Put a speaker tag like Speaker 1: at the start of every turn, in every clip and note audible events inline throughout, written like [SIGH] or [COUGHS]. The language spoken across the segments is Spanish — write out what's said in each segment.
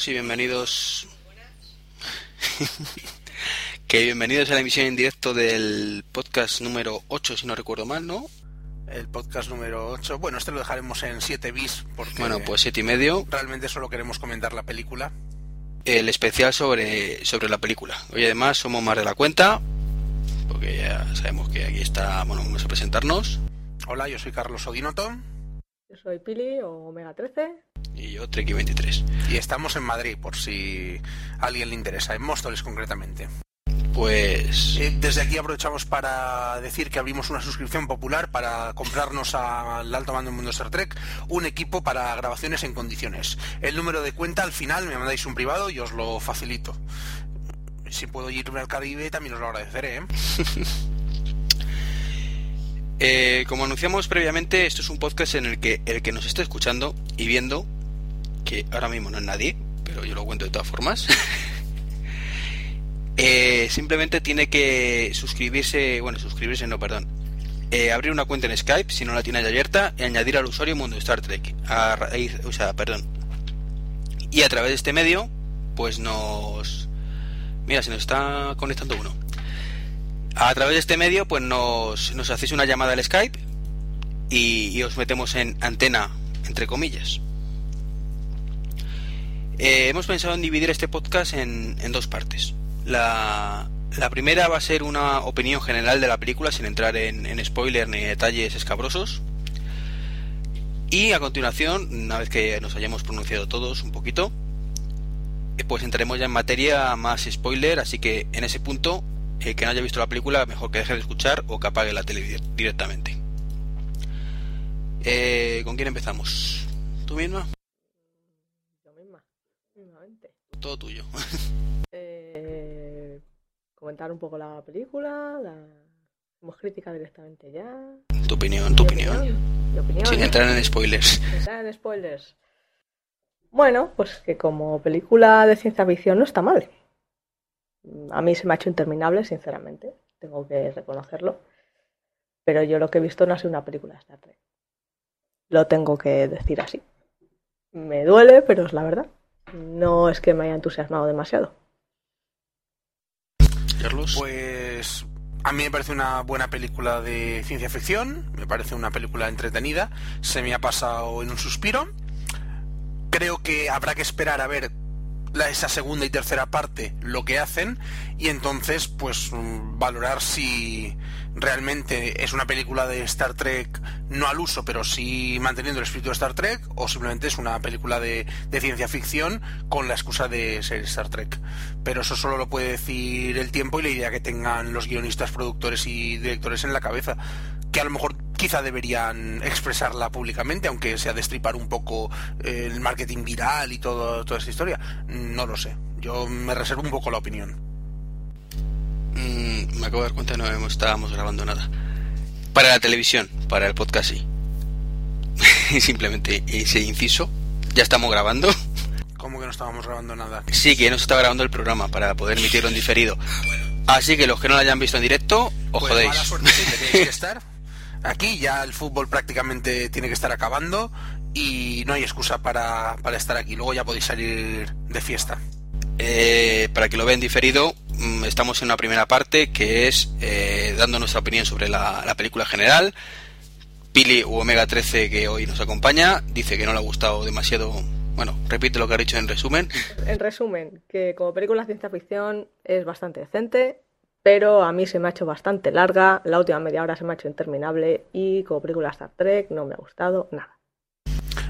Speaker 1: todos y bienvenidos. [LAUGHS] que bienvenidos a la emisión en directo del podcast número 8, si no recuerdo mal, ¿no?
Speaker 2: El podcast número 8. Bueno, este lo dejaremos en 7 bis porque.
Speaker 1: Bueno, pues 7 y medio.
Speaker 2: Realmente solo queremos comentar la película.
Speaker 1: El especial sobre, sobre la película. Hoy además somos más de la cuenta, porque ya sabemos que aquí está. Bueno, vamos a presentarnos.
Speaker 2: Hola, yo soy Carlos Odinoto.
Speaker 3: Yo soy Pili o Omega 13.
Speaker 1: Y yo, Treki23.
Speaker 2: Y estamos en Madrid, por si a alguien le interesa, en Móstoles concretamente.
Speaker 1: Pues.
Speaker 2: Eh, desde aquí aprovechamos para decir que abrimos una suscripción popular para comprarnos al alto mando del mundo Star Trek un equipo para grabaciones en condiciones. El número de cuenta al final me mandáis un privado y os lo facilito. Si puedo irme al Caribe también os lo agradeceré. ¿eh? [LAUGHS]
Speaker 1: Eh, como anunciamos previamente, esto es un podcast en el que el que nos esté escuchando y viendo, que ahora mismo no es nadie, pero yo lo cuento de todas formas, [LAUGHS] eh, simplemente tiene que suscribirse, bueno, suscribirse no, perdón, eh, abrir una cuenta en Skype si no la tiene ya abierta y añadir al usuario Mundo Star Trek, a raíz, o sea, perdón, y a través de este medio, pues nos, mira, se nos está conectando uno. A través de este medio, pues nos, nos hacéis una llamada al Skype y, os metemos en antena, entre comillas. Eh, hemos pensado en dividir este podcast en, dos partes. La, primera va a ser una opinión general de la película sin entrar en, spoiler ni detalles escabrosos. Y a continuación, una vez que nos hayamos pronunciado todos un poquito, eh, pues entraremos ya en materia más spoiler, así que en ese punto el que no haya visto la película, mejor que deje de escuchar o que apague la tele directamente. Eh, ¿Con quién empezamos? ¿Tú misma?
Speaker 3: Yo misma, mismamente.
Speaker 1: Todo tuyo. [LAUGHS]
Speaker 3: Eh, comentar un poco la película, la... hacemos crítica directamente ya.
Speaker 1: Tu opinión, tu opinión.
Speaker 3: opinión.
Speaker 1: Sin entrar en spoilers.
Speaker 3: Sin entrar en spoilers. Bueno, pues que como película de ciencia ficción no está mal a mí se me ha hecho interminable, sinceramente, tengo que reconocerlo. Pero yo lo que he visto no ha sido una película de Star Trek. Lo tengo que decir así. Me duele, pero es la verdad. No es que me haya entusiasmado demasiado.
Speaker 1: Carlos.
Speaker 2: Pues a mí me parece una buena película de ciencia ficción, me parece una película entretenida, se me ha pasado en un suspiro. Creo que habrá que esperar a ver esa segunda y tercera parte lo que hacen y entonces pues valorar si realmente es una película de Star Trek no al uso pero sí manteniendo el espíritu de Star Trek o simplemente es una película de, de ciencia ficción con la excusa de ser Star Trek. Pero eso solo lo puede decir el tiempo y la idea que tengan los guionistas productores y directores en la cabeza que a lo mejor quizá deberían expresarla públicamente, aunque sea destripar un poco eh, el marketing viral y todo, toda esta historia. No lo sé. Yo me reservo un poco la opinión.
Speaker 1: Mm, me acabo de dar cuenta que no estábamos grabando nada. Para la televisión, para el podcast sí. [LAUGHS] Simplemente ese inciso. Ya estamos grabando.
Speaker 2: ¿Cómo que no estábamos grabando nada?
Speaker 1: Sí, que no se está grabando el programa para poder emitirlo en diferido. Así que los que no lo hayan visto en directo, os
Speaker 2: pues
Speaker 1: jodéis.
Speaker 2: Mala suerte, tenéis que estar. [LAUGHS] Aquí ya el fútbol prácticamente tiene que estar acabando y no hay excusa para, estar aquí. Luego ya podéis salir de fiesta.
Speaker 1: Eh, para que lo vean diferido, mm, estamos en una primera parte que es eh, dando nuestra opinión sobre la, película general. Pili u Omega 13 que hoy nos acompaña dice que no le ha gustado demasiado. Bueno, repite lo que ha dicho en resumen.
Speaker 3: En resumen, que como película de ciencia ficción es bastante decente, pero a mí se me ha hecho bastante larga, la última media hora se me ha hecho interminable y como película Star Trek no me ha gustado nada.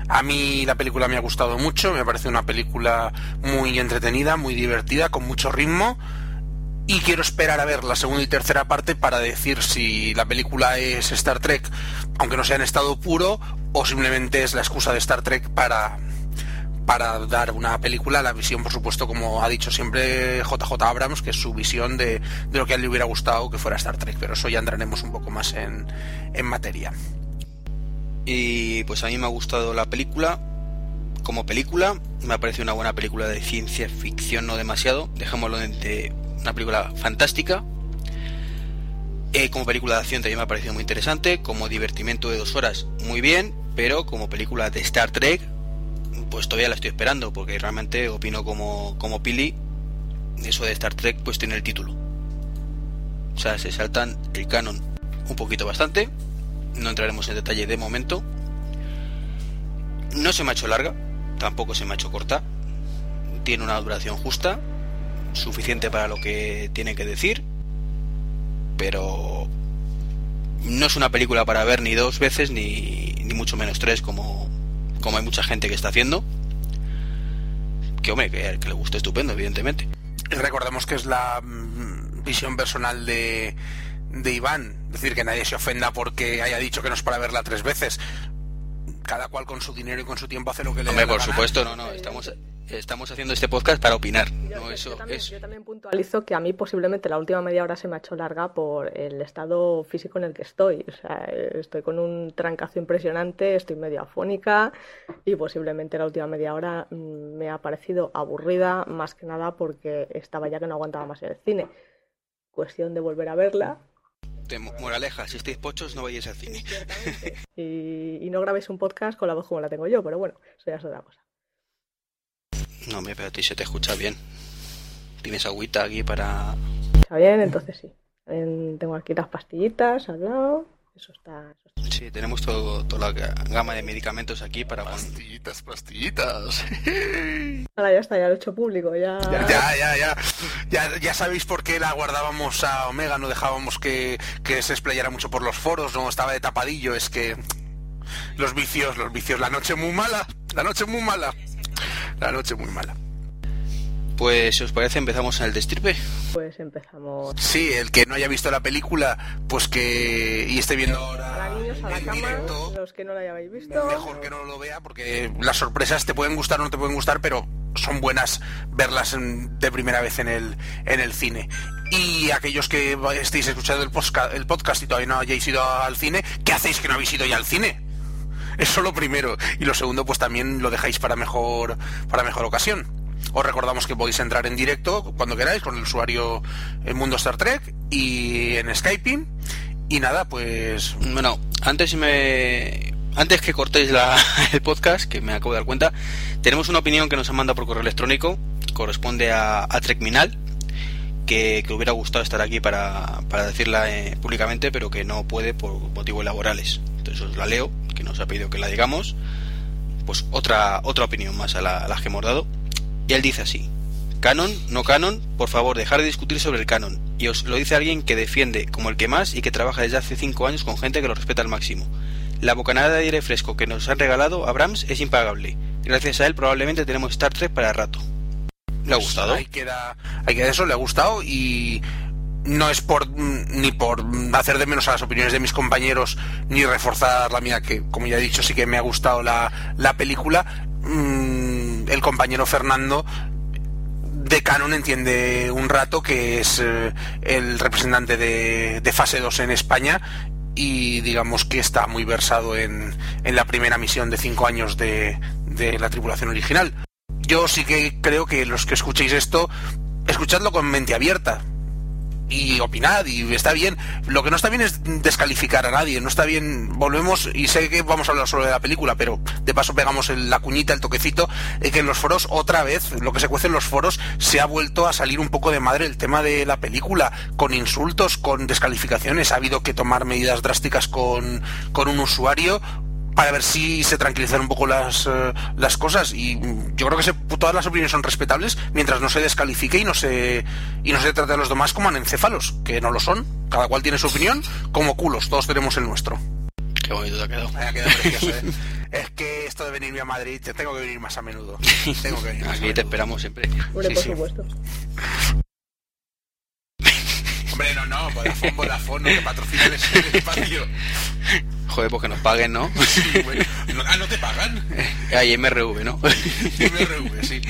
Speaker 2: A mí la película me ha gustado mucho, me parece una película muy entretenida, muy divertida, con mucho ritmo. Y quiero esperar a ver la segunda y tercera parte para decir si la película es Star Trek, aunque no sea en estado puro, o simplemente es la excusa de Star Trek para, para dar una película, la visión, por supuesto, como ha dicho siempre JJ Abrams, que es su visión de, lo que él le hubiera gustado que fuera Star Trek, pero eso ya entraremos un poco más en, en materia.
Speaker 1: Y pues a mí me ha gustado la película. Como película, me ha parecido una buena película de ciencia ficción, no demasiado. Dejémoslo de una película fantástica. Eh, como película de acción también me ha parecido muy interesante. Como divertimento de dos horas, muy bien. Pero como película de Star Trek, pues todavía la estoy esperando, porque realmente opino como, como Pili, eso de Star Trek pues tiene el título. O sea, se saltan el canon un poquito bastante, no entraremos en detalle de momento. No se me ha hecho larga, tampoco se me ha hecho corta, tiene una duración justa, suficiente para lo que tiene que decir, pero no es una película para ver ni dos veces ni, ni mucho menos tres como, como hay mucha gente que está haciendo. Que hombre, que, que le guste estupendo, evidentemente.
Speaker 2: Recordemos que es la mm, visión personal de, de Iván. Es decir, que nadie se ofenda porque haya dicho que no es para verla tres veces. Cada cual con su dinero y con su tiempo hace lo que le
Speaker 1: Hombre,
Speaker 2: dé la
Speaker 1: por
Speaker 2: gana.
Speaker 1: supuesto, no, no, estamos, estamos haciendo este podcast para opinar.
Speaker 3: Yo,
Speaker 1: No,
Speaker 3: yo
Speaker 1: eso
Speaker 3: también,
Speaker 1: es...
Speaker 3: yo también puntualizo que a mí posiblemente la última media hora se me ha hecho larga por el estado físico en el que estoy. O sea, estoy con un trancazo impresionante, estoy medio afónica y posiblemente la última media hora mm, me ha parecido aburrida más que nada porque estaba ya que no aguantaba más en el cine. Cuestión de volver a verla
Speaker 1: moraleja, si estáis pochos no vayáis al cine. [LAUGHS]
Speaker 3: y, y no grabéis un podcast con la voz como la tengo yo, pero bueno, eso ya es otra cosa.
Speaker 1: No, hombre, pero a ti se te escucha bien. Tienes agüita aquí para...
Speaker 3: ¿Está bien? Entonces sí. Tengo aquí las pastillitas al lado. Eso está, eso está
Speaker 1: Sí, tenemos todo, toda la gama de medicamentos aquí para...
Speaker 2: Pastillitas, pastillitas. [LAUGHS]
Speaker 3: Ahora ya está, ya lo he hecho público, ya...
Speaker 2: Ya, ya, ya, ya. Ya sabéis por qué la guardábamos a Omega, no dejábamos que, que se explayara mucho por los foros, no estaba de tapadillo, es que los vicios, los vicios, la noche muy mala, la noche muy mala, la noche muy mala.
Speaker 1: Pues, si os parece, empezamos en el destripe.
Speaker 3: Pues empezamos.
Speaker 2: Sí, el que no haya visto la película, pues que y esté viendo ahora
Speaker 3: Para niños a la
Speaker 2: en
Speaker 3: cama,
Speaker 2: directo,
Speaker 3: los que no la hayáis visto.
Speaker 2: mejor que no lo vea porque las sorpresas te pueden gustar o no te pueden gustar, pero son buenas verlas en- de primera vez en el, en el cine. Y aquellos que estéis escuchando el podcast, el podcast y todavía no hayáis ido al cine, ¿qué hacéis que no habéis ido ya al cine? Eso lo primero. Y lo segundo, pues también lo dejáis para mejor, para mejor ocasión. Os recordamos que podéis entrar en directo cuando queráis con el usuario en Mundo Star Trek y en Skyping. Y nada, pues
Speaker 1: Bueno, antes me... Antes que cortéis [LAUGHS] el podcast, que me acabo de dar cuenta, tenemos una opinión que nos han mandado por correo electrónico, corresponde a, a Trekminal, que, que hubiera gustado estar aquí para, para decirla eh, públicamente, pero que no puede por motivos laborales. Entonces os la leo, que nos ha pedido que la digamos. Pues otra, otra opinión más a, la- a las que hemos dado. Y él dice así. Canon, no canon, por favor, dejar de discutir sobre el canon. Y os lo dice alguien que defiende como el que más y que trabaja desde hace 5 años con gente que lo respeta al máximo. La bocanada de aire fresco que nos han regalado Abrams es impagable. Gracias a él probablemente tenemos Star Trek para rato. ¿Le ha gustado?
Speaker 2: Ahí queda, ahí queda eso, le ha gustado y no es por ni por hacer de menos a las opiniones de mis compañeros ni reforzar la mía, que como ya he dicho sí que me ha gustado la, la película. Mm, el compañero Fernando de Canon entiende un rato que es eh, el representante de, fase 2 en España y digamos que está muy versado en, la primera misión de cinco años de, de la tripulación original. Yo sí que creo que los que escuchéis esto, escuchadlo con mente abierta y opinad y está bien. Lo que no está bien es descalificar a nadie, no está bien. Volvemos y sé que vamos a hablar solo de la película, pero de paso pegamos la cuñita, el toquecito, eh, que en los foros otra vez, lo que se cuece en los foros, se ha vuelto a salir un poco de madre el tema de la película, con insultos, con descalificaciones, ha habido que tomar medidas drásticas con, con un usuario para ver si se tranquilizan un poco las, eh, las cosas y yo creo que se- todas las opiniones son respetables mientras no se descalifique y no se y no se trate a los demás como anencéfalos que no lo son cada cual tiene su opinión como culos todos tenemos el nuestro
Speaker 1: Qué bonito te ha quedado.
Speaker 2: Precioso, ¿eh? [LAUGHS] es que esto de venirme a Madrid te tengo que venir más a menudo [LAUGHS] tengo que venir más a
Speaker 1: Aquí te
Speaker 2: menudo.
Speaker 1: esperamos siempre.
Speaker 2: Sí,
Speaker 3: por
Speaker 2: sí.
Speaker 3: supuesto.
Speaker 2: Hombre no no Vodafone Vodafone no te patrocina el espacio [LAUGHS]
Speaker 1: Joder, pues que nos paguen, ¿no?
Speaker 2: Sí, bueno. No- ah no te pagan [LAUGHS]
Speaker 1: Hay MRV, ¿no? [LAUGHS]
Speaker 2: MRV sí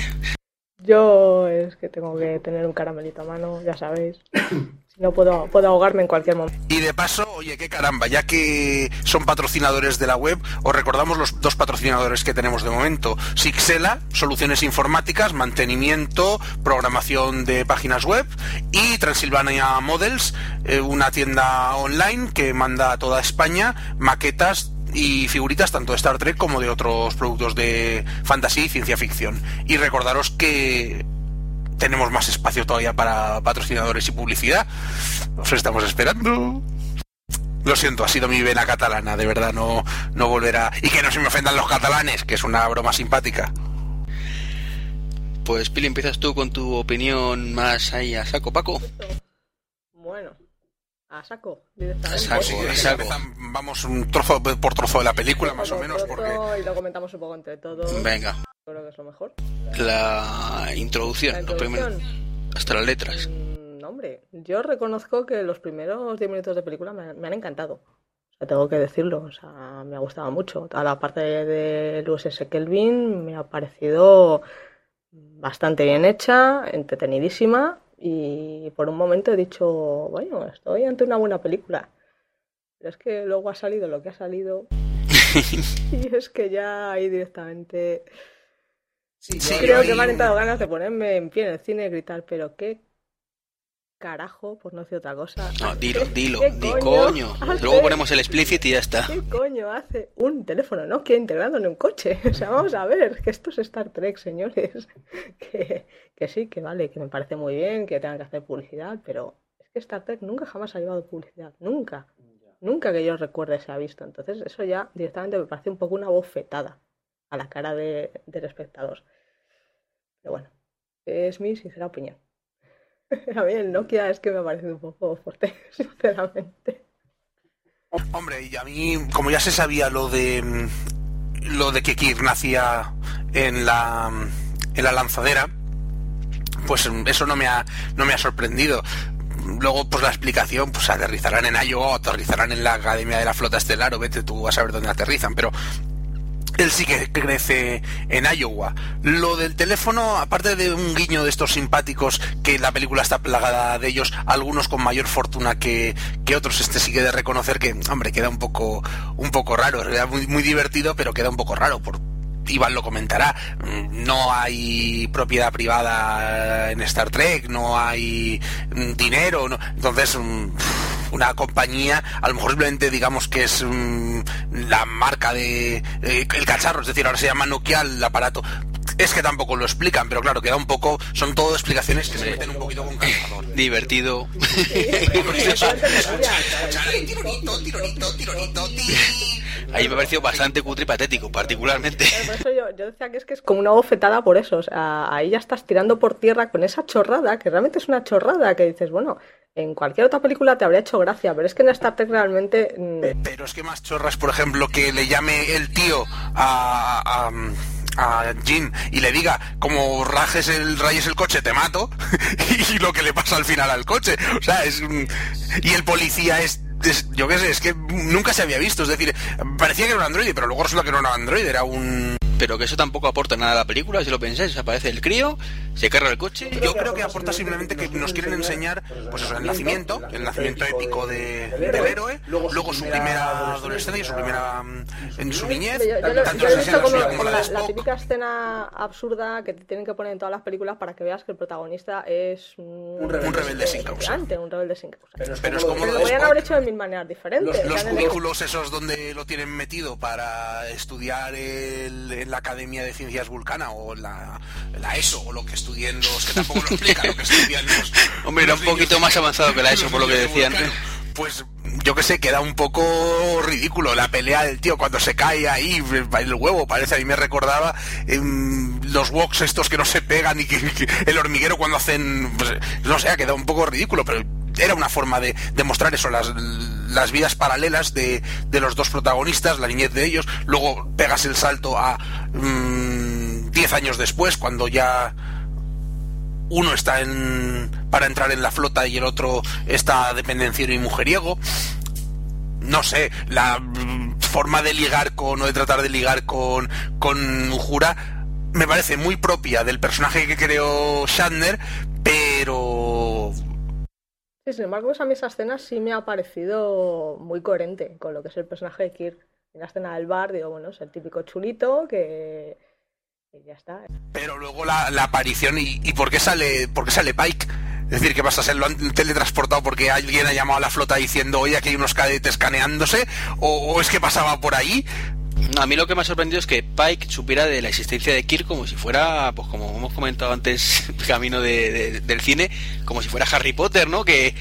Speaker 3: Yo es que tengo que tener un caramelito a mano, ya sabéis. [COUGHS] No puedo, puedo ahogarme en cualquier momento.
Speaker 2: Y de paso, oye, qué caramba, ya que son patrocinadores de la web, os recordamos los dos patrocinadores que tenemos de momento. Sixela, soluciones informáticas, mantenimiento, programación de páginas web, y Transilvania Models, eh, una tienda online que manda a toda España maquetas y figuritas tanto de Star Trek como de otros productos de fantasía y ciencia ficción. Y recordaros que tenemos más espacio todavía para patrocinadores y publicidad. Os estamos esperando. Lo siento, ha sido mi vena catalana, de verdad, no, no volverá. Y que no se me ofendan los catalanes, que es una broma simpática.
Speaker 1: Pues Pili, empiezas tú con tu opinión más ahí a saco, Paco.
Speaker 3: Bueno, a saco,
Speaker 1: A saco,
Speaker 2: Sí,
Speaker 1: a saco.
Speaker 2: empezam- Vamos un trozo por trozo de la película, más o menos, porque...
Speaker 3: Y lo comentamos un poco entre todos.
Speaker 1: Venga,
Speaker 3: Creo que es lo mejor.
Speaker 1: la introducción,
Speaker 3: La
Speaker 1: lo primero,
Speaker 3: introducción.
Speaker 1: hasta las letras.
Speaker 3: Mm, hombre, yo reconozco que los primeros 10 minutos de película me, me han encantado. O sea, tengo que decirlo. O sea, me ha gustado mucho. Toda la parte de Lewis S. Kelvin me ha parecido bastante bien hecha, entretenidísima. Y por un momento he dicho, bueno, estoy ante una buena película. Pero es que luego ha salido lo que ha salido. [LAUGHS] y es que ya ahí directamente.
Speaker 2: Sí,
Speaker 3: Creo
Speaker 2: yo
Speaker 3: que me han entrado ganas de ponerme en pie en el cine y gritar, pero qué carajo, por no decir otra cosa.
Speaker 1: No, [LAUGHS] dilo,
Speaker 3: ¿Qué-
Speaker 1: dilo, di
Speaker 3: coño
Speaker 1: Luego ponemos el explicit y ya está.
Speaker 3: ¿Qué coño hace un teléfono Nokia integrado en un coche? [LAUGHS] O sea, vamos a ver, que esto es Star Trek, señores. [LAUGHS] Que, que sí, que vale, que me parece muy bien que tengan que hacer publicidad, pero es que Star Trek nunca jamás ha llevado publicidad, nunca. Nunca que yo recuerde se ha visto. Entonces, eso ya directamente me parece un poco una bofetada a la cara de- del espectador. Pero bueno, es mi sincera opinión. [LAUGHS] A mí el Nokia es que me ha parecido un poco fuerte, [LAUGHS] sinceramente.
Speaker 2: Hombre, y a mí, como ya se sabía lo de lo de que Kirk nacía en la en la lanzadera, pues eso no me ha no me ha sorprendido. Luego, pues la explicación, pues aterrizarán en Iowa aterrizarán en la Academia de la Flota Estelar o vete tú a saber dónde aterrizan, pero él sí que crece en Iowa. Lo del teléfono, aparte de un guiño de estos simpáticos, que la película está plagada de ellos, algunos con mayor fortuna que, que otros, este sí que de reconocer que, hombre, queda un poco, un poco raro, era muy, muy divertido, pero queda un poco raro, por, Iván lo comentará, mm, no hay propiedad privada en Star Trek, no hay mm, dinero, no- entonces mm, una compañía, a lo mejor simplemente digamos que es mm, la marca de eh, el cacharro, es decir, ahora se llama Nokia el aparato. Es que tampoco lo explican, pero claro, queda un poco, son todo explicaciones que se meten un poquito con calzador.
Speaker 1: Divertido.
Speaker 2: Tironito, tironito, tironito, ti.
Speaker 1: Ahí me ha parecido bastante cutre y patético, particularmente.
Speaker 3: Por eso yo, yo decía que es que es como una bofetada por eso. O sea, ahí ya estás tirando por tierra con esa chorrada, que realmente es una chorrada, que dices, bueno, en cualquier otra película te habría hecho gracia, pero es que en Star Trek realmente. mm,
Speaker 2: Pero es que más chorras, por ejemplo, que le llame el tío a, a, Jean y le diga, como rajes el, rayes el coche, te mato, [LAUGHS] y lo que le pasa al final al coche. O sea, es... un- Y el policía es... es- yo qué sé, es que nunca se había visto. Es decir, parecía que era un androide, pero luego resulta que no era un androide, era un...
Speaker 1: Pero que eso tampoco aporta nada a la película, si lo pensáis. Aparece el crío, se carga el coche.
Speaker 2: Yo creo que aporta simplemente que nos quieren enseñar pues eso, el nacimiento, el nacimiento épico de, del héroe, luego su primera adolescencia, su primera mm, en su niñez, tanto
Speaker 3: yo lo he
Speaker 2: esa
Speaker 3: visto
Speaker 2: escena
Speaker 3: como,
Speaker 2: suya como la
Speaker 3: la, típica escena absurda que te tienen que poner en todas las películas para que veas que el protagonista es un,
Speaker 2: Un rebelde sin causa.
Speaker 3: un rebelde sin causa.
Speaker 2: Pero es como
Speaker 3: Pero
Speaker 2: lo
Speaker 3: podrían haber hecho de mil maneras diferentes.
Speaker 2: Los
Speaker 3: el-
Speaker 2: cubículos esos donde lo tienen metido para estudiar el- en la Academia de Ciencias Vulcana o la, la ESO o lo que estudien los que tampoco lo explica lo que estudian los [LAUGHS]
Speaker 1: Hombre, era un poquito
Speaker 2: de-
Speaker 1: más avanzado que la ESO, por lo que
Speaker 2: niños de
Speaker 1: decían.
Speaker 2: Vulcano. Pues yo que sé, queda un poco ridículo la pelea del tío cuando se cae ahí, el huevo parece, a mí me recordaba em, los woks estos que no se pegan y que, que el hormiguero cuando hacen, pues, no sé, ha quedado un poco ridículo, pero era una forma de, de mostrar eso, las, las vidas paralelas de, de los dos protagonistas, la niñez de ellos, luego pegas el salto a mm, 10 años después, cuando ya uno está en para entrar en la flota y el otro está dependenciero y mujeriego. No sé, la mm, forma de ligar con o de tratar de ligar con con Jura me parece muy propia del personaje que creó Shatner, pero
Speaker 3: Sí, sin embargo, a esa escena sí me ha parecido muy coherente con lo que es el personaje de Kirk. En la escena del bar, digo, bueno, es el típico chulito que, que ya está.
Speaker 2: pero luego la, aparición y, y por qué sale por qué sale Pike Es decir, ¿qué pasa? ¿Se lo han teletransportado porque alguien ha llamado a la flota diciendo, oye, aquí hay unos cadetes escaneándose? ¿O, o es que pasaba por ahí?
Speaker 1: No, a mí lo que me ha sorprendido es que Pike supiera de la existencia de Kirk como si fuera, pues como hemos comentado antes, [LAUGHS] camino de, de, del cine, como si fuera Harry Potter, ¿no? Que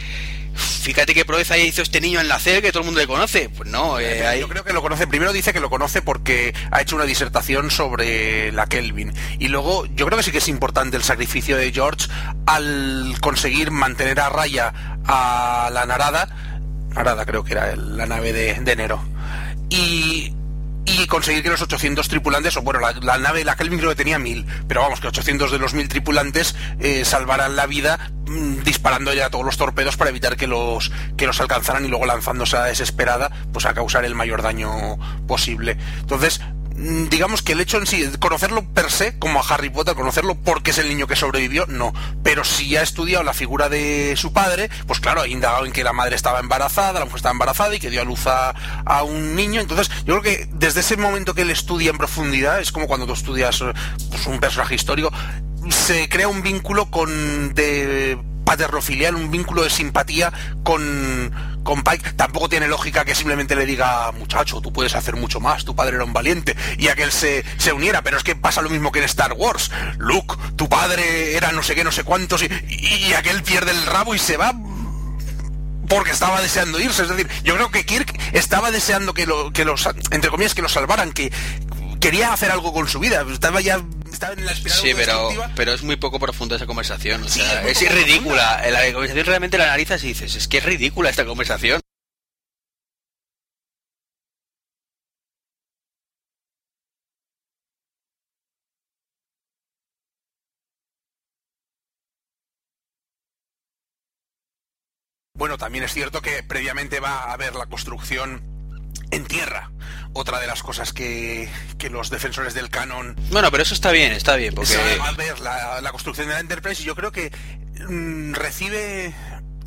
Speaker 1: fíjate qué proeza hizo este niño en la CEL que todo el mundo le conoce. Pues no, eh, hay...
Speaker 2: yo creo que lo conoce. Primero dice que lo conoce porque ha hecho una disertación sobre la Kelvin. Y luego yo creo que sí que es importante el sacrificio de George al conseguir mantener a raya a la Narada. Narada creo que era la nave de, de enero. Y y conseguir que los 800 tripulantes, o bueno, la, la nave, la Kelvin creo que tenía 1000, pero vamos, que 800 de los 1000 tripulantes eh, salvaran la vida mmm, disparando ya todos los torpedos para evitar que los, que los alcanzaran y luego lanzándose a desesperada, pues a causar el mayor daño posible. Entonces, mm, digamos que el hecho en sí, conocerlo per se, como a Harry Potter, conocerlo porque es el niño que sobrevivió, no. Pero si ha estudiado la figura de su padre, pues claro, ha indagado en que la madre estaba embarazada, la mujer estaba embarazada y que dio a luz a, a un niño. Entonces, yo creo que desde ese momento que él estudia en profundidad, es como cuando tú estudias pues, un personaje histórico, se crea un vínculo con de paterrofilial, un vínculo de simpatía con, con Pike. Tampoco tiene lógica que simplemente le diga, muchacho, tú puedes hacer mucho más, tu padre era un valiente, y a que él se, se uniera, pero es que pasa lo mismo que en Star Wars. Luke, tu padre era no sé qué, no sé cuántos, y, y aquel pierde el rabo y se va porque estaba deseando irse. Es decir, yo creo que Kirk estaba deseando que, lo, que los, entre comillas, que lo salvaran, que quería hacer algo con su vida. Estaba ya estaba en la espiral
Speaker 1: Sí, pero, pero es muy poco profunda esa conversación. O sea, es, es ridícula. La conversación realmente la analizas y dices, es que es ridícula esta conversación.
Speaker 2: Bueno, también es cierto que previamente va a haber la construcción en tierra. Otra de las cosas que, que, los defensores del canon.
Speaker 1: Bueno, pero eso está bien, está bien. Porque...
Speaker 2: Va a ver la, la construcción de la Enterprise y yo creo que mmm, recibe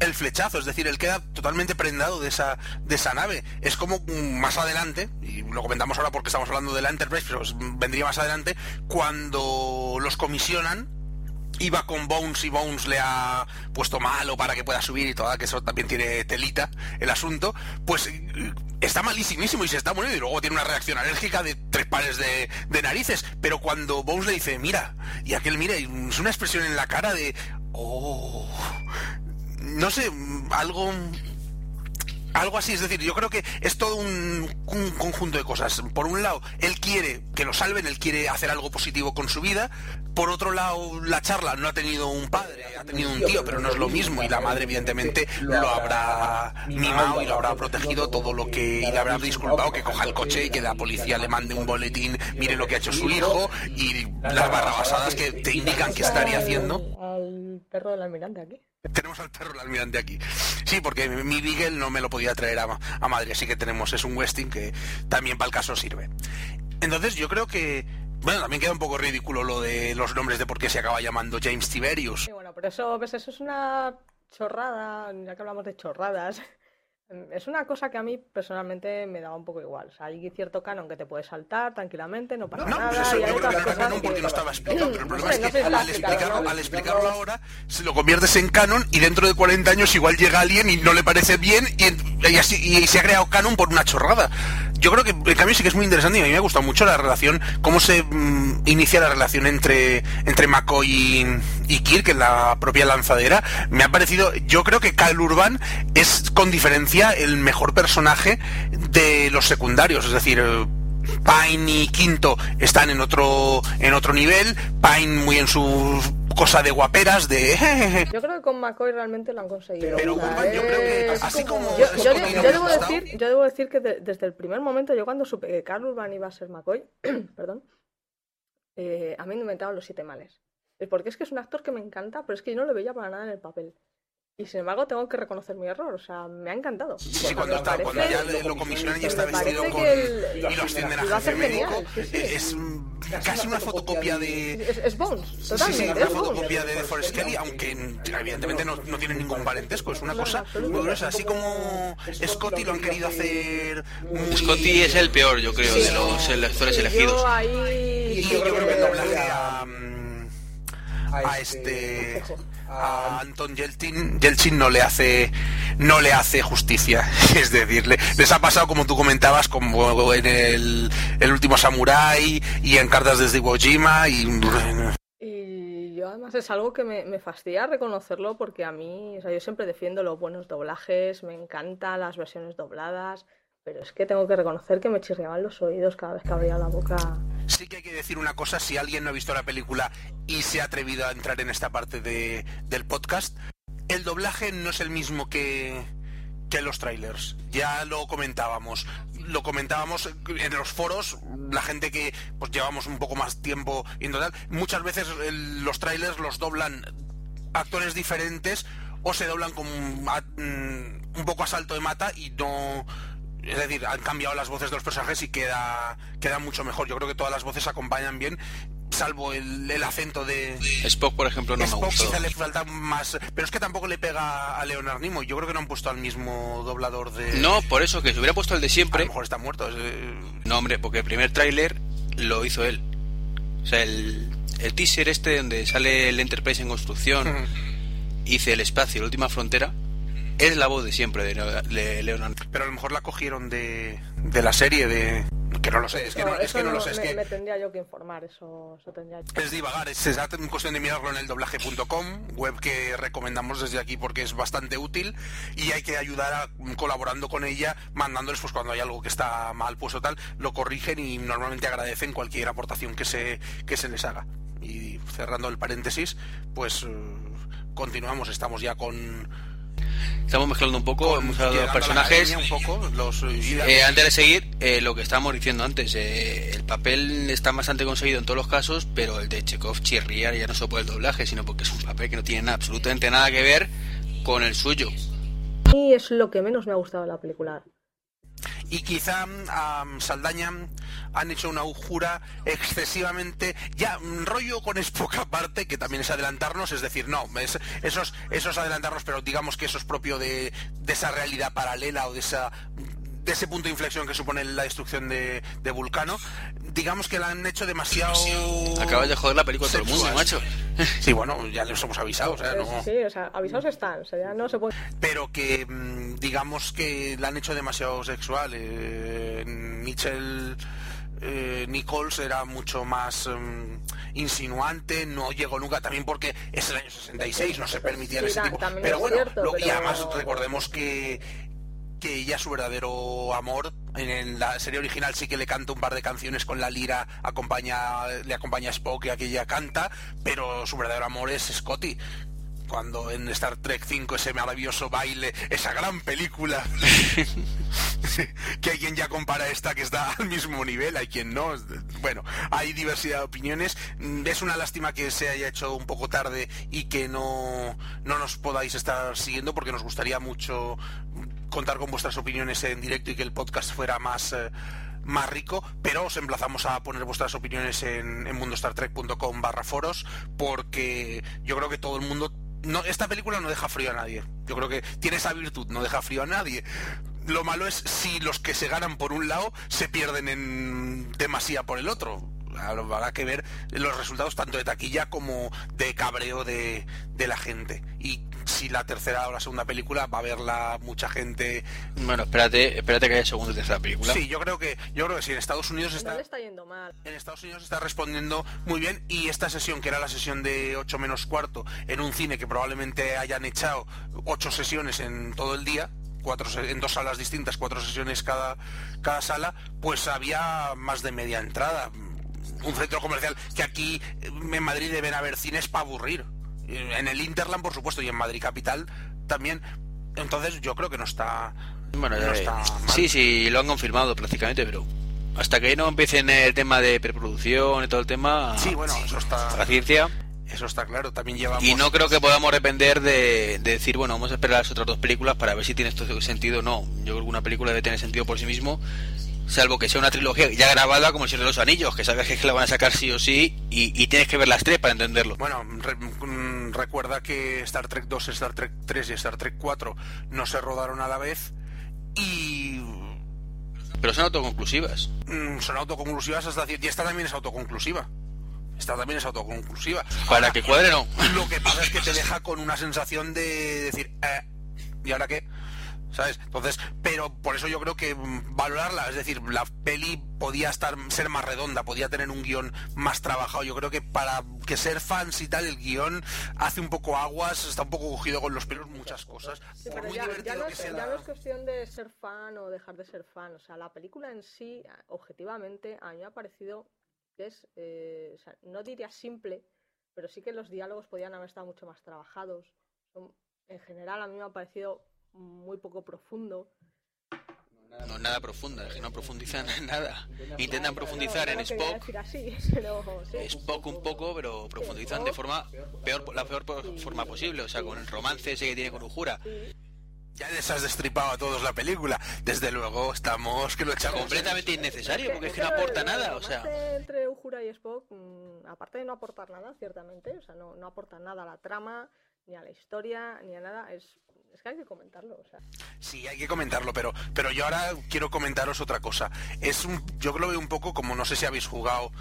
Speaker 2: el flechazo, es decir, él queda totalmente prendado de esa, de esa nave. Es como más adelante, y lo comentamos ahora porque estamos hablando de la Enterprise, pero vendría más adelante, cuando los comisionan iba con Bones y Bones le ha puesto malo para que pueda subir y toda, que eso también tiene telita el asunto, pues está malísimísimo y se está muriendo y luego tiene una reacción alérgica de tres pares de, de narices, pero cuando Bones le dice, mira, y aquel mira, es una expresión en la cara de, oh, no sé, algo algo así, es decir, yo creo que es todo un, un, conjunto de cosas. Por un lado, él quiere que lo salven, él quiere hacer algo positivo con su vida. Por otro lado, la charla no ha tenido un padre, ha tenido un tío, pero no es lo mismo. Y la madre, evidentemente, lo habrá mimado y lo habrá protegido todo lo que. Y le habrá disculpado que coja el coche y que la policía le mande un boletín, mire lo que ha hecho su hijo y las barrabasadas que te indican que estaría haciendo.
Speaker 3: Al perro del almirante aquí.
Speaker 2: Tenemos al perro del almirante aquí. Sí, porque mi Beagle no me lo podía traer a, a Madrid, así que tenemos, es un Westing que también para el caso sirve. Entonces yo creo que, bueno, también queda un poco ridículo lo de los nombres de por qué se acaba llamando James Tiberius.
Speaker 3: Sí, bueno, pero eso, pues eso es una chorrada, ya que hablamos de chorradas. Es una cosa que a mí personalmente me daba un poco igual. O sea, hay cierto canon que te puedes saltar tranquilamente, no pasa
Speaker 2: no,
Speaker 3: nada.
Speaker 2: Pues eso,
Speaker 3: y hay
Speaker 2: yo creo que era canon porque
Speaker 3: que-
Speaker 2: no estaba explicado, pero el problema
Speaker 3: No
Speaker 2: es
Speaker 3: sé,
Speaker 2: que
Speaker 3: no sé si
Speaker 2: al explicarlo,
Speaker 3: ¿no?
Speaker 2: al explicarlo ahora, se lo conviertes en canon y dentro de 40 años igual llega alguien y no le parece bien y, y así, y se ha creado canon por una chorrada. Yo creo que en cambio sí que es muy interesante y a mí me ha gustado mucho la relación, cómo se mm, inicia la relación entre, entre McCoy y, y Kirk en la propia lanzadera. Me ha parecido, yo creo que Cal Urban es con diferencia el mejor personaje de los secundarios, es decir, Pine y Quinto están en otro en otro nivel, Pine muy en su cosa de guaperas, de jejeje.
Speaker 3: Yo creo que con McCoy realmente lo han conseguido.
Speaker 2: Pero
Speaker 3: O sea,
Speaker 2: Urban, yo creo que así como-
Speaker 3: Yo, debo
Speaker 2: gustado.
Speaker 3: decir, yo debo decir que de- desde el primer momento, yo cuando supe que Carl Urban iba a ser McCoy, [CLEARS THROAT] perdón, eh, a mí me inventaban los siete males. Eh, Porque es que es un actor que me encanta, pero es que yo no lo veía para nada en el papel. Y sin embargo tengo que reconocer mi error, o sea, me ha encantado.
Speaker 2: Sí, cuando, está, cuando ya lo comisionan y está vestido con
Speaker 3: el-
Speaker 2: y lo ascienden a jefe médico,
Speaker 3: genial, sí, sí.
Speaker 2: es casi una fotocopia de
Speaker 3: Es, es Bones,
Speaker 2: Sí, sí, una fotocopia de Forrest Kelly, aunque evidentemente no, no tiene ningún parentesco, es una
Speaker 3: No,
Speaker 2: cosa muy gruesa, así como Scotty lo han querido hacer muy...
Speaker 1: Scotty es el peor, yo creo, de los actores
Speaker 3: Sí,
Speaker 1: elegidos.
Speaker 3: Yo ahí...
Speaker 2: Y yo creo que el doblaje a, mm, a este a Anton Yelchin, Yelchin no le hace no le hace justicia. [LAUGHS] Es decir, le- les ha pasado como tú comentabas, como en el, el último Samurai y en cartas desde Iwo Jima y
Speaker 3: Y yo además es algo que me, me fastidia reconocerlo porque a mí, o sea, yo siempre defiendo los buenos doblajes, me encantan las versiones dobladas, pero es que tengo que reconocer que me chirriaban los oídos cada vez que abría la boca.
Speaker 2: Sí que hay que decir una cosa, si alguien no ha visto la película y se ha atrevido a entrar en esta parte de- del podcast, el doblaje no es el mismo que, que los trailers. Ya lo comentábamos. Lo comentábamos en los foros, la gente que pues llevamos un poco más tiempo y en total, muchas veces los trailers los doblan actores diferentes o se doblan con a- mm, un poco a salto de mata y no es decir, han cambiado las voces de los personajes y queda queda mucho mejor. Yo creo que todas las voces acompañan bien, salvo el, el acento de
Speaker 1: Spock, por ejemplo, no me
Speaker 2: Spock
Speaker 1: gustó.
Speaker 2: quizá le falta más, pero es que tampoco le pega a Leonard Nimoy. Yo creo que no han puesto al mismo doblador de
Speaker 1: No, por eso, que si hubiera puesto el de
Speaker 2: a
Speaker 1: siempre...
Speaker 2: lo mejor está muerto. eh,
Speaker 1: No, hombre, porque el primer tráiler lo hizo él. O sea, el, el teaser este donde sale el Enterprise en construcción, hice el espacio, la última frontera, es la voz de siempre de, Leo- de Leonard.
Speaker 2: Pero a lo mejor la cogieron de, de la serie de que no lo sé, es que no, es
Speaker 3: eso
Speaker 2: que no lo sé, es
Speaker 3: me,
Speaker 2: que
Speaker 3: me tendría yo que informar, eso, eso tendría
Speaker 2: Es divagar, es es cuestión de mirarlo en el doblaje.com, web que recomendamos desde aquí porque es bastante útil y hay que ayudar a, colaborando con ella, mandándoles pues cuando hay algo que está mal pues o tal, lo corrigen y normalmente agradecen cualquier aportación que se, que se les haga. Y cerrando el paréntesis, pues eh, continuamos, estamos ya con,
Speaker 1: Estamos mezclando un poco,
Speaker 2: con
Speaker 1: hemos hablado de personajes.
Speaker 2: academia un poco, los
Speaker 1: Eh, antes de seguir, eh, lo que estábamos diciendo antes, eh, el papel está bastante conseguido en todos los casos, pero el de Chekhov chirría ya no solo por el doblaje, sino porque es un papel que no tiene nada, absolutamente nada que ver con el suyo.
Speaker 3: A mí es lo que menos me ha gustado de la película.
Speaker 2: Y quizá a Saldaña han hecho una jura excesivamente ya mm, rollo con Spock aparte que también es adelantarnos es decir no es, eso, es, eso es adelantarnos pero digamos que eso es propio de, de esa realidad paralela o de esa de ese punto de inflexión que supone la destrucción de, de Vulcano digamos que la han hecho demasiado
Speaker 1: Acabas de joder la película a todo el mundo, macho.
Speaker 2: sí bueno ya les hemos avisado o sea, no-
Speaker 3: Sí, o sea, avisados están, o sea, ya no se puede...
Speaker 2: pero que mm, digamos que la han hecho demasiado sexual. Eh, Mitchell eh, Nichols era mucho más mm, insinuante, no llegó nunca, también porque es el año 66, no se permitían
Speaker 3: Sí,
Speaker 2: ese tipo. Pero bueno,
Speaker 3: cierto,
Speaker 2: lo- y además recordemos que que ella su verdadero amor en la serie original sí que le canta un par de canciones con la lira acompaña le acompaña a Spock y aquella canta pero su verdadero amor es Scotty cuando en Star Trek 5 ese maravilloso baile, esa gran película, [LAUGHS] que hay quien ya compara esta que está al mismo nivel, hay quien no. Bueno, hay diversidad de opiniones. Mm, Es una lástima que se haya hecho un poco tarde y que no, no nos podáis estar siguiendo porque nos gustaría mucho contar con vuestras opiniones en directo y que el podcast fuera más... eh, más rico, pero os emplazamos a poner vuestras opiniones en, en mundostartrek.com barra foros porque yo creo que todo el mundo esta película no deja frío a nadie. Yo creo que tiene esa virtud, no deja frío a nadie. Lo malo es si los que se ganan por un lado se pierden en demasía por el otro. Habrá que ver los resultados tanto de taquilla como de cabreo de, de la gente. Y si la tercera o la segunda película va a verla mucha gente.
Speaker 1: Bueno, espérate, espérate que haya segunda y tercera película.
Speaker 2: Sí, yo creo que, yo creo que sí, en Estados Unidos
Speaker 3: No
Speaker 2: está.
Speaker 3: le está yendo mal.
Speaker 2: En Estados Unidos está respondiendo muy bien y esta sesión, que era la sesión de 8 menos cuarto, en un cine que probablemente hayan echado 8 sesiones en todo el día, cuatro, se- en dos salas distintas, cuatro sesiones cada, cada sala, pues había más de media entrada. Un centro comercial que aquí eh, en Madrid deben haber cines para aburrir. En el Interland, por supuesto, y en Madrid Capital también. Entonces yo creo que no está...
Speaker 1: Bueno,
Speaker 2: no
Speaker 1: ya
Speaker 2: está mal.
Speaker 1: sí, sí, lo han confirmado prácticamente, pero hasta que no empiecen el tema de preproducción y todo el tema,
Speaker 2: Sí, bueno, eso está,
Speaker 1: la ciencia,
Speaker 2: eso está claro. También llevamos...
Speaker 1: y no creo que podamos depender de, de decir, bueno, vamos a esperar las otras dos películas para ver si tiene esto sentido o no. Yo creo que una película debe tener sentido por sí mismo, salvo que sea una trilogía ya grabada como el Señor de los Anillos, que sabes que la van a sacar sí o sí, y, y tienes que ver las tres para entenderlo.
Speaker 2: Bueno, re- mm, recuerda que Star Trek 2, Star Trek 3 y Star Trek 4 no se rodaron a la vez y
Speaker 1: Pero son autoconclusivas.
Speaker 2: mm, son autoconclusivas hasta decir, y esta también es autoconclusiva. esta también es autoconclusiva.
Speaker 1: Para que cuadre no.
Speaker 2: Lo que pasa es que te deja con una sensación de decir, eh, ¿y ahora qué? ¿Sabes? Entonces, pero por eso yo creo que mm, valorarla, es decir, la peli podía estar ser más redonda, podía tener un guion más trabajado. Yo creo que para que ser fans y tal, el guion hace un poco aguas, está un poco cogido con los pelos muchas cosas.
Speaker 3: Sí,
Speaker 2: Por
Speaker 3: pero
Speaker 2: muy
Speaker 3: ya,
Speaker 2: divertido
Speaker 3: ya no
Speaker 2: que
Speaker 3: es,
Speaker 2: sea
Speaker 3: ya
Speaker 2: la-
Speaker 3: no es cuestión de ser fan o dejar de ser fan. O sea, la película en sí, objetivamente, a mí me ha parecido que es, eh, o sea, no diría simple, pero sí que los diálogos podían haber estado mucho más trabajados. En general, a mí me ha parecido muy poco profundo.
Speaker 1: No, nada profunda, es que no profundizan en nada. Intentan profundizar en Spock,
Speaker 3: decir así, [LAUGHS] pero sí.
Speaker 1: Spock un poco, pero profundizan de forma peor, la peor forma posible, o sea, con el romance ese que tiene con Uhura.
Speaker 2: Ya les has destripado a todos la película. Desde luego, estamos que lo echamos.
Speaker 1: Completamente innecesario, porque es que no aporta nada,
Speaker 3: el
Speaker 1: o sea...
Speaker 3: romance entre Uhura y Spock, mm, aparte de no aportar nada, ciertamente, o sea, no, no aporta nada a la trama, ni a la historia, ni a nada, es, es que hay que comentarlo, o sea.
Speaker 2: Sí, hay que comentarlo, pero, pero yo ahora quiero comentaros otra cosa. Es un, yo lo veo un poco como no sé si habéis jugado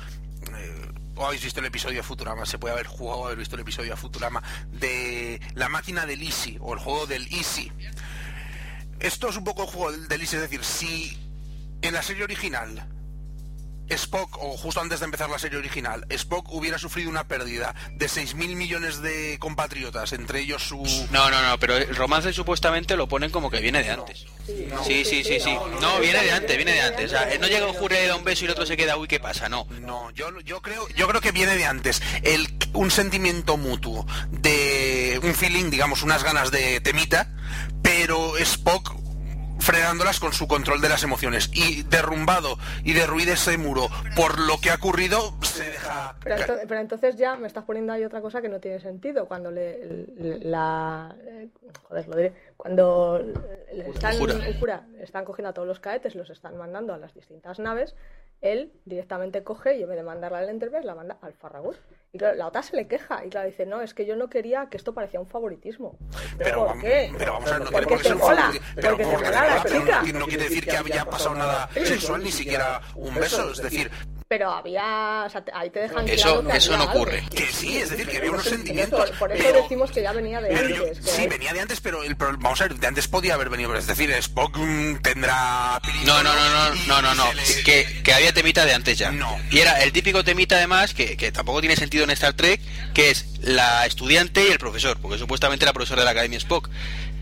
Speaker 2: eh, o habéis visto el episodio Futurama, se puede haber jugado o haber visto el episodio de Futurama de la máquina del Easy o el juego del Easy. Esto es un poco el juego del Easy, es decir, si en la serie original Spock, o justo antes de empezar la serie original, Spock hubiera sufrido una pérdida de 6.000 millones de compatriotas, entre ellos su...
Speaker 1: No, no, no, pero el romance supuestamente lo ponen como que viene de antes. Sí, sí, sí, sí. No, viene de antes, viene de antes. O sea, no llega y le da un beso y el otro se queda, uy, ¿qué pasa? No.
Speaker 2: No, yo, yo creo, yo creo que viene de antes. El, un sentimiento mutuo de un feeling, digamos, unas ganas de temita, pero Spock frenándolas con su control de las emociones y derrumbado y derruido ese muro por lo que ha ocurrido se deja
Speaker 3: Pero, ento- pero entonces ya me estás poniendo ahí otra cosa que no tiene sentido. Cuando le, le- la. eh, Joder, lo diré. Cuando le están, están cogiendo a todos los cadetes, los están mandando a las distintas naves, él directamente coge y en vez de mandarla al Enterprise, la manda al Farragut. Y claro, la otra se le queja y claro, dice: No, es que yo no quería que esto parecía un favoritismo.
Speaker 2: pero,
Speaker 3: ¿Por qué?
Speaker 2: pero vamos a ver, no tiene por qué ser un
Speaker 3: mola,
Speaker 2: favori- pero
Speaker 3: porque
Speaker 2: porque
Speaker 3: la chica.
Speaker 2: no, no quiere decir que haya pasado nada sexual ni siquiera un beso es decir
Speaker 3: Pero había. O sea, te- ahí te dejan
Speaker 1: Eso-
Speaker 3: claro que
Speaker 1: eso no
Speaker 3: algo.
Speaker 1: ocurre.
Speaker 2: que sí es decir que había unos sentimientos
Speaker 3: Por, por eso
Speaker 2: pero-
Speaker 3: decimos que ya venía de
Speaker 2: yo-
Speaker 3: antes. que
Speaker 2: sí, venía de antes, pero el, pro- vamos a ver, de antes podía haber venido. Es decir, Spock mm, tendrá.
Speaker 1: No, no, no, no, no, no, no.
Speaker 2: le-
Speaker 1: Que, que había temita de antes ya.
Speaker 2: No.
Speaker 1: Y era el típico temita además, que, que tampoco tiene sentido en Star Trek, que es la estudiante y el profesor, porque supuestamente era profesor de la Academia Spock.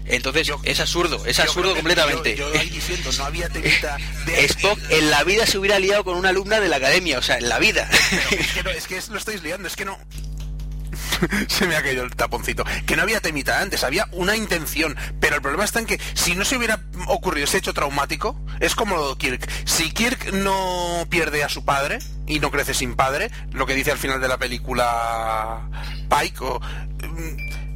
Speaker 1: Entonces
Speaker 2: Yo-
Speaker 1: es absurdo, es absurdo completamente.
Speaker 2: Yo, yo ahí diciendo, no había temita de.
Speaker 1: Spock en la vida se hubiera liado con una alumna de la academia, o sea, en la vida.
Speaker 2: Pero es que, no, es que es- lo estáis liando, es que no. [LAUGHS] se me ha caído el taponcito. Que no había temita antes, había una intención. Pero el problema está en que si no se hubiera ocurrido ese hecho traumático, es como lo de Kirk. Si Kirk no pierde a su padre y no crece sin padre, lo que dice al final de la película Pike, o.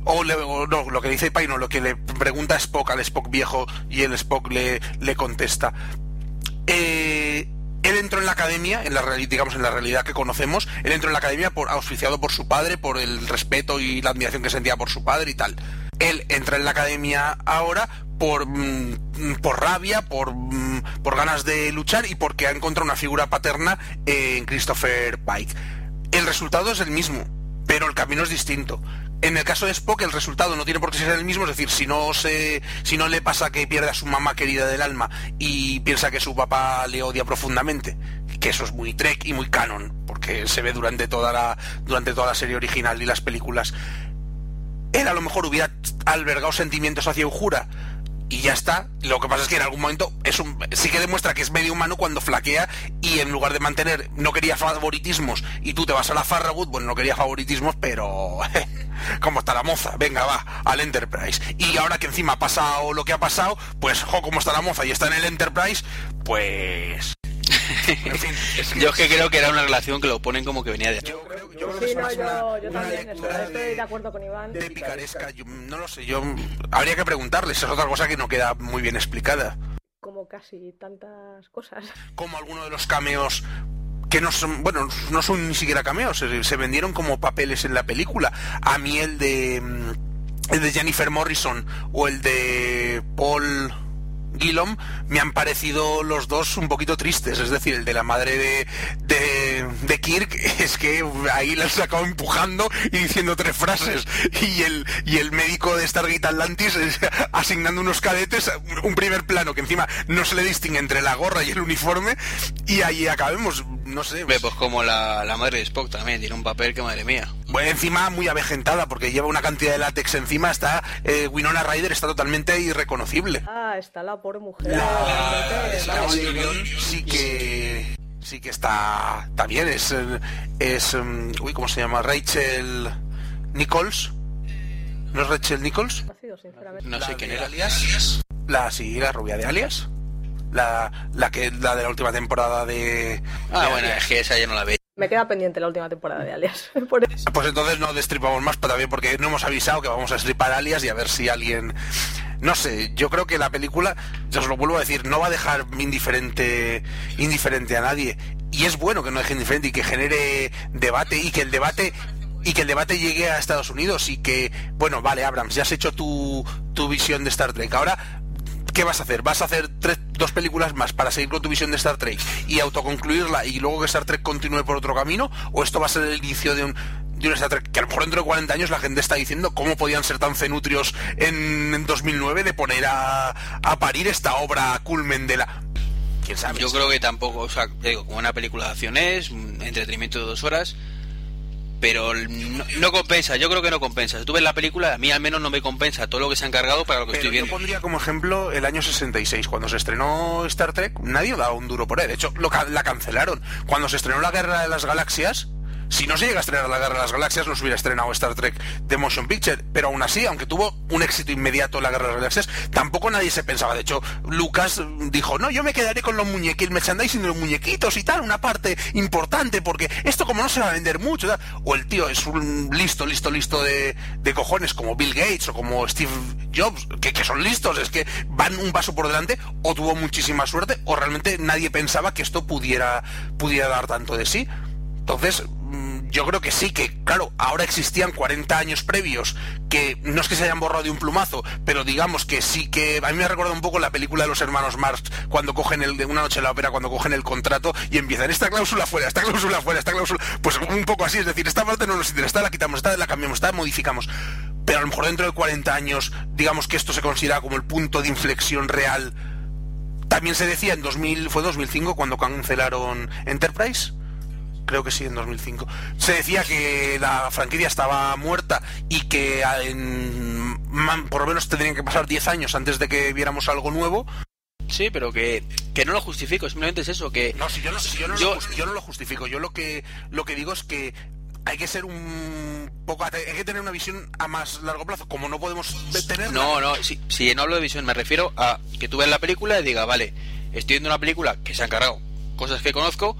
Speaker 2: o, le- no, lo que dice Pike, no, lo que le pregunta Spock al Spock viejo y el Spock le, le contesta eh, él entró en la academia, en la digamos en la realidad que conocemos, él entró en la academia por auspiciado por su padre, por el respeto y la admiración que sentía por su padre y tal. Él entra en la academia ahora por mm, por rabia, por mm, por ganas de luchar y porque ha encontrado una figura paterna en Christopher Pike. El resultado es el mismo, pero el camino es distinto. En el caso de Spock el resultado no tiene por qué ser el mismo, es decir, si no se, si no le pasa que pierde a su mamá querida del alma y piensa que su papá le odia profundamente, que eso es muy Trek y muy canon, porque se ve durante toda la, durante toda la serie original y las películas. Él a lo mejor hubiera albergado sentimientos hacia Uhura y ya está. Lo que pasa es que en algún momento es un, sí que demuestra que es medio humano cuando flaquea y en lugar de mantener, no quería favoritismos y tú te vas a la Farragut, bueno, no quería favoritismos, pero [LAUGHS] ¿cómo está la moza? Venga, va, al Enterprise. Y ahora que encima ha pasado lo que ha pasado, pues, jo, ¿cómo está la moza? Y está en el Enterprise, pues... [LAUGHS] En fin, es que-
Speaker 1: Yo es que creo que era una relación que lo ponen como que venía de
Speaker 2: yo creo- yo creo que
Speaker 3: Sí,
Speaker 2: es
Speaker 3: no, yo, también estoy, de acuerdo con Iván.
Speaker 2: de picaresca, yo no lo sé, yo habría que preguntarles, es otra cosa que no queda muy bien explicada.
Speaker 3: Como casi tantas cosas.
Speaker 2: Como alguno de los cameos que no son, bueno, no son ni siquiera cameos, se, se vendieron como papeles en la película. A mí el de mm, el de Jennifer Morrison o el de Paul Gillom me han parecido los dos un poquito tristes. Es decir, el de la madre de, de, de Kirk [LAUGHS] es que ahí le han sacado empujando y diciendo tres frases. Y el, y el médico de Stargate Atlantis [LAUGHS] asignando unos cadetes un primer plano que encima no se le distingue entre la gorra y el uniforme. Y ahí acabemos, no sé.
Speaker 1: Ve, pues como la, la madre de Spock también, tiene un papel que madre mía.
Speaker 2: Bueno, encima muy avejentada porque lleva una cantidad de látex encima, está eh, Winona Ryder está totalmente irreconocible.
Speaker 3: Ah, está la pobre mujer.
Speaker 2: La. Tyrion sí que sí que está está bien, es es um, uy, ¿cómo se llama? Rachel Nichols. ¿No es Rachel Nichols?
Speaker 1: No sé quién era.
Speaker 2: Alias. La sí, la rubia de Alias. La, la que la de la última temporada de
Speaker 1: Ah,
Speaker 2: de
Speaker 1: bueno,
Speaker 2: Alias.
Speaker 1: es que esa ya no la ve.
Speaker 3: Me queda pendiente la última temporada de Alias. [LAUGHS] Por eso.
Speaker 2: Pues entonces no destripamos más, pero también porque no hemos avisado que vamos a destripar alias y a ver si alguien... No sé, yo creo que la película, yo os lo vuelvo a decir, no va a dejar indiferente, indiferente a nadie. Y es bueno que no deje indiferente y que genere debate y que el debate y que el debate llegue a Estados Unidos y que, bueno, vale, Abrams, ya has hecho tu, tu visión de Star Trek. Ahora ¿qué vas a hacer? ¿Vas a hacer tres, dos películas más para seguir con tu visión de Star Trek y autoconcluirla y luego que Star Trek continúe por otro camino? ¿O esto va a ser el inicio de un, de un Star Trek que a lo mejor dentro de 40 años la gente está diciendo cómo podían ser tan cenutrios en, en 2009 de poner a, a parir esta obra culmen de la...
Speaker 1: Yo creo que tampoco, o sea, digo, como una película de acción es, entretenimiento de dos horas, pero no, no compensa, yo creo que no compensa. Si tú ves la película, a mí al menos no me compensa todo lo que se ha encargado para lo que
Speaker 2: Pero
Speaker 1: estoy
Speaker 2: yo
Speaker 1: viendo.
Speaker 2: pondría como ejemplo el año 66, cuando se estrenó Star Trek, nadie daba un duro por él. De hecho, lo la cancelaron. Cuando se estrenó la Guerra de las Galaxias, si no se llega a estrenar la Guerra de las Galaxias, no se hubiera estrenado Star Trek de Motion Picture. Pero aún así, aunque tuvo un éxito inmediato la Guerra de las Galaxias, tampoco nadie se pensaba. De hecho, Lucas dijo, no, yo me quedaré con los muñequitos, el merchandising de los muñequitos y tal, una parte importante, porque esto como no se va a vender mucho. tal". O el tío es un listo, listo, listo de, cojones, como Bill Gates o como Steve Jobs, que, son listos, es que van un paso por delante, o tuvo muchísima suerte, o realmente nadie pensaba que esto pudiera, pudiera dar tanto de sí. Entonces, yo creo que sí, que claro, ahora existían 40 años previos que no es que se hayan borrado de un plumazo, pero digamos que sí que a mí me ha recordado un poco la película de los hermanos Marx cuando cogen el de una noche en la ópera cuando cogen el contrato y empiezan esta cláusula fuera, esta cláusula fuera, esta cláusula, pues un poco así, es decir, esta parte no nos interesa, esta la quitamos, esta la cambiamos, esta la modificamos. Pero a lo mejor dentro de 40 años, digamos que esto se considera como el punto de inflexión real. También se decía en 2000, fue 2005 cuando cancelaron Enterprise creo que sí, en 2005. Se decía que la franquicia estaba muerta y que ah, en, man- por lo menos tendrían que pasar 10 años antes de que viéramos algo nuevo.
Speaker 1: Sí, pero que, que no lo justifico, simplemente es eso, que
Speaker 2: No, si yo no, si yo no,
Speaker 1: Yo-
Speaker 2: Lo, yo no lo justifico. Yo lo que, lo que digo es que hay que ser un poco... Hay que tener una visión a más largo plazo. Como no podemos tener...
Speaker 1: No, no, si, si no hablo de visión, me refiero a que tú ves la película y digas, vale, estoy viendo una película que se han cargado cosas que conozco,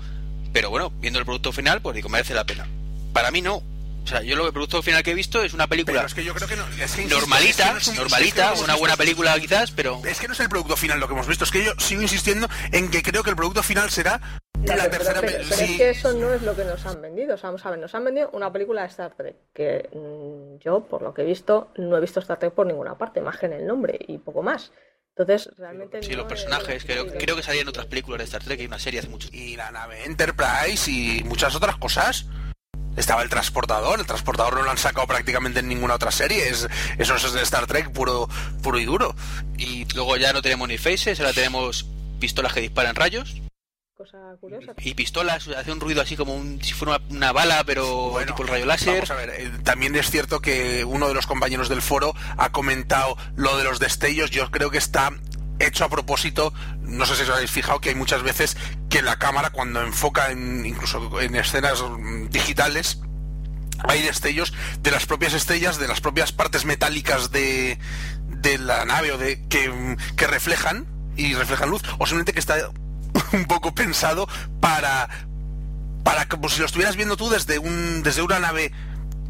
Speaker 1: pero bueno, viendo el producto final, pues digo, merece la pena. Para mí no. O sea, yo lo que el producto final que he visto es una película
Speaker 2: Pero es que yo creo que no... es que, insisto,
Speaker 1: normalita,
Speaker 2: es que no es un- es
Speaker 1: normalita,
Speaker 2: que
Speaker 1: una buena película quizás, pero
Speaker 2: Es que no es el producto final lo que hemos visto, es que yo sigo insistiendo en que creo que el producto final será la tercera
Speaker 3: pero-
Speaker 2: pe-
Speaker 3: pero
Speaker 2: sí.
Speaker 3: es que eso no es lo que nos han vendido. O sea, vamos a ver, nos han vendido una película de Star Trek que mm, yo, por lo que he visto, no he visto Star Trek por ninguna parte, más que en el nombre y poco más. Entonces, realmente.
Speaker 1: sí,
Speaker 3: no
Speaker 1: los personajes, creo, creo que salían otras películas de Star Trek, hay una serie hace mucho
Speaker 2: y la nave Enterprise y muchas otras cosas. Estaba el transportador, el transportador no lo han sacado prácticamente en ninguna otra serie, es, eso es de Star Trek puro, puro y duro.
Speaker 1: Y luego ya no tenemos ni faces, ahora tenemos pistolas que disparan rayos
Speaker 3: Cosa curiosa.
Speaker 1: y pistolas, hace un ruido así como un, si fuera una, una bala, pero
Speaker 2: Bueno,
Speaker 1: tipo el rayo láser.
Speaker 2: Vamos a ver, eh, también es cierto que uno de los compañeros del foro ha comentado lo de los destellos. Yo creo que está hecho a propósito. No sé si os habéis fijado que hay muchas veces que la cámara cuando enfoca en, incluso en escenas mm, digitales hay destellos de las propias estrellas, de las propias partes metálicas de, de la nave o de que, que reflejan y reflejan luz, o simplemente que está [LAUGHS] un poco pensado para para como si lo estuvieras viendo tú desde un desde una nave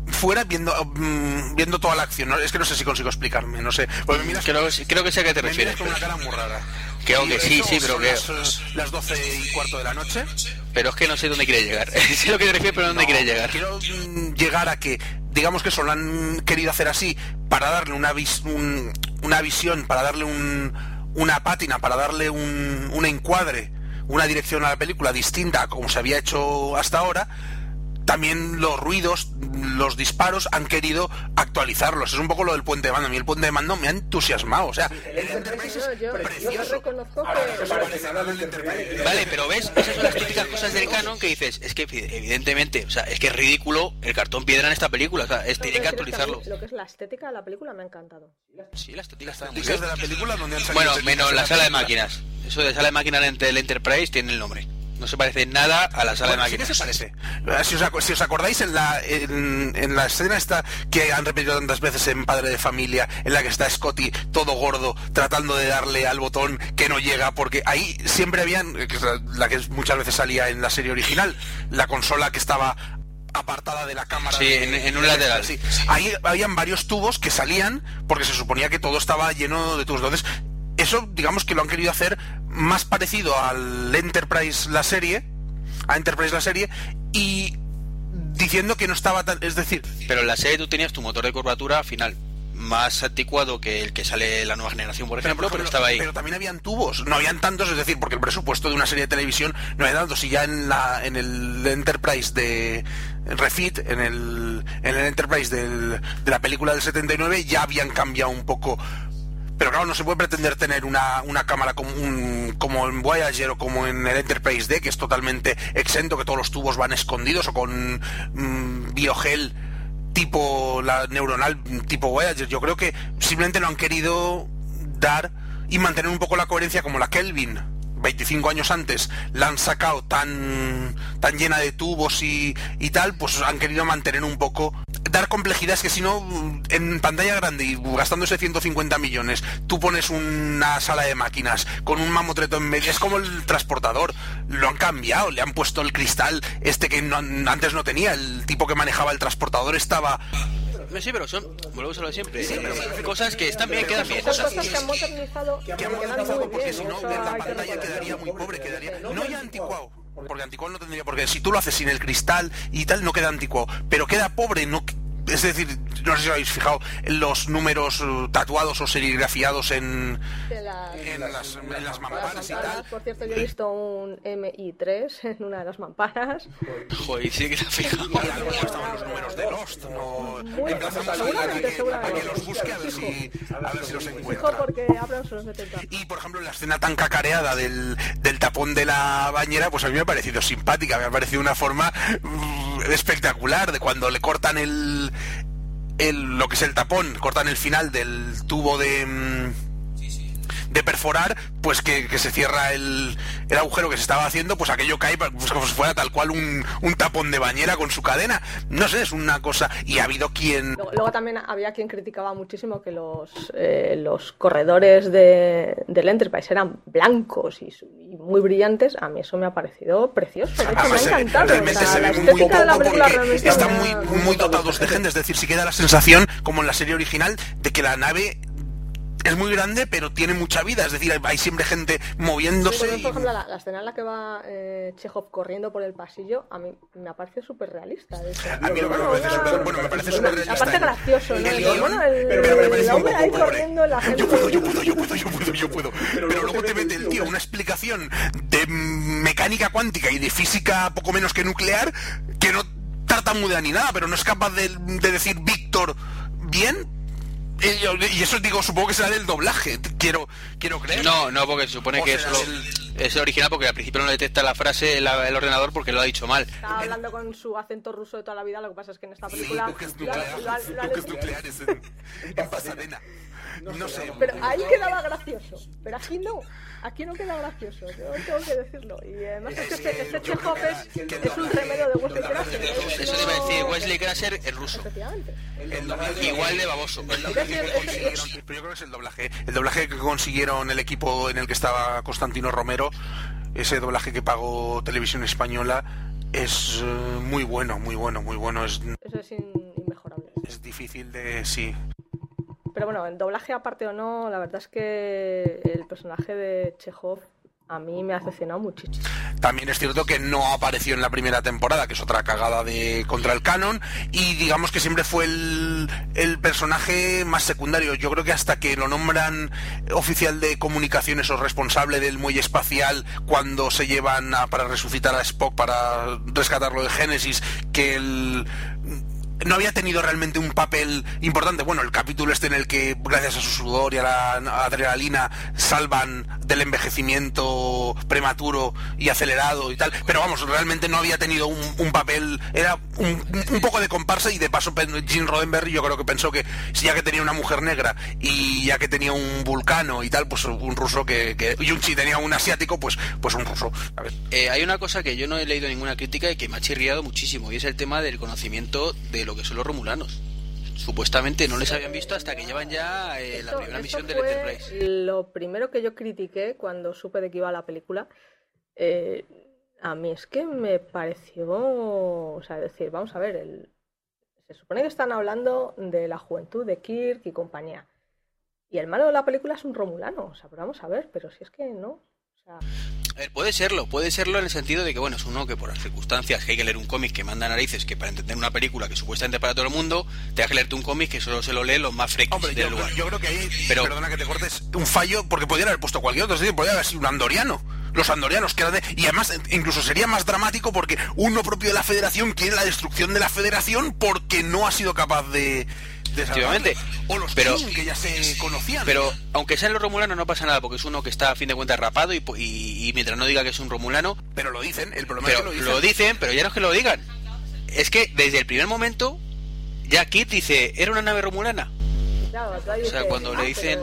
Speaker 2: fuera viendo mm, viendo toda la acción ¿no? es que no sé si consigo explicarme no sé porque me miras,
Speaker 1: Creo, creo que sé a qué te refieres.
Speaker 2: con una cara muy rara
Speaker 1: Creo que sí, sí, pero que-
Speaker 2: las, eh, las 12 y cuarto de la noche
Speaker 1: Pero es que no sé dónde quiere llegar. [LAUGHS] sé lo que te refieres, pero dónde
Speaker 2: No,
Speaker 1: quiere llegar.
Speaker 2: quiero mm, llegar a que digamos que eso lo han querido hacer así para darle una vis- un- una visión para darle un una pátina para darle un, un encuadre, una dirección a la película distinta a como se había hecho hasta ahora, también los ruidos, los disparos han querido actualizarlos. Es un poco lo del puente de mando. A mí el puente de mando me ha entusiasmado. O sea, el Enterprise es
Speaker 3: yo,
Speaker 2: precioso.
Speaker 4: Ahora,
Speaker 3: que...
Speaker 1: Vale, pero ves, esas son las típicas cosas del canon que dices, es que evidentemente, o sea, es que es ridículo el cartón piedra en esta película, o sea, es, tiene que actualizarlo.
Speaker 3: Lo que es la estética de la película me ha encantado.
Speaker 1: Sí, la estética está muy bien.
Speaker 2: de la película donde han salido
Speaker 1: Bueno, menos la sala de máquinas. Eso de sala de máquinas entre el Enterprise tiene el nombre. No se parece nada a la sala
Speaker 2: Bueno,
Speaker 1: de
Speaker 2: sí que
Speaker 1: máquinas.
Speaker 2: se parece. Eh, Si os, acu- si os acordáis en la, en, en la escena esta que han repetido tantas veces en Padre de Familia, en la que está Scotty todo gordo tratando de darle al botón que no llega, porque ahí siempre habían, eh, la, que muchas veces salía en la serie original, la consola que estaba apartada de la cámara.
Speaker 1: Sí,
Speaker 2: de-
Speaker 1: en- en un
Speaker 2: de-
Speaker 1: lateral.
Speaker 2: sí. Ahí habían varios tubos que salían porque se suponía que todo estaba lleno de tubos. Entonces, eso digamos que lo han querido hacer más parecido al Enterprise la serie, a Enterprise la serie, y diciendo que no estaba tan... Es decir,
Speaker 1: Pero en la serie tú tenías tu motor de curvatura final más anticuado que el que sale la nueva generación, por ejemplo, pero,
Speaker 2: por
Speaker 1: estaba ahí.
Speaker 2: pero también habían tubos, no habían tantos, es decir, porque el presupuesto de una serie de televisión no había tantos. Y ya en la en el Enterprise de Refit, en el, en el Enterprise del- de la película del 79, ya habían cambiado un poco. Pero claro, no se puede pretender tener una, una cámara como, en Voyager o como en el Enterprise D, que es totalmente exento, que todos los tubos van escondidos, o con mm, biogel tipo la neuronal tipo Voyager. Yo creo que simplemente lo han querido dar y mantener un poco la coherencia como la Kelvin. 25 años antes la han sacado tan tan llena de tubos y, y tal, pues han querido mantener un poco dar complejidad, es que si no en pantalla grande y gastándose 150 millones, tú pones una sala de máquinas con un mamotreto en medio, es como el transportador, lo han cambiado, le han puesto el cristal este que antes no tenía, el tipo que manejaba el transportador estaba
Speaker 1: Sí, pero son, volvemos a lo de siempre, cosas que están bien, quedan bien.
Speaker 3: Esas cosas que han modernizado
Speaker 4: que han modernizado
Speaker 2: porque si no la pantalla quedaría muy pobre, quedaría no ya anticuado, porque anticuado no tendría porque si tú lo haces sin el cristal y tal no queda anticuado, pero queda pobre, no es decir, no sé si os habéis fijado en los números eh, tatuados o serigrafiados en, en las, en las
Speaker 3: las
Speaker 2: mamparas y tal.
Speaker 3: por cierto, yo he visto un MI3 en una de las mamparas.
Speaker 1: Joder, sí que te has fijado.
Speaker 2: Estaban los números de Lost, no
Speaker 3: Muy
Speaker 2: emplazamos a que, a que los busque a ver si, a ver si los encuentra.
Speaker 3: porque.
Speaker 2: Y por ejemplo, la escena tan cacareada del, del tapón de la bañera, pues a mí me ha parecido simpática, me ha parecido una forma mm, espectacular de cuando le cortan el, el lo que es el tapón, cortan el final del tubo de mm, de perforar, pues que, que se cierra el, el agujero que se estaba haciendo, pues aquello cae pues como si fuera tal cual un, un tapón de bañera con su cadena. No sé, es una cosa. Y ha habido quien
Speaker 3: Luego, luego también había quien criticaba muchísimo que los, eh, los corredores de, del Enterprise eran blancos y, y muy brillantes. A mí eso me ha parecido precioso. De hecho, me ha encantado.
Speaker 2: realmente
Speaker 3: O sea,
Speaker 2: se ve muy poco porque están muy, muy dotados de gente, es decir, si queda la sensación, como en la serie original, de que la nave es muy grande, pero tiene mucha vida, es decir, hay- siempre gente moviéndose.
Speaker 3: por ejemplo, la, la escena en la que va eh, Chekhov corriendo por el pasillo, a mí me ha parecido súper realista. de hecho.
Speaker 2: A mí lo que me parece súper- bueno, me parece súper realista.
Speaker 3: Aparte gracioso, ¿no?
Speaker 2: El
Speaker 3: bueno,
Speaker 2: pero- pero me pareció
Speaker 3: el
Speaker 2: un
Speaker 3: hombre
Speaker 2: poco
Speaker 3: ahí
Speaker 2: pobre.
Speaker 3: corriendo, la gente...
Speaker 2: Yo puedo, yo puedo, yo puedo, yo puedo, yo puedo. Pero, luego te mete el tío una explicación de mecánica cuántica y de física poco menos que nuclear que no tartamudea ni nada, pero no es capaz de, de decir Víctor bien. Y eso digo, supongo que será del doblaje, quiero, quiero creer.
Speaker 1: No, no, porque se supone que es,
Speaker 2: será
Speaker 1: lo-
Speaker 2: el-
Speaker 1: es original porque al principio no detecta la frase el, el ordenador porque lo ha dicho mal.
Speaker 3: Estaba hablando con su acento ruso de toda la vida, lo que pasa es que en esta
Speaker 2: Sí,
Speaker 3: película lo, lo lo
Speaker 2: en, en Pasadena. No sé.
Speaker 3: Pero ahí quedaba gracioso, pero aquí no, aquí no queda gracioso, yo tengo que decirlo. Y además es que este, este Chekhov es, es un remedio de Wesley Crusher.
Speaker 1: Eso te iba a decir, Wesley Crusher es ruso.
Speaker 3: Efectivamente.
Speaker 1: Igual de baboso.
Speaker 2: Pero yo creo que es el doblaje. El doblaje que consiguieron el equipo en el que estaba Constantino Romero, ese doblaje que pagó Televisión Española, es eh, muy bueno, muy bueno, muy bueno. Es,
Speaker 3: Eso es in- inmejorable.
Speaker 2: es difícil de... sí.
Speaker 3: Pero bueno, en doblaje aparte o no, la verdad es que el personaje de Chekhov a mí me ha decepcionado muchísimo.
Speaker 2: También es cierto que no apareció en la primera temporada, que es otra cagada de contra el canon, y digamos que siempre fue el, el personaje más secundario. Yo creo que hasta que lo nombran oficial de comunicaciones o responsable del muelle espacial cuando se llevan a, para resucitar a Spock para rescatarlo de Génesis, que el no había tenido realmente un papel importante. Bueno, el capítulo este en el que, gracias a su sudor y a la adrenalina, salvan del envejecimiento prematuro y acelerado y tal. Pero vamos, realmente no había tenido un, papel, era un, poco de comparsa y de paso Jim Roddenberry yo creo que pensó que ya que tenía una mujer negra y ya que tenía un vulcano y tal, pues un ruso que, que un tenía un asiático, pues, pues un ruso.
Speaker 1: Eh, hay una cosa que yo no he leído ninguna crítica y que me ha chirriado muchísimo y es el tema del conocimiento de lo que son los romulanos. Supuestamente no les habían visto hasta que llevan ya eh, la primera misión del Enterprise.
Speaker 3: Lo primero que yo critiqué cuando supe de que iba la película, eh, a mí es que me pareció, o sea, decir, vamos a ver, el, se supone que están hablando de la juventud de Kirk y compañía. Y el malo de la película es un romulano, o sea, pero vamos a ver, pero si es que no. O sea,
Speaker 1: puede serlo, puede serlo en el sentido de que, bueno, es uno que por las circunstancias que hay que leer un cómic que manda narices, que para entender una película que supuestamente para todo el mundo, te que leerte un cómic que solo se lo lee los más freaks del lugar.
Speaker 2: Yo creo que ahí, Pero, perdona que te cortes, un fallo, porque podrían haber puesto cualquier otro, podría haber sido un andoriano los andorianos, que y además incluso sería más dramático porque uno propio de la federación quiere la destrucción de la federación porque no ha sido capaz de,
Speaker 1: Efectivamente.
Speaker 2: O los pero, que ya se conocían.
Speaker 1: Pero aunque sean los romulanos no pasa nada porque es uno que está a fin de cuentas rapado y, mientras no diga que es un romulano.
Speaker 2: Pero lo dicen, el problema es que
Speaker 1: lo dicen. Lo dicen, pero ya no es que lo digan. Es que desde el primer momento ya Kit dice, era una nave romulana. o sea, cuando le dicen...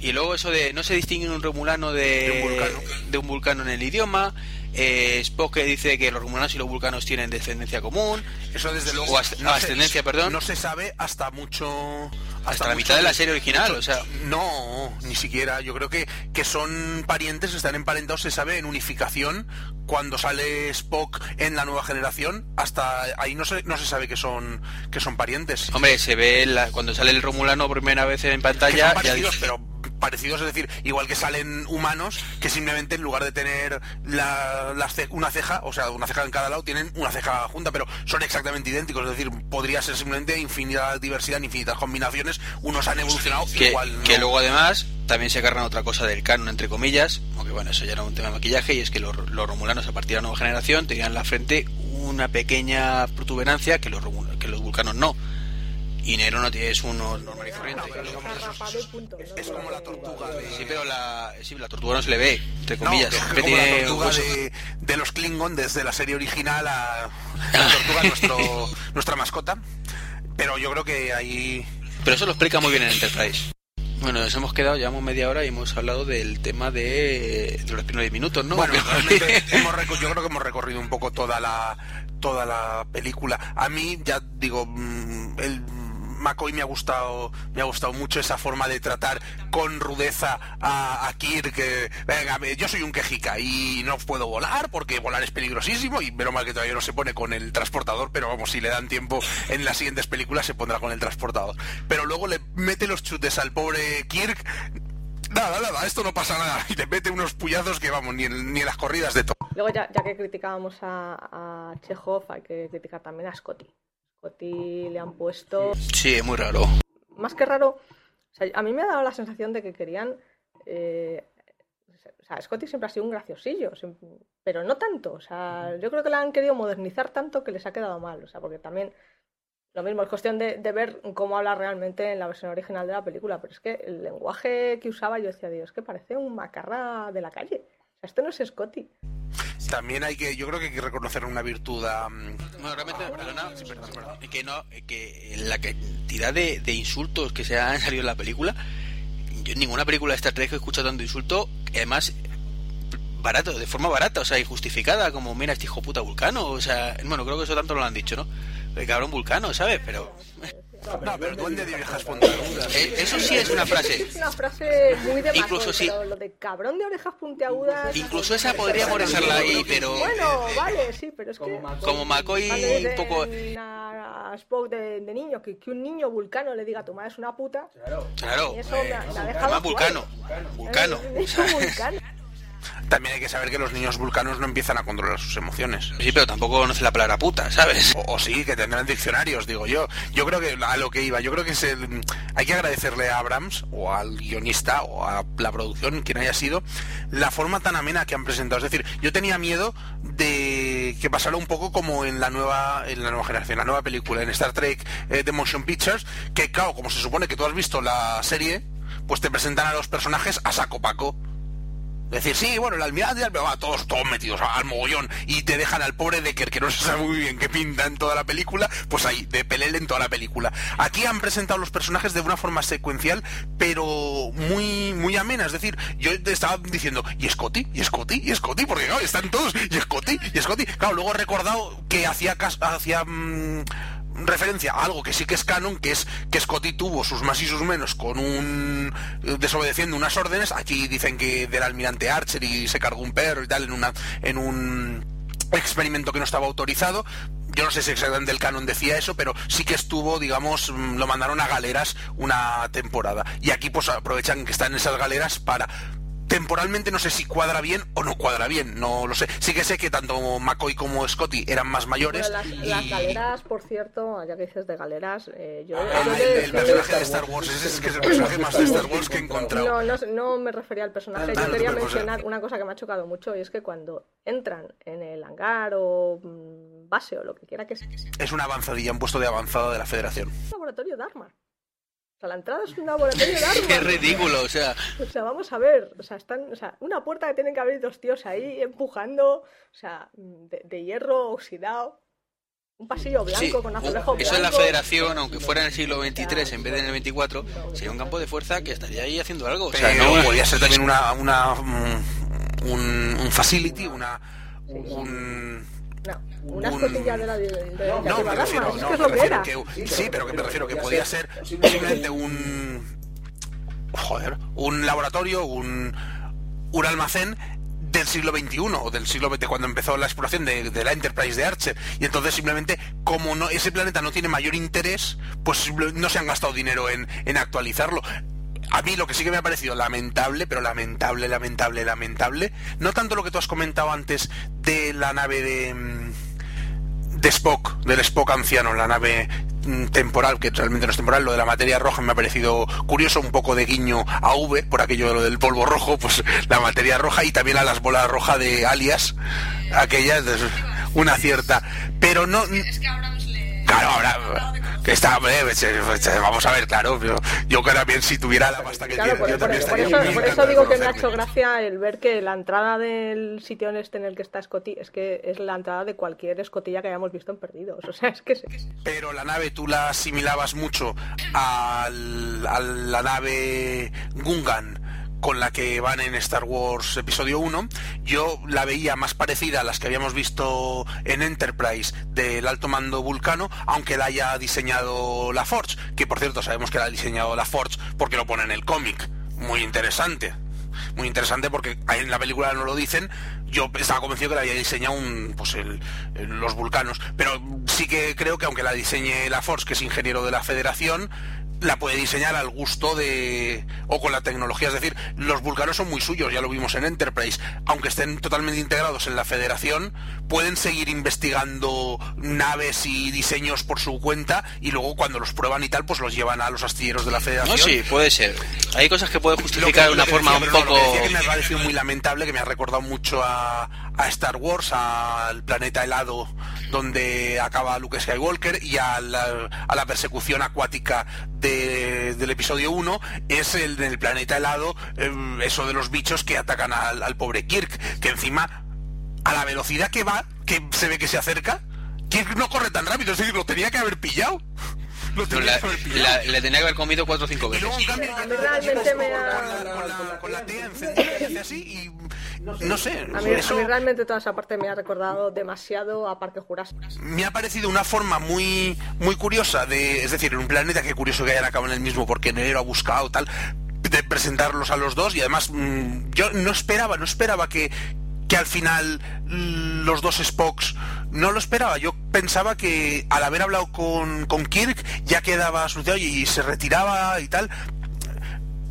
Speaker 1: Y luego eso de no se distingue un romulano de, de un vulcano en el idioma, eh, Spock dice que los romulanos y los vulcanos tienen descendencia común.
Speaker 2: Eso desde luego.
Speaker 1: no, ascendencia, perdón.
Speaker 2: No se sabe hasta mucho.
Speaker 1: Hasta, la mitad de la serie original, o sea.
Speaker 2: No, ni siquiera. Yo creo que, que son parientes, están emparentados, se sabe en unificación. Cuando sale Spock en la nueva generación, hasta ahí no se, no se sabe que son que son parientes.
Speaker 1: Hombre, se ve cuando sale el romulano por primera vez en pantalla.
Speaker 2: pero parecidos, es decir, igual que salen humanos que simplemente en lugar de tener la, una ceja, o sea, una ceja en cada lado, tienen una ceja junta, pero son exactamente idénticos, es decir, podría ser simplemente infinidad diversidad, infinitas combinaciones, unos han evolucionado
Speaker 1: que,
Speaker 2: igual.
Speaker 1: Que luego además también se agarran otra cosa del canon, entre comillas, aunque bueno, eso ya era un tema de maquillaje, y es que los, romulanos a partir de la nueva generación tenían en la frente una pequeña protuberancia que los, que los vulcanos no y Nero no es uno normal y corriente.
Speaker 2: es, como la tortuga de...
Speaker 1: Sí, pero la, sí, la tortuga no se le ve, entre comillas.
Speaker 2: No, como la tortuga de, de, los Klingon desde la serie original a [LAUGHS] la tortuga nuestro, nuestra mascota. Pero yo creo que ahí...
Speaker 1: Pero eso lo explica muy bien en Enterprise. Bueno, nos hemos quedado, llevamos media hora y hemos hablado del tema de, de los primeros minutos, ¿no?
Speaker 2: Bueno, [LAUGHS] realmente hemos, yo creo que hemos recorrido un poco toda la toda la película. A mí, ya digo, mm, el McCoy me ha gustado me ha gustado mucho esa forma de tratar con rudeza a, Kirk venga yo soy un quejica y no puedo volar porque volar es peligrosísimo y menos mal que todavía no se pone con el transportador pero vamos si le dan tiempo en las siguientes películas se pondrá con el transportador pero luego le mete los chutes al pobre Kirk nada, nada, esto no pasa nada. Y te mete unos puyazos que vamos, ni en, ni las corridas de todo.
Speaker 3: Luego, ya, ya que criticábamos a, a, Chekhov, hay que criticar también a Scotty. Scotty le han puesto...
Speaker 1: Sí, es muy raro.
Speaker 3: Más que raro, a mí me ha dado la sensación de que querían... Eh, o sea, Scotty siempre ha sido un graciosillo, pero no tanto. O sea, yo creo que la han querido modernizar tanto que les ha quedado mal. O sea, porque también lo mismo, es cuestión de, ver cómo habla realmente en la versión original de la película. Pero es que el lenguaje que usaba, yo decía, Dios, que parece un macarra de la calle. O sea, esto no es Scotty
Speaker 2: también hay que, yo creo que hay que reconocer una virtud a...
Speaker 1: Bueno, realmente, perdona, que no, que la cantidad de, insultos que se han salido en la película, yo en ninguna película de Star Trek he escuchado tanto insulto, además barato, de forma barata, o sea, injustificada, como mira este hijo puta vulcano, o sea, bueno, creo que eso tanto lo han dicho, ¿no? El cabrón vulcano, ¿sabes? Pero...
Speaker 2: No, pero el duende de orejas puntiagudas.
Speaker 1: Eh, eso sí es una frase.
Speaker 3: Es una frase muy de
Speaker 1: Incluso sí.
Speaker 3: pero lo de cabrón de orejas puntiagudas...
Speaker 1: Incluso esa podríamos dejarla ahí, pero
Speaker 3: Bueno, vale, sí, pero es que...
Speaker 4: Como
Speaker 1: McCoy un poco...
Speaker 3: a a Spock de, de niño que, que un niño vulcano le diga tu madre es una puta
Speaker 4: Claro.
Speaker 1: Claro,
Speaker 3: y eso ha dejado
Speaker 1: más vulcano. Vulcano. [LAUGHS]
Speaker 3: Hizo [LAUGHS] vulcano.
Speaker 2: También hay que saber que los niños vulcanos no empiezan a controlar sus emociones.
Speaker 1: Sí, pero tampoco conoce la palabra puta, ¿sabes?
Speaker 2: O, o sí, que tendrán diccionarios, digo yo. Yo creo que a lo que iba, yo creo que es el- hay que agradecerle a Abrams o al guionista o a la producción, quien haya sido, la forma tan amena que han presentado. Es decir, yo tenía miedo de que pasara un poco como en la nueva, en la nueva generación, la nueva película, en Star Trek eh, The Motion Pictures, que claro, como se supone que tú has visto la serie, pues te presentan a los personajes a saco paco. Decir, sí, bueno, el almirante, va, todos, todos metidos al mogollón y te dejan al pobre Decker, que no se sabe muy bien qué pinta en toda la película, pues ahí, de pelele en toda la película. Aquí han presentado los personajes de una forma secuencial, pero muy muy amena. Es decir, yo te estaba diciendo, ¿y Scotty? ¿Y Scotty? ¿Y Scotty? Porque están todos, ¿y Scotty? ¿Y Scotty? Claro, luego he recordado que hacía, hacía mm, referencia a algo que sí que es canon, que es que Scotty tuvo sus más y sus menos con un desobedeciendo unas órdenes. Aquí dicen que del almirante Archer y se cargó un perro y tal en una en un experimento que no estaba autorizado. Yo no sé si exactamente el canon decía eso, pero sí que estuvo, digamos, mm, lo mandaron a galeras una temporada. Y aquí pues aprovechan que están en esas galeras para temporalmente no sé si cuadra bien o no cuadra bien, no lo sé. Sí que sé que tanto McCoy como Scotty eran más mayores.
Speaker 3: Las,
Speaker 2: y-
Speaker 3: las galeras, por cierto, ya que dices de galeras, eh, yo,
Speaker 2: El,
Speaker 3: yo
Speaker 2: el- personaje de Star Wars, ese es, que es el personaje más de Star Wars que he encontrado.
Speaker 3: No, no, no me refería al personaje.
Speaker 2: Ah,
Speaker 3: Yo
Speaker 2: no
Speaker 3: quería mencionar una cosa que me ha chocado mucho y es que cuando entran en el hangar o mm, base o lo que quiera que sea, es
Speaker 2: una avanzadilla, un puesto de avanzada de la federación.
Speaker 3: un laboratorio Dharma. O sea, la entrada es un laboratorio Dharma.
Speaker 1: Es ridículo, o sea,
Speaker 3: O sea, vamos a ver, o sea, están, o sea, una puerta que tienen que abrir dos tíos ahí empujando, o sea, de, de hierro oxidado, un pasillo blanco
Speaker 1: sí,
Speaker 3: con azulejo
Speaker 1: un- eso en la federación, aunque fuera en el siglo XXIII en vez de en el 24, sería un campo de fuerza que estaría ahí haciendo algo. O sea,
Speaker 2: Pero
Speaker 1: no,
Speaker 2: podría ser también una, una un, un facility, una un
Speaker 3: No, una
Speaker 2: un-
Speaker 3: escotilla de la de, de-
Speaker 2: no,
Speaker 3: de
Speaker 2: me refiero,
Speaker 3: es
Speaker 2: no, me refiero que sí, pero que me refiero que podía ser simplemente un joder, un laboratorio, un un almacén del siglo XXI o del siglo XX cuando empezó la exploración de, de la Enterprise de Archer. Y entonces simplemente como no ese planeta no tiene mayor interés pues no se han gastado dinero en, en actualizarlo a mí lo que sí que me ha parecido lamentable pero lamentable lamentable lamentable no tanto lo que tú has comentado antes de la nave de mm, de Spock, del Spock anciano, la nave mm, temporal, que realmente no es temporal, lo de la materia roja me ha parecido curioso, un poco de guiño a V, por aquello de lo del polvo rojo, pues la materia roja y también a las bolas rojas de alias, aquellas, pues, una cierta, pero no... Claro, ahora que está, pues, eh, pues, eh, vamos a ver, claro, yo, yo que también si tuviera la pasta que
Speaker 3: Claro,
Speaker 2: tiene,
Speaker 3: por,
Speaker 2: yo
Speaker 3: por-
Speaker 2: también
Speaker 3: por
Speaker 2: estaría
Speaker 3: eso,
Speaker 2: muy
Speaker 3: por eso digo que me ha hecho gracia el ver que la entrada del sitio en este en el que está Scotty es que es la entrada de cualquier escotilla que hayamos visto en Perdidos. O sea, es que
Speaker 2: Pero la nave tú la asimilabas mucho al- a la nave Gungan con la que van en Star Wars Episodio 1, yo la veía más parecida a las que habíamos visto en Enterprise del alto mando vulcano, aunque la haya diseñado la Forge, que por cierto sabemos que la ha diseñado la Forge porque lo pone en el cómic. Muy interesante muy interesante porque en la película no lo dicen. Yo estaba convencido que la había diseñado un, pues el- los vulcanos, pero sí que creo que aunque la diseñe la Force, que es ingeniero de la Federación, la puede diseñar al gusto de o con la tecnología, es decir, los vulcanos son muy suyos, ya lo vimos en Enterprise, aunque estén totalmente integrados en la Federación, pueden seguir investigando naves y diseños por su cuenta y luego cuando los prueban y tal, pues los llevan a los astilleros de la Federación.
Speaker 1: no, sí, puede ser. Hay cosas que pueden
Speaker 2: Lo
Speaker 1: justificar de una forma
Speaker 2: decía,
Speaker 1: un
Speaker 2: pero no,
Speaker 1: poco...
Speaker 2: lo que decía que me ha parecido muy lamentable, que me ha recordado mucho a, a Star Wars, al planeta helado donde acaba Luke Skywalker y a la, a la persecución acuática de- del episodio 1 es el del planeta helado, eh, eso de los bichos que atacan al, al pobre Kirk, que encima a la velocidad que va, que se ve que se acerca, Kirk no corre tan rápido, es decir, lo tenía que haber pillado. Lo
Speaker 1: No,
Speaker 2: tenía
Speaker 1: la-
Speaker 2: que haber pillado.
Speaker 1: la- le tenía que haber comido cuatro o cinco
Speaker 2: Y
Speaker 1: veces.
Speaker 2: luego en cambio
Speaker 3: A mí
Speaker 2: ya
Speaker 3: realmente me
Speaker 2: con
Speaker 3: ha-
Speaker 2: la, tía encendida y así no sé,
Speaker 3: A mí,
Speaker 2: eso
Speaker 3: a mí realmente toda esa parte me ha recordado demasiado a Parque Jurásico.
Speaker 2: me ha parecido una forma muy muy curiosa de, es decir, en un planeta que curioso que hayan acabado en el mismo porque Nero ha buscado tal, de presentarlos a los dos y además mm, yo no esperaba, no esperaba que que al final mm, los dos Spocks no lo esperaba. Yo pensaba que al haber hablado con, con Kirk ya quedaba solucionado y se retiraba y tal.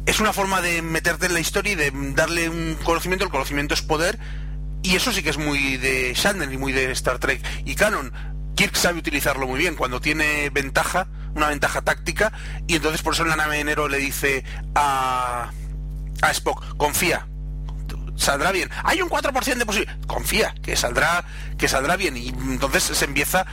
Speaker 2: Es una forma de meterte en la historia y de darle un conocimiento. El conocimiento es poder. Y eso sí que es muy de Shatner y muy de Star Trek. Y Canon, Kirk sabe utilizarlo muy bien cuando tiene ventaja, una ventaja táctica. Y entonces por eso la nave de Nero le dice a, a Spock, confía, saldrá bien. Hay un 4% de posibilidad. Confía, que saldrá, que saldrá bien. Y entonces se empieza.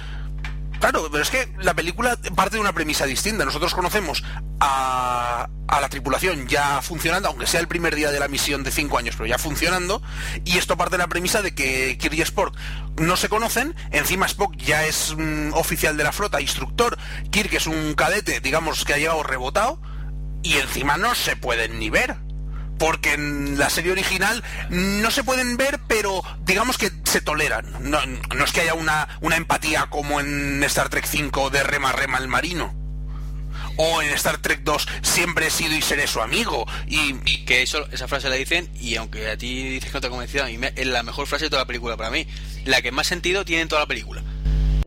Speaker 2: Claro, pero es que la película parte de una premisa distinta. Nosotros conocemos a, a la tripulación ya funcionando, aunque sea el primer día de la misión de 5 años, pero ya funcionando. Y esto parte de la premisa de que Kirk y Spock no se conocen. Encima Spock ya es mm, oficial de la flota, instructor. Kirk es un cadete, digamos, que ha llegado rebotado. Y encima no se pueden ni ver porque en la serie original no se pueden ver, pero digamos que se toleran. No, es que haya una, empatía como en Star Trek 5 de rema rema el marino. O en Star Trek 2 siempre he sido y seré su amigo. Y,
Speaker 1: y que eso, esa frase la dicen, y aunque a ti dices que no te ha convencido, a mí me, es la mejor frase de toda la película para mí. La que más sentido tiene en toda la película.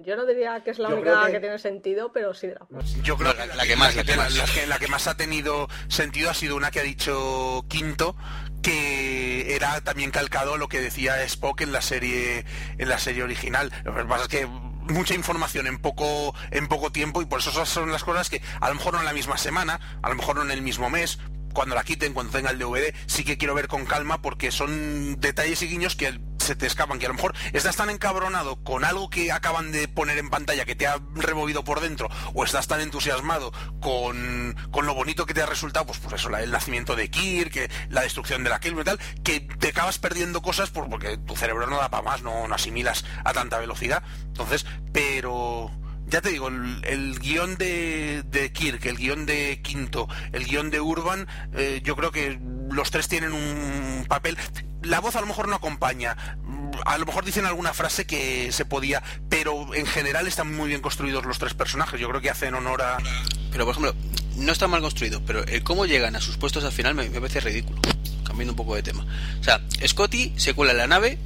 Speaker 3: Yo no diría que es la
Speaker 4: Yo
Speaker 3: única que...
Speaker 4: que-
Speaker 3: tiene sentido, pero sí de la
Speaker 2: Yo creo
Speaker 1: No, la- la que más, la que más.
Speaker 2: la que- la que más ha tenido sentido ha sido una que ha dicho Quinto que era también calcado lo que decía Spock en la serie en la serie original. Lo que pasa es que mucha información en poco en poco tiempo y por eso esas son las cosas que a lo mejor no en la misma semana, a lo mejor no en el mismo mes, cuando la quiten, cuando tenga el DVD, sí que quiero ver con calma porque son detalles y guiños que se te escapan, que a lo mejor estás tan encabronado con algo que acaban de poner en pantalla que te ha removido por dentro, o estás tan entusiasmado con, con lo bonito que te ha resultado, pues por eso el nacimiento de Kirk, la destrucción de la Kelvin y tal, que te acabas perdiendo cosas por, porque tu cerebro no da para más, no, no asimilas a tanta velocidad. Entonces, pero ya te digo, el, guion de, de Kirk, el guion de Quinto, el guion de Urban, eh, yo creo que los tres tienen un papel. La voz a lo mejor no acompaña, a lo mejor dicen alguna frase que se podía, pero en general están muy bien construidos los tres personajes. Yo creo que hacen honor a.
Speaker 1: Pero, por ejemplo, no está mal construido, pero el cómo llegan a sus puestos al final me, me parece ridículo. Cambiando un poco de tema. O sea, Scotty se cuela en la nave,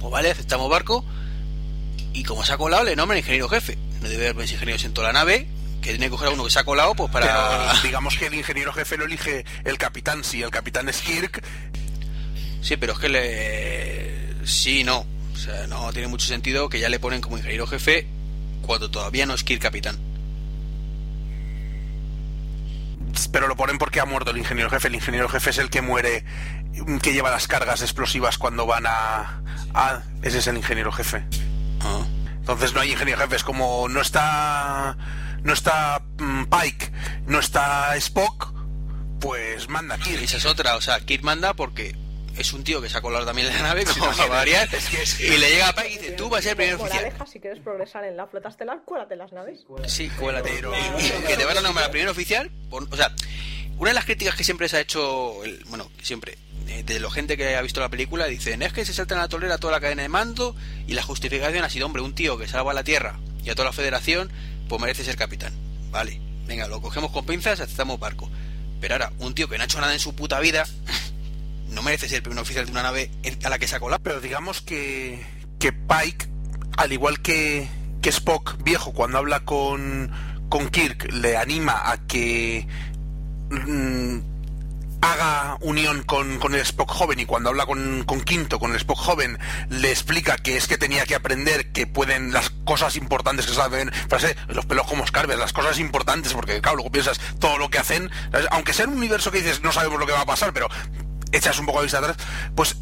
Speaker 1: pues vale, aceptamos barco, y como se ha colado, le nombran ingeniero jefe. No debe haber ingenieros en toda la nave, que tiene que coger a uno que se ha colado, pues para...
Speaker 2: Pero digamos que el ingeniero jefe lo elige el capitán. Si el capitán es Kirk,
Speaker 1: Sí, pero es que le... Sí, no. O sea, no tiene mucho sentido que ya le ponen como ingeniero jefe cuando todavía no es Kirk capitán.
Speaker 2: pero lo ponen porque ha muerto el ingeniero jefe. El ingeniero jefe es el que muere, que lleva las cargas explosivas cuando van a... a- ese es el ingeniero jefe.
Speaker 1: Ah.
Speaker 2: Entonces no hay ingeniero jefe, es como no está no está mm, Pike, no está Spock, pues manda
Speaker 1: Y
Speaker 2: Kirk.
Speaker 1: esa es otra, o sea, Kirk manda porque es un tío que se ha colado también en la nave, [LAUGHS]
Speaker 2: Sí,
Speaker 1: como variar,
Speaker 2: es que es-
Speaker 1: y le llega a Pike y dice, tú vas a ser el primer oficial.
Speaker 3: Moraleja, si quieres progresar en la flota estelar, cuélate las naves.
Speaker 1: Sí, cuélate.
Speaker 2: Pero-
Speaker 1: Y que te van a nombrar primer oficial. por- o sea, una de las críticas que siempre se ha hecho, el- bueno, siempre, de, de la gente que ha visto la película, dicen, es que se saltan a la tolera toda la cadena de mando y la justificación ha sido, hombre, un tío que salva a la Tierra y a toda la Federación, pues merece ser capitán. Vale, venga, lo cogemos con pinzas, aceptamos barco. Pero ahora, un tío que no ha hecho nada en su puta vida, [LAUGHS] no merece ser el primer oficial de una nave en- a la que se ha colado.
Speaker 2: Pero digamos que, que Pike, al igual que, que Spock viejo, cuando habla con, con Kirk, le anima a que mm, haga unión con, con el Spock joven y cuando habla con, con Quinto, con el Spock joven, le explica que es que tenía que aprender que pueden las cosas importantes que saben, frase, los pelos como escarbes, las cosas importantes, porque claro, luego piensas todo lo que hacen, aunque sea un universo que dices no sabemos lo que va a pasar, pero echas un poco de vista atrás, pues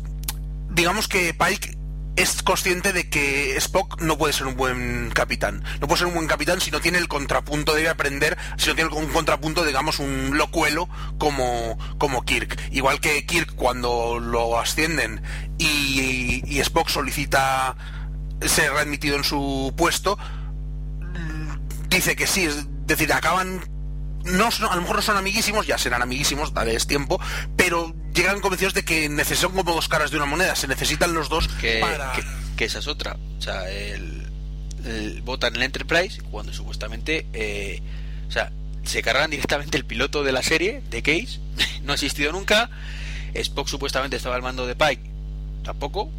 Speaker 2: digamos que Pike es consciente de que Spock no puede ser un buen capitán. No puede ser un buen capitán si no tiene el contrapunto, debe aprender, si no tiene un contrapunto, digamos, un locuelo como, como Kirk. Igual que Kirk cuando lo ascienden y, y Spock solicita ser readmitido en su puesto, dice que sí, es decir, acaban no son- a lo mejor no son amiguísimos, ya serán amiguísimos, dales tiempo, pero llegan convencidos de que necesitan como dos caras de una moneda, se necesitan los dos
Speaker 1: que,
Speaker 2: para...
Speaker 1: que, que esa es otra. O sea, el, el- votan en el Enterprise cuando supuestamente, eh, o sea, se cargan directamente el piloto de la serie, de Case, [LAUGHS] no ha existido nunca. Spock supuestamente estaba al mando de Pike, tampoco.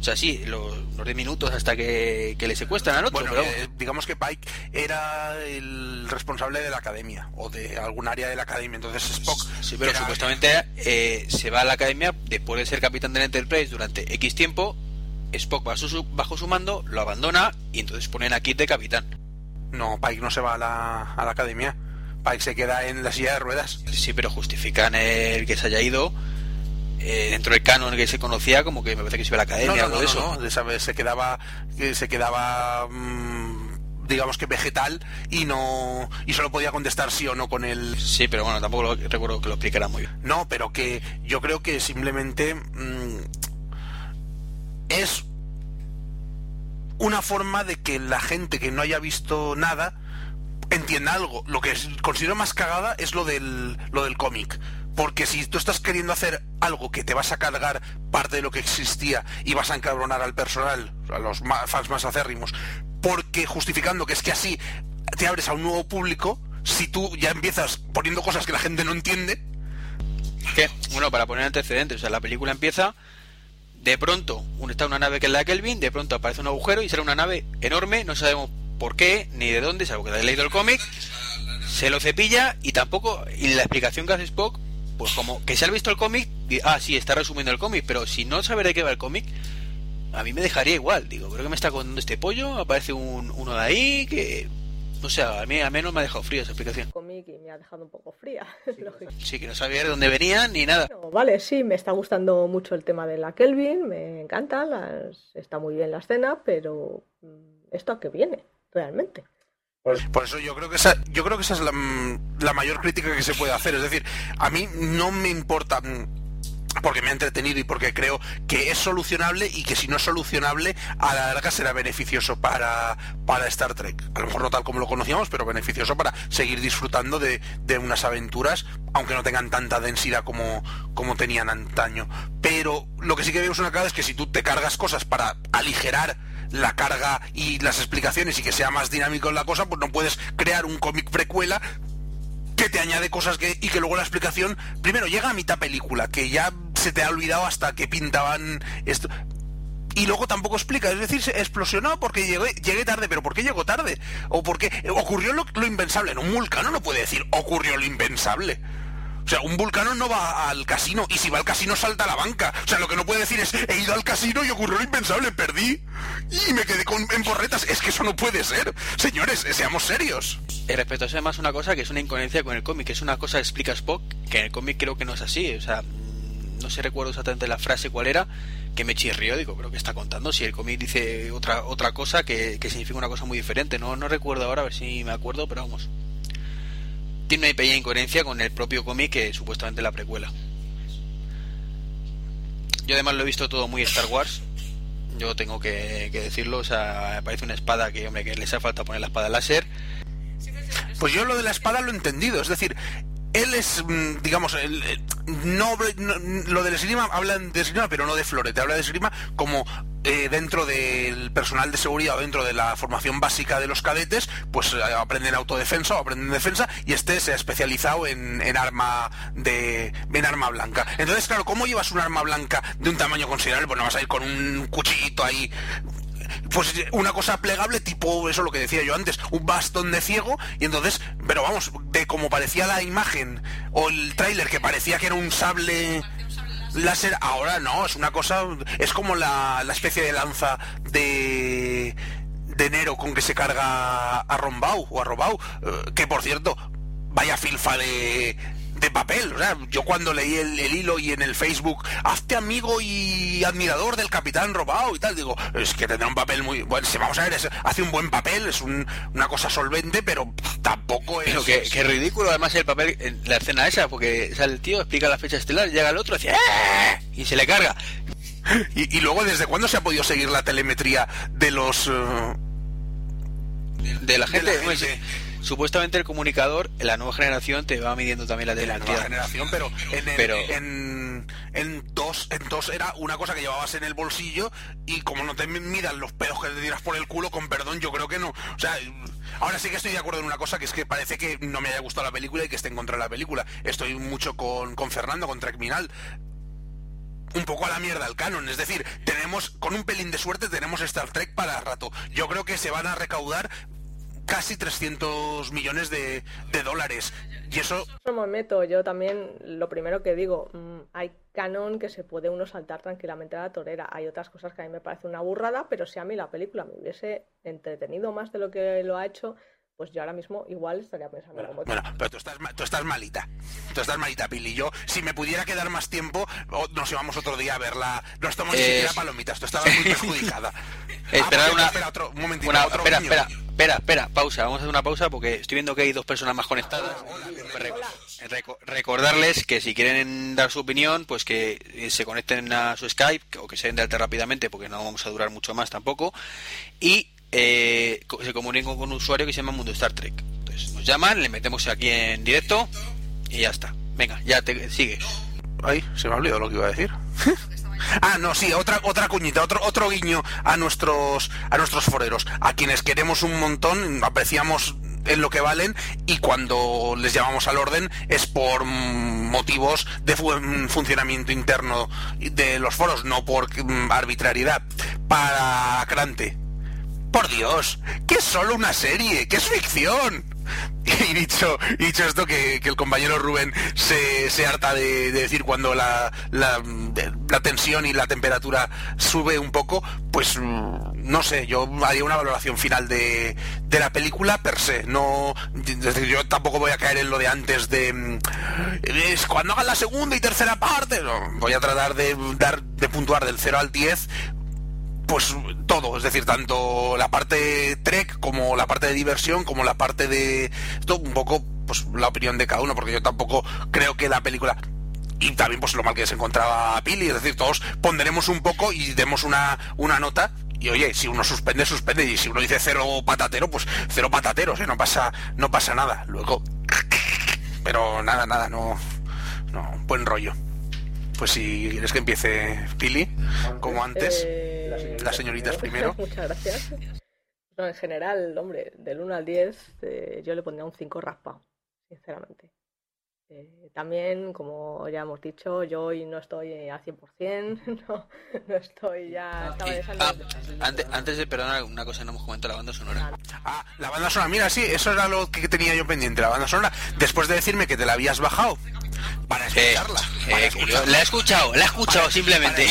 Speaker 1: O sea, sí, los, los 10 minutos hasta que, que le secuestran al otro.
Speaker 2: Bueno,
Speaker 1: pero
Speaker 2: eh, digamos que Pike era el responsable de la academia o de algún área de la academia, entonces Spock...
Speaker 1: Sí, pero
Speaker 2: era-
Speaker 1: supuestamente eh, se va a la academia después de ser capitán del Enterprise durante X tiempo. Spock bajo su, bajo su mando lo abandona y entonces ponen a Kit de capitán.
Speaker 2: No, Pike no se va a la, a la academia. Pike se queda en la silla de ruedas.
Speaker 1: Sí, pero justifican el que se haya ido eh, dentro del canon que se conocía como que me parece que se iba a la
Speaker 2: No,
Speaker 1: academia
Speaker 2: no,
Speaker 1: o algo
Speaker 2: no,
Speaker 1: de
Speaker 2: no,
Speaker 1: eso.
Speaker 2: no, de esa vez se quedaba, que se quedaba, mm, digamos que vegetal y no y solo podía contestar sí o no con el
Speaker 1: Sí, pero bueno, tampoco lo, recuerdo que lo explicara muy bien.
Speaker 2: no, pero que yo creo que simplemente mm, es una forma de que la gente que no haya visto nada entienda algo. Lo que considero más cagada es lo del, lo del cómic. Porque si tú estás queriendo hacer algo que te vas a cargar parte de lo que existía y vas a encabronar al personal, a los fans más acérrimos, porque justificando que es que así te abres a un nuevo público, si tú ya empiezas poniendo cosas que la gente no entiende,
Speaker 1: Que, bueno, para poner antecedentes, o sea, la película empieza, de pronto está una nave que es la Kelvin, de pronto aparece un agujero y sale una nave enorme, no sabemos por qué ni de dónde, salvo que he leído el cómic, se lo cepilla y tampoco, y la explicación que hace Spock, pues como que se ha visto el cómic, ah, sí, está resumiendo el cómic, pero si no sabe de qué va el cómic, a mí me dejaría igual, digo, ¿pero qué me está contando este pollo? Aparece un, uno de ahí que... O sea, a mí al menos me ha dejado frío esa explicación.
Speaker 3: cómic y me ha dejado un poco fría. [LAUGHS] lógico.
Speaker 1: Sí, que no sabía de dónde venían ni nada.
Speaker 3: Vale, sí, me está gustando mucho el tema de la Kelvin, me encanta, las- está muy bien la escena, pero mm, ¿esto a qué viene realmente?
Speaker 2: Por eso yo creo que esa, yo creo que esa es la, mm, la mayor crítica que se puede hacer. Es decir, a mí no me importa mm, porque me ha entretenido y porque creo que es solucionable y que si no es solucionable a la larga será beneficioso para, para Star Trek. A lo mejor no tal como lo conocíamos, pero beneficioso para seguir disfrutando de, de unas aventuras, aunque no tengan tanta densidad como, como tenían antaño. Pero lo que sí que vemos una cara es que si tú te cargas cosas para aligerar la carga y las explicaciones y que sea más dinámico la cosa, pues no puedes crear un cómic precuela que te añade cosas que y que luego la explicación primero llega a mitad película que ya se te ha olvidado hasta que pintaban esto y luego tampoco explica, es decir, se explosionó porque llegué, llegué tarde, pero ¿por qué llegó tarde? O porque ocurrió lo, lo impensable. En un vulcano no puede decir ocurrió lo impensable. O sea, un vulcano no va al casino y si va al casino salta a la banca. O sea, lo que no puede decir es he ido al casino y ocurrió lo impensable, perdí y me quedé con, en porretas. Es que eso no puede ser. Señores, seamos serios.
Speaker 1: Y respecto a además, una cosa que es una incoherencia con el cómic, que es una cosa que explica Spock, que en el cómic creo que no es así. O sea, no sé recuerdo exactamente la frase cuál era, que me chirrió, digo, pero ¿qué está contando? Si el cómic dice otra otra cosa que, que significa una cosa muy diferente. No, no recuerdo ahora, a ver si me acuerdo, pero vamos. Tiene una pequeña incoherencia con el propio cómic que supuestamente la precuela. Yo además lo he visto todo muy Star Wars. Yo tengo que, que decirlo, o sea, me parece una espada que, hombre, que les ha falta poner la espada láser.
Speaker 2: Pues yo lo de la espada lo he entendido, es decir, él es, mm, digamos, no, no- lo del esgrima hablan de esgrima, pero no de florete, habla de esgrima como eh, dentro del personal de seguridad o dentro de la formación básica de los cadetes, pues eh, aprenden autodefensa o aprenden defensa y este se ha especializado en, en arma de en arma blanca. Entonces, claro, ¿cómo llevas un arma blanca de un tamaño considerable? Pues no vas a ir con un cuchillito ahí pues una cosa plegable tipo eso lo que decía yo antes un bastón de ciego y entonces pero vamos de como parecía la imagen o el tráiler que parecía que era un sable láser ahora no es una cosa es como la, la especie de lanza de de enero con que se carga a Rombau o a Robau eh, que por cierto vaya filfa de de papel, o sea, yo cuando leí el, el hilo y en el Facebook, hazte amigo y admirador del Capitán Robao y tal, digo, es que tendrá un papel muy, bueno, si vamos a ver, es- hace un buen papel, es un- una cosa solvente, pero tampoco es...
Speaker 1: Pero que, que ridículo además el papel en la escena esa, porque sale el tío, explica la fecha estelar, llega el otro dice "¡Eh!", y se le carga.
Speaker 2: Y, y luego, ¿desde cuándo se ha podido seguir la telemetría de los... eh,
Speaker 1: De la gente,
Speaker 2: de la
Speaker 1: pues,
Speaker 2: gente?
Speaker 1: Supuestamente el comunicador, la nueva generación, te va midiendo también la
Speaker 2: de la nueva generación, pero en, el-
Speaker 1: Pero-
Speaker 2: en, en dos, en dos era una cosa que llevabas en el bolsillo y como no te midan los pedos que te tiras por el culo, con perdón, yo creo que no. O sea, ahora sí que estoy de acuerdo en una cosa, que es que parece que no me haya gustado la película y que esté en contra de la película. Estoy mucho con, con Fernando, con Trek-Minal. Un poco a la mierda el canon, es decir, tenemos, con un pelín de suerte, tenemos Star Trek para rato. Yo creo que se van a recaudar casi 300 millones de, dólares. Y eso
Speaker 3: No me meto, yo también lo primero que digo, mm, hay canon que se puede uno saltar tranquilamente a la torera. Hay otras cosas que a mí me parece una burrada, pero si a mí la película me hubiese entretenido más de lo que lo ha hecho, pues yo ahora mismo igual estaría pensando como tú.
Speaker 2: Bueno, pero tú estás, tú estás malita. Tú estás malita, Pili. Yo, si me pudiera quedar más tiempo, nos íbamos otro día a verla. No estamos ni
Speaker 1: Eh,
Speaker 2: siquiera palomitas. Tú estabas muy [LAUGHS] perjudicada.
Speaker 1: Una-
Speaker 2: cierto, espera, otro, un momentito,
Speaker 1: Una-
Speaker 2: otro
Speaker 1: espera, espera, espera, espera, pausa. Vamos a hacer una pausa porque estoy viendo que hay dos personas más conectadas. Re- reco- recordarles que si quieren dar su opinión, pues que eh, se conecten a su Skype o que se den de alta rápidamente porque no vamos a durar mucho más tampoco. Y eh, se comuniquen con un usuario que se llama Mundo Star Trek. Entonces nos llaman, le metemos aquí en directo y ya está. Venga, ya te sigue.
Speaker 2: Ay, se me ha olvidado lo que iba a decir. [LAUGHS] Ah, no, sí, otra otra cuñita, otro otro guiño a nuestros a nuestros foreros, a quienes queremos un montón, apreciamos en lo que valen y cuando les llamamos al orden es por motivos de fu- funcionamiento interno de los foros, no por arbitrariedad. Para Crante, por Dios, que es solo una serie, que es ficción. [LAUGHS] Y dicho, dicho esto, que, el compañero Rubén se, se harta de, de decir cuando la, la, tensión y la temperatura sube un poco, pues mm, no sé, yo haría una valoración final de, de la película per se. No, yo tampoco voy a caer en lo de antes de mm, es cuando hagan la segunda y tercera parte. voy a tratar de dar de puntuar del 0 al 10 pues todo, es decir, tanto la parte trek como la parte de diversión, como la parte de esto un poco pues la opinión de cada uno, porque yo tampoco creo que la película y también pues lo mal que se encontraba Pili, es decir, todos ponderemos un poco y demos una, una nota y oye, si uno suspende, suspende y si uno dice cero patatero, pues cero patateros, ¿eh? no pasa no pasa nada. Luego pero nada, nada, no no, buen rollo. Pues si quieres que empiece Pili, como antes.
Speaker 3: Eh,
Speaker 2: las señoritas primero. [LAUGHS]
Speaker 3: Muchas gracias. No, en general, hombre, del 1 al 10 eh, yo le pondría un 5 raspado, sinceramente. Eh, también, como ya hemos dicho, yo hoy no estoy a 100%, [LAUGHS] no, no estoy ya... Estaba
Speaker 1: Y- ah, antes, antes de perdonar, una cosa no hemos comentado la banda sonora.
Speaker 2: Ah, la banda sonora, mira, sí, eso era lo que tenía yo pendiente, la banda sonora. Después de decirme que te la habías bajado para
Speaker 1: Eh,
Speaker 2: escucharla.
Speaker 1: eh,
Speaker 2: para escucharla.
Speaker 1: la he escuchado, la he escuchado
Speaker 2: Para-
Speaker 1: simplemente.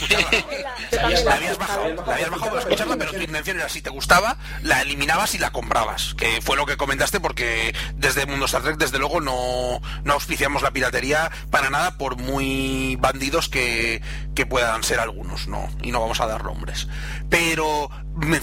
Speaker 2: para La [LAUGHS]
Speaker 3: la
Speaker 2: habías bajado, la habías bajado para escucharla, pero tu intención era si te gustaba, la eliminabas y la comprabas, que fue lo que comentaste porque desde Mundo Star Trek desde luego no, no la piratería para nada por muy bandidos que, que puedan ser algunos, no, y no vamos a dar nombres. Pero me,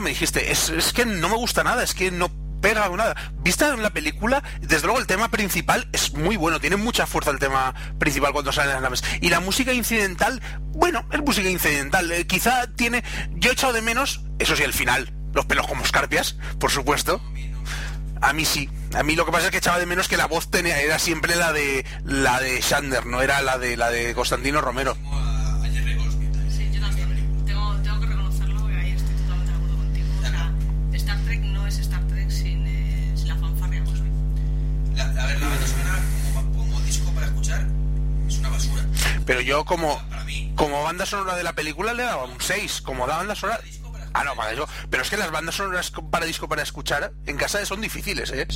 Speaker 2: me dijiste, es, es que no me gusta nada, es que no pega o nada. Vista en la película, desde luego el tema principal es muy bueno, tiene mucha fuerza el tema principal cuando salen las naves. Y la música incidental, bueno, es música incidental. eh, quizá tiene. Yo he echado de menos, eso sí, el final, los pelos como escarpias, por supuesto. A mí sí. A mí lo que pasa es que echaba de menos que la voz tenía, era siempre la de la de Shander, no era la de la de Constantino Romero.
Speaker 5: Sí, yo también. Tengo, tengo que reconocerlo ahí estoy totalmente de acuerdo contigo. O sea, Star Trek no es Star Trek sin, eh, sin la fanfarria Cosby.
Speaker 6: La, a ver, la banda sonora como, como disco para escuchar es una basura.
Speaker 2: Pero yo como como banda sonora de la película le daba un 6, como da banda sonora. Ah, no, para eso. Pero es que las bandas sonoras para disco para escuchar en casa son difíciles, ¿eh?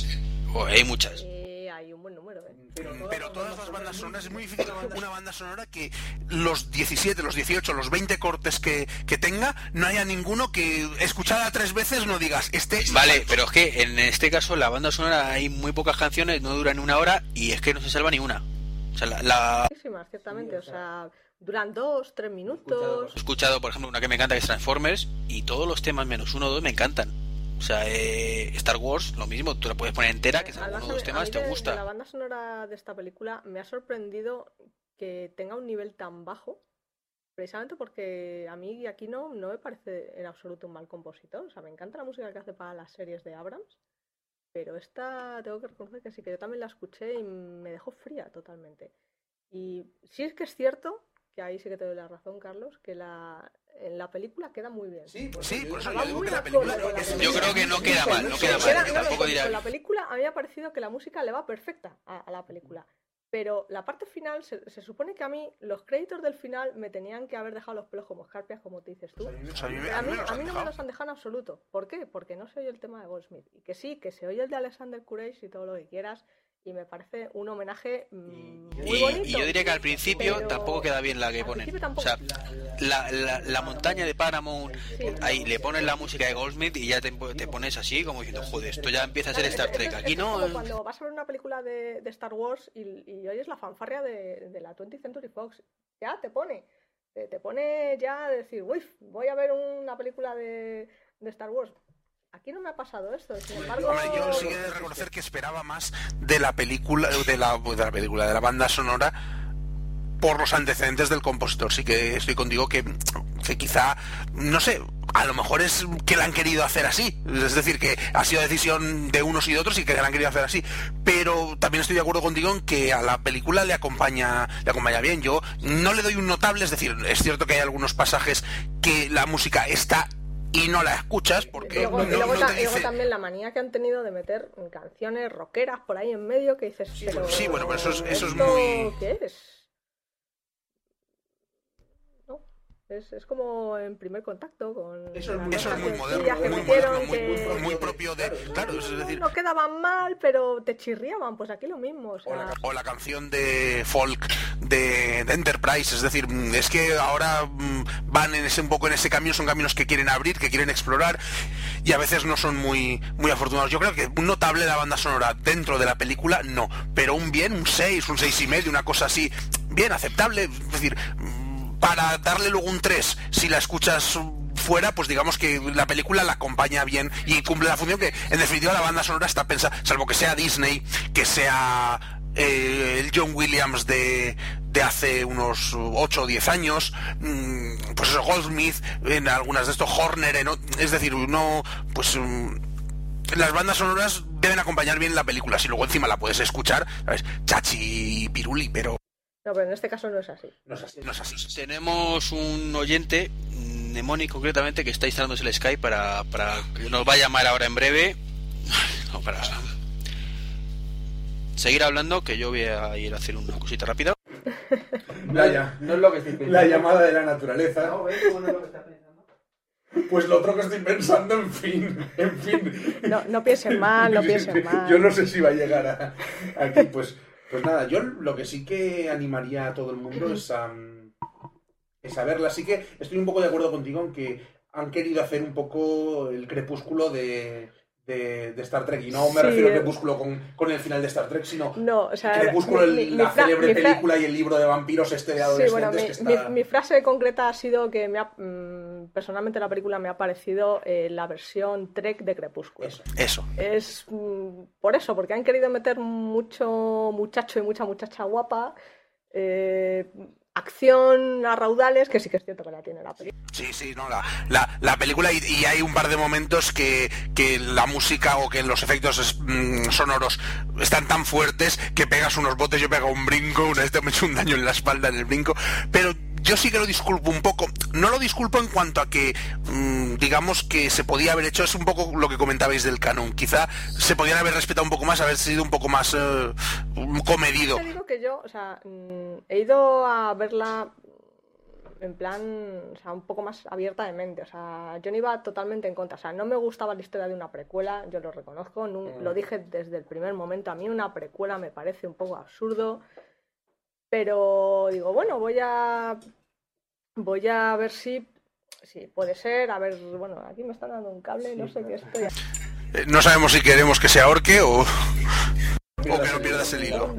Speaker 1: Joder, hay muchas.
Speaker 3: Eh, hay un buen número, ¿eh?
Speaker 2: Pero todas las bandas sonoras es muy difícil una banda sonora que los 17, los 18, los 20 cortes que, que tenga, no haya ninguno que escuchada tres veces no digas, este...
Speaker 1: Vale, pero es que en este caso la banda sonora hay muy pocas canciones, no duran una hora y es que no se salva ni una. O sea, la, la-
Speaker 3: Muchísimas, ciertamente. O sea, duran dos, tres minutos.
Speaker 1: he escuchado, por ejemplo, una que me encanta que es Transformers y todos los temas menos uno o dos me encantan. O sea, eh, Star Wars, lo mismo, tú la puedes poner entera, que
Speaker 3: Además,
Speaker 1: uno o
Speaker 3: a
Speaker 1: dos
Speaker 3: mí
Speaker 1: temas
Speaker 3: de-
Speaker 1: te
Speaker 3: de
Speaker 1: gusta.
Speaker 3: la banda sonora de esta película me ha sorprendido que tenga un nivel tan bajo, precisamente porque a mí aquí no, no me parece en absoluto un mal compositor. O sea, me encanta la música que hace para las series de Abrams, pero esta tengo que reconocer que sí, que yo también la escuché y me dejó fría totalmente. Y sí es que es cierto, que ahí sí que te doy la razón, Carlos, que la, en la película queda muy bien.
Speaker 4: Sí, por
Speaker 2: Sí, por eso yo digo que la película
Speaker 3: la.
Speaker 1: Yo creo que no queda mal, no queda
Speaker 3: Queda-
Speaker 1: mal.
Speaker 3: no,
Speaker 1: Tampoco diría.
Speaker 3: con la película, a mí me ha parecido que la música le va perfecta a, a la película. Pero la parte final, se, se supone que a mí los créditos del final me tenían que haber dejado los pelos como escarpias, como te dices tú.
Speaker 2: A mí a mí
Speaker 3: a mí no me los han dejado en absoluto. ¿Por qué? Porque no se oye el tema de Goldsmith. Y que sí, que se oye el de Alexander Courage y todo lo que quieras. Y me parece un homenaje mm, muy
Speaker 1: Y,
Speaker 3: bonito.
Speaker 1: y yo diría que al principio
Speaker 3: pero
Speaker 1: tampoco queda bien la que
Speaker 3: al
Speaker 1: ponen. O sea, la, la, la montaña de Paramount,
Speaker 3: Sí.
Speaker 1: ahí le pones la música de Goldsmith y ya te, te pones así como diciendo, joder, esto ya empieza a ser Star Trek. Aquí
Speaker 3: es
Speaker 1: no.
Speaker 3: como cuando vas a ver una película de, de Star Wars y, y oyes la fanfarria de, de la 20th Century Fox. Ya te pone. Te, te pone ya a decir, uy, voy a ver una película de, de Star Wars. Aquí no me ha pasado esto. Sin embargo,
Speaker 2: Hombre, yo sí que he de reconocer que esperaba más de la película, de la, de la película, de la banda sonora por los antecedentes del compositor. Sí que estoy contigo que, que quizá, no sé, a lo mejor es que la han querido hacer así. Es decir, que ha sido decisión de unos y de otros y que la han querido hacer así. Pero también estoy de acuerdo contigo en que a la película le acompaña, le acompaña bien. Yo no le doy un notable, es decir, es cierto que hay algunos pasajes que la música está y no la escuchas porque
Speaker 3: luego,
Speaker 2: no,
Speaker 3: y luego
Speaker 2: no
Speaker 3: ta- también la manía que han tenido de meter canciones rockeras por ahí en medio que dices, pero
Speaker 2: sí, bueno, pero eso es- eso es
Speaker 3: ¿esto
Speaker 2: muy-
Speaker 3: ¿Qué es? No, es, es como en primer contacto con
Speaker 4: Eso es muy-
Speaker 2: Eso es muy moderno, muy moderno, muy,
Speaker 3: que-
Speaker 2: muy- muy propio de... Claro, es decir,
Speaker 3: no quedaban mal, pero te chirriaban, pues aquí lo mismo. O sea,
Speaker 2: o la, o la canción de folk de, de Enterprise, es decir, mm, es que ahora mm, van en ese un poco en ese camino, son caminos que quieren abrir, que quieren explorar y a veces no son muy muy afortunados. Yo creo que un notable la banda sonora dentro de la película no, pero un bien, un 6, un seis y medio, una cosa así, bien aceptable, es decir, para darle luego un 3 si la escuchas fuera, pues digamos que la película la acompaña bien y cumple la función que en definitiva la banda sonora está pensada, salvo que sea Disney, que sea eh, el John Williams de, de hace unos 8 o 10 años, mm, pues eso, Goldsmith, en algunas de estos, Horner, en es decir, no, pues mm, las bandas sonoras deben acompañar bien la película, si luego encima la puedes escuchar, ¿sabes? Chachi Piruli, pero
Speaker 3: no, pero en este caso no es así.
Speaker 4: No es así.
Speaker 2: no es así.
Speaker 1: Tenemos un oyente, mm, Nemoni concretamente, que está instalándose el Skype para, para que nos va a llamar ahora en breve. [LAUGHS] No, para seguir hablando, que yo voy a ir a hacer una cosita rápida. [LAUGHS]
Speaker 4: La,
Speaker 7: No es lo que estoy pensando.
Speaker 4: la llamada de la naturaleza.
Speaker 7: No, ¿ves cómo no es lo que estás pensando?
Speaker 4: Pues lo otro que estoy pensando, en fin, en fin.
Speaker 3: No, no piensen mal, no piensen [LAUGHS] mal.
Speaker 4: Yo no sé si va a llegar a, aquí. Pues, pues nada, yo lo que sí que animaría a todo el mundo es a, es a verla. Así que estoy un poco de acuerdo contigo en que han querido hacer un poco el crepúsculo de, de, de Star Trek. Y no me
Speaker 3: Sí,
Speaker 4: refiero a
Speaker 3: eh.
Speaker 4: crepúsculo con, con el final de Star Trek, sino
Speaker 3: No, o sea,
Speaker 4: crepúsculo,
Speaker 3: mi- mi-
Speaker 4: la célebre película y el libro de vampiros este de
Speaker 3: Sí,
Speaker 4: adolescentes
Speaker 3: bueno,
Speaker 4: que está...
Speaker 3: mi- mi frase concreta ha sido que me ha- mm, personalmente la película me ha parecido eh, la versión Trek de Crepúsculo.
Speaker 4: Eso.
Speaker 2: Eso.
Speaker 3: Es mm, por eso, porque han querido meter mucho muchacho y mucha muchacha guapa, eh, acción a raudales, que sí que es cierto que la tiene la película.
Speaker 2: Sí, sí, no, la, la, la película y, y hay un par de momentos que, que la música o que los efectos es- mm, sonoros están tan fuertes que pegas unos botes, yo pego un brinco, una vez me he hecho un daño en la espalda en el brinco, pero yo sí que lo disculpo un poco, no lo disculpo en cuanto a que mm, digamos que se podía haber hecho, es un poco lo que comentabais del canon, quizá se podían haber respetado un poco más, haber sido un poco más eh, comedido.
Speaker 3: Te digo que yo, o sea, mm, he ido a verla en plan, o sea, un poco más abierta de mente. O sea, yo no iba totalmente en contra. O sea, no me gustaba la historia de una precuela, yo lo reconozco, lo dije desde el primer momento. A mí una precuela me parece un poco absurdo. Pero digo, bueno, voy a. Voy a ver si. Si puede ser. A ver, bueno, aquí me están dando un cable, no sé qué estoy.
Speaker 2: Eh, No sabemos si queremos que se ahorque o, o que no pierdas el hilo.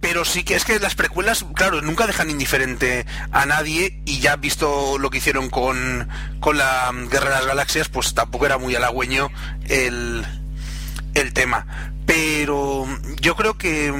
Speaker 2: Pero sí que es que las precuelas, claro, nunca dejan indiferente a nadie y ya visto lo que hicieron con, con la mm, Guerra de las Galaxias, pues tampoco era muy halagüeño el, el tema. Pero yo creo que...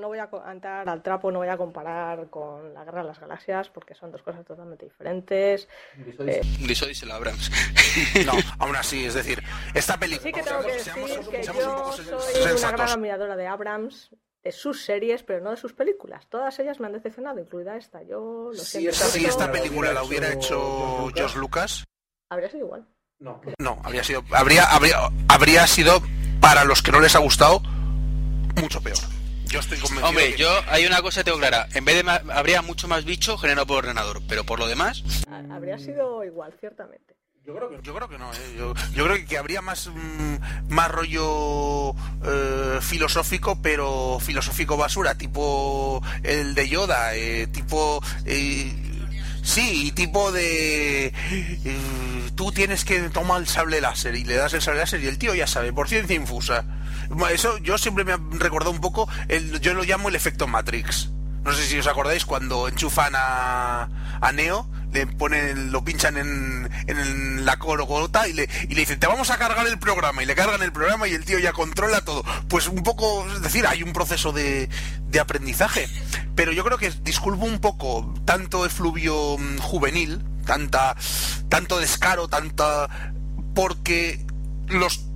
Speaker 3: No, voy a entrar al trapo, no voy a comparar con la Guerra de las Galaxias porque son dos cosas totalmente diferentes. Eh,
Speaker 1: Dice díselo a Abrams. [LAUGHS]
Speaker 2: No, aún así, es decir, esta película...
Speaker 3: Sí que tengo que decir que
Speaker 2: seamos un
Speaker 3: yo soy una gran admiradora de Abrams, de sus series, pero no de sus películas. Todas ellas me han decepcionado, incluida esta. Yo lo
Speaker 4: Sí,
Speaker 3: siento
Speaker 4: esta
Speaker 2: Si esta
Speaker 4: película
Speaker 2: la
Speaker 4: la
Speaker 2: hubiera hecho George Lucas,
Speaker 3: Habría sido igual.
Speaker 4: No.
Speaker 2: no, habría sido, habría, habría, habría sido para los que no les ha gustado mucho peor. Yo estoy convencido.
Speaker 1: Hombre,
Speaker 2: que-
Speaker 1: yo hay una cosa que tengo clara. En vez de ma- habría mucho más bicho generado por ordenador, pero por lo demás,
Speaker 3: Ha- Habría sido igual, ciertamente.
Speaker 4: Yo creo que
Speaker 2: Yo creo que no, ¿eh? yo, yo creo que habría más, mm, más rollo eh, filosófico, pero filosófico basura, tipo el de Yoda, eh, tipo... eh, sí, y tipo de... eh, tú tienes que tomar el sable láser y le das el sable láser y el tío ya sabe, por ciencia infusa. Eso yo siempre me ha recordado un poco, el, yo lo llamo el efecto Matrix. No sé si os acordáis cuando enchufan a, a Neo, le ponen, lo pinchan en, en la corogota y le, y le dicen, te vamos a cargar el programa, y le cargan el programa y el tío ya controla todo. Pues un poco, es decir, hay un proceso de, de aprendizaje. Pero yo creo que disculpo un poco tanto efluvio mm, juvenil, tanta, tanto descaro, tanta. porque los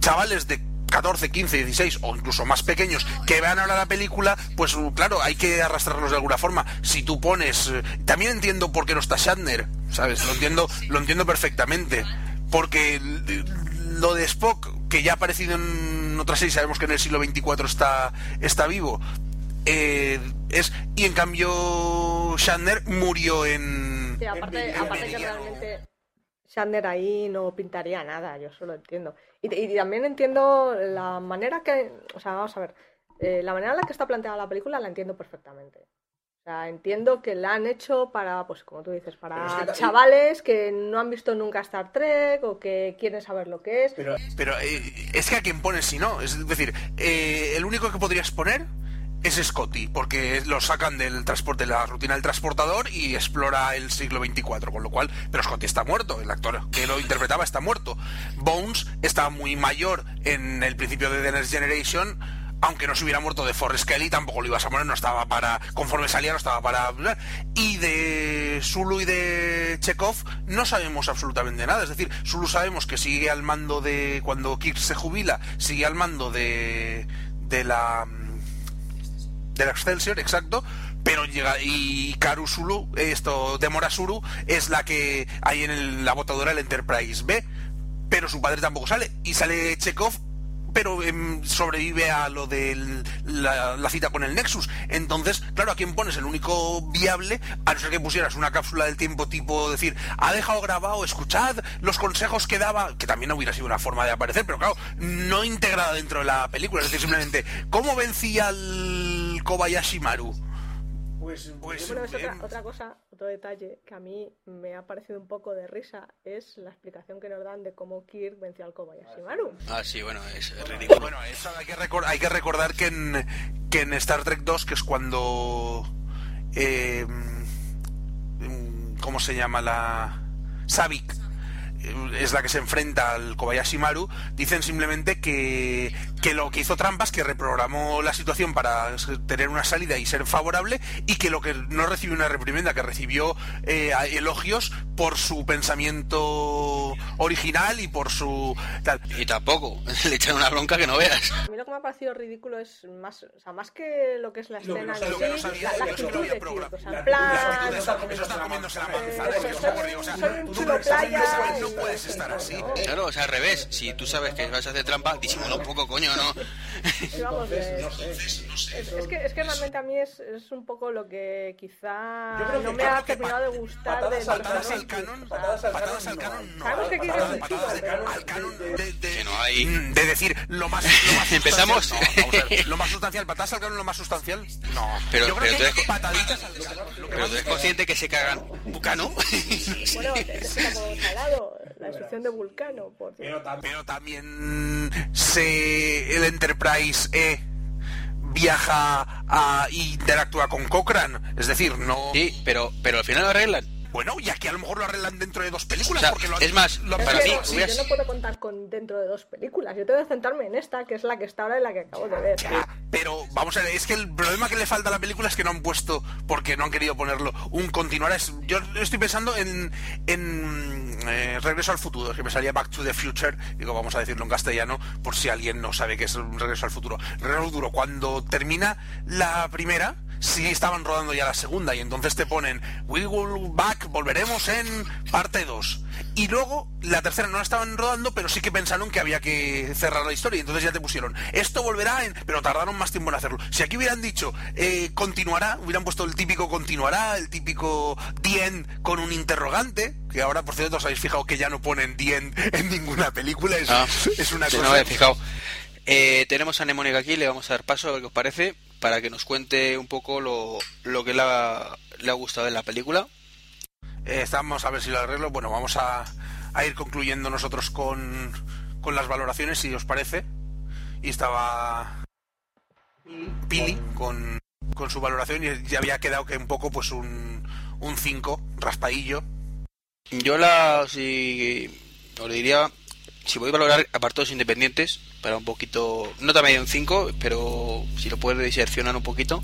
Speaker 2: chavales de 14, 15, 16 o incluso más pequeños que vean ahora la película, pues claro, hay que arrastrarlos de alguna forma. Si tú pones, eh, también entiendo por qué no está Shatner, ¿sabes? Lo entiendo, lo entiendo perfectamente, porque lo de Spock, que ya ha aparecido en otra serie, sabemos que en el siglo 24 está está vivo. eh, es y en cambio Shatner murió en
Speaker 3: Sí, aparte,
Speaker 4: En
Speaker 3: aparte que realmente Shatner ahí no pintaría nada, yo eso lo entiendo. Y, y también entiendo la manera que, o sea, vamos a ver, eh, la manera en la que está planteada la película la entiendo perfectamente. O sea, entiendo que la han hecho para, pues como tú dices, para
Speaker 4: es que ta-
Speaker 3: chavales que no han visto nunca Star Trek o que quieren saber lo que es.
Speaker 4: Pero
Speaker 2: Pero eh, es que a quien pones si no. Es decir, eh, el único que podrías poner es Scotty, porque lo sacan del transporte, de la rutina del transportador y explora el siglo 24, con lo cual, pero Scotty está muerto, el actor que lo interpretaba está muerto. Bones está muy mayor en el principio de The Next Generation, aunque no se hubiera muerto de Forrest Kelly, tampoco lo ibas a poner, no estaba para, conforme salía, no estaba para... Y de Zulu y de Chekhov no sabemos absolutamente nada, es decir, Zulu sabemos que sigue al mando de, cuando Kirk se jubila, sigue al mando de, de la de la Excelsior, exacto, pero llega y Karu Sulu, esto Demora Suru es la que hay en la botadora del Enterprise B, pero su padre tampoco sale y sale Chekhov pero em, sobrevive a lo de la, cita con el Nexus. Entonces, claro, ¿a quién pones? El único viable, a no ser que pusieras una cápsula del tiempo tipo decir, ha dejado grabado, escuchad los consejos que daba, que también hubiera sido una forma de aparecer, pero claro, no integrada dentro de la película. Es decir, simplemente, ¿cómo vencía el Kobayashi Maru?
Speaker 4: pues,
Speaker 2: Pues-
Speaker 3: Bueno, es otra,
Speaker 2: em,
Speaker 3: otra cosa, otro detalle que a mí me ha parecido un poco de risa es la explicación que nos dan de cómo Kirk venció al Kobayashi Maru.
Speaker 1: ah, sí, bueno, es ridículo.
Speaker 2: Bueno, eso hay que, recor- hay que recordar que en, que en Star Trek 2, que es cuando... eh, mm, ¿Cómo se llama la...? Savik eh, es la que se enfrenta al Kobayashi Maru, dicen simplemente que, que lo que hizo trampas, que reprogramó la situación para tener una salida y ser favorable, y que lo que no recibió una reprimenda, que recibió eh, elogios por su pensamiento original y por su tal.
Speaker 1: Y tampoco, [LAUGHS] le echan una bronca que no veas.
Speaker 3: A mí lo que me ha parecido ridículo es más, o sea, más que lo que es la escena en sí, la, actitud de
Speaker 2: programado.
Speaker 3: Kirk, o sea,
Speaker 4: La-
Speaker 3: en plan...
Speaker 4: la actitud
Speaker 2: Eso
Speaker 4: de
Speaker 2: está,
Speaker 4: Kirk
Speaker 2: eso está comiéndose la manzana, o sea, no
Speaker 3: playa
Speaker 2: puedes estar así.
Speaker 1: Claro, o sea, al revés. Si tú sabes que vas a hacer trampa, disimula un poco, coño, ¿no?
Speaker 3: Sí, vamos,
Speaker 4: entonces, no sé.
Speaker 3: es, que, es que realmente a mí es, es un poco lo que quizá no me ha terminado de gustar
Speaker 4: patadas
Speaker 3: del
Speaker 4: al
Speaker 2: Patadas
Speaker 3: personaje.
Speaker 2: al canon,
Speaker 4: Patadas al
Speaker 2: patadas al
Speaker 4: canon,
Speaker 2: canon, no.
Speaker 3: Sabemos que un
Speaker 2: al canon de, de-
Speaker 1: Que no hay.
Speaker 2: de decir lo más, lo más [LAUGHS]
Speaker 1: Empezamos.
Speaker 2: sustancial, no, vamos a ver, [LAUGHS] lo más sustancial, patadas al canon lo más sustancial, no.
Speaker 1: Pero-
Speaker 2: Yo creo
Speaker 1: pero
Speaker 2: que
Speaker 1: tú eres-
Speaker 2: pataditas al canon. Lo que
Speaker 1: Pero tú eres consciente que se cagan Bucano.
Speaker 3: Bueno, es como hemos hablado, la destrucción de Vulcano, por
Speaker 4: Pero también...
Speaker 2: pero también se el Enterprise E viaja a, e interactúa con Cochrane, es decir, no
Speaker 1: Sí, pero, pero al final lo arreglan.
Speaker 2: Bueno, y aquí a lo mejor lo arreglan dentro de dos películas.
Speaker 1: O sea,
Speaker 2: porque lo
Speaker 1: es más,
Speaker 2: lo
Speaker 1: para
Speaker 3: que
Speaker 1: mí, hubiera-
Speaker 3: yo no puedo contar con dentro de dos películas. Yo tengo que centrarme en esta, que es la que está ahora y la que acabo de ver.
Speaker 2: Ya, pero vamos a ver, es que el problema que le falta a la película es que no han puesto, porque no han querido ponerlo, un continuar. Es, yo estoy pensando en, en eh, Regreso al Futuro, que me salía Back to the Future, digo, vamos a decirlo en castellano, por si alguien no sabe qué es un Regreso al Futuro. Regreso al Futuro, cuando termina la primera, sí estaban rodando ya la segunda, y entonces te ponen, We will back, volveremos en parte 2. Y luego, la tercera no la estaban rodando, pero sí que pensaron que había que cerrar la historia, y entonces ya te pusieron, esto volverá en... Pero tardaron más tiempo en hacerlo. Si aquí hubieran dicho, eh, continuará, hubieran puesto el típico continuará, el típico the end con un interrogante, que ahora, por cierto, os habéis fijado que ya no ponen the end [LAUGHS] en ninguna película, es,
Speaker 1: Ah,
Speaker 2: es una cosa...
Speaker 1: no me fijado. Eh, tenemos a Nemónica aquí, le vamos a dar paso a ver qué os parece, para que nos cuente un poco lo, lo que le ha, le ha gustado de la película.
Speaker 2: Eh, estamos a ver si lo arreglo. Bueno, vamos a, a ir concluyendo nosotros con, con las valoraciones, si os parece. Y estaba Pili con, con su valoración y ya había quedado que un poco pues un, un 5, raspadillo.
Speaker 1: Yo la, si, os diría, si voy a valorar apartados independientes, para un poquito, no también un 5, pero si lo puedes diseccionar un poquito.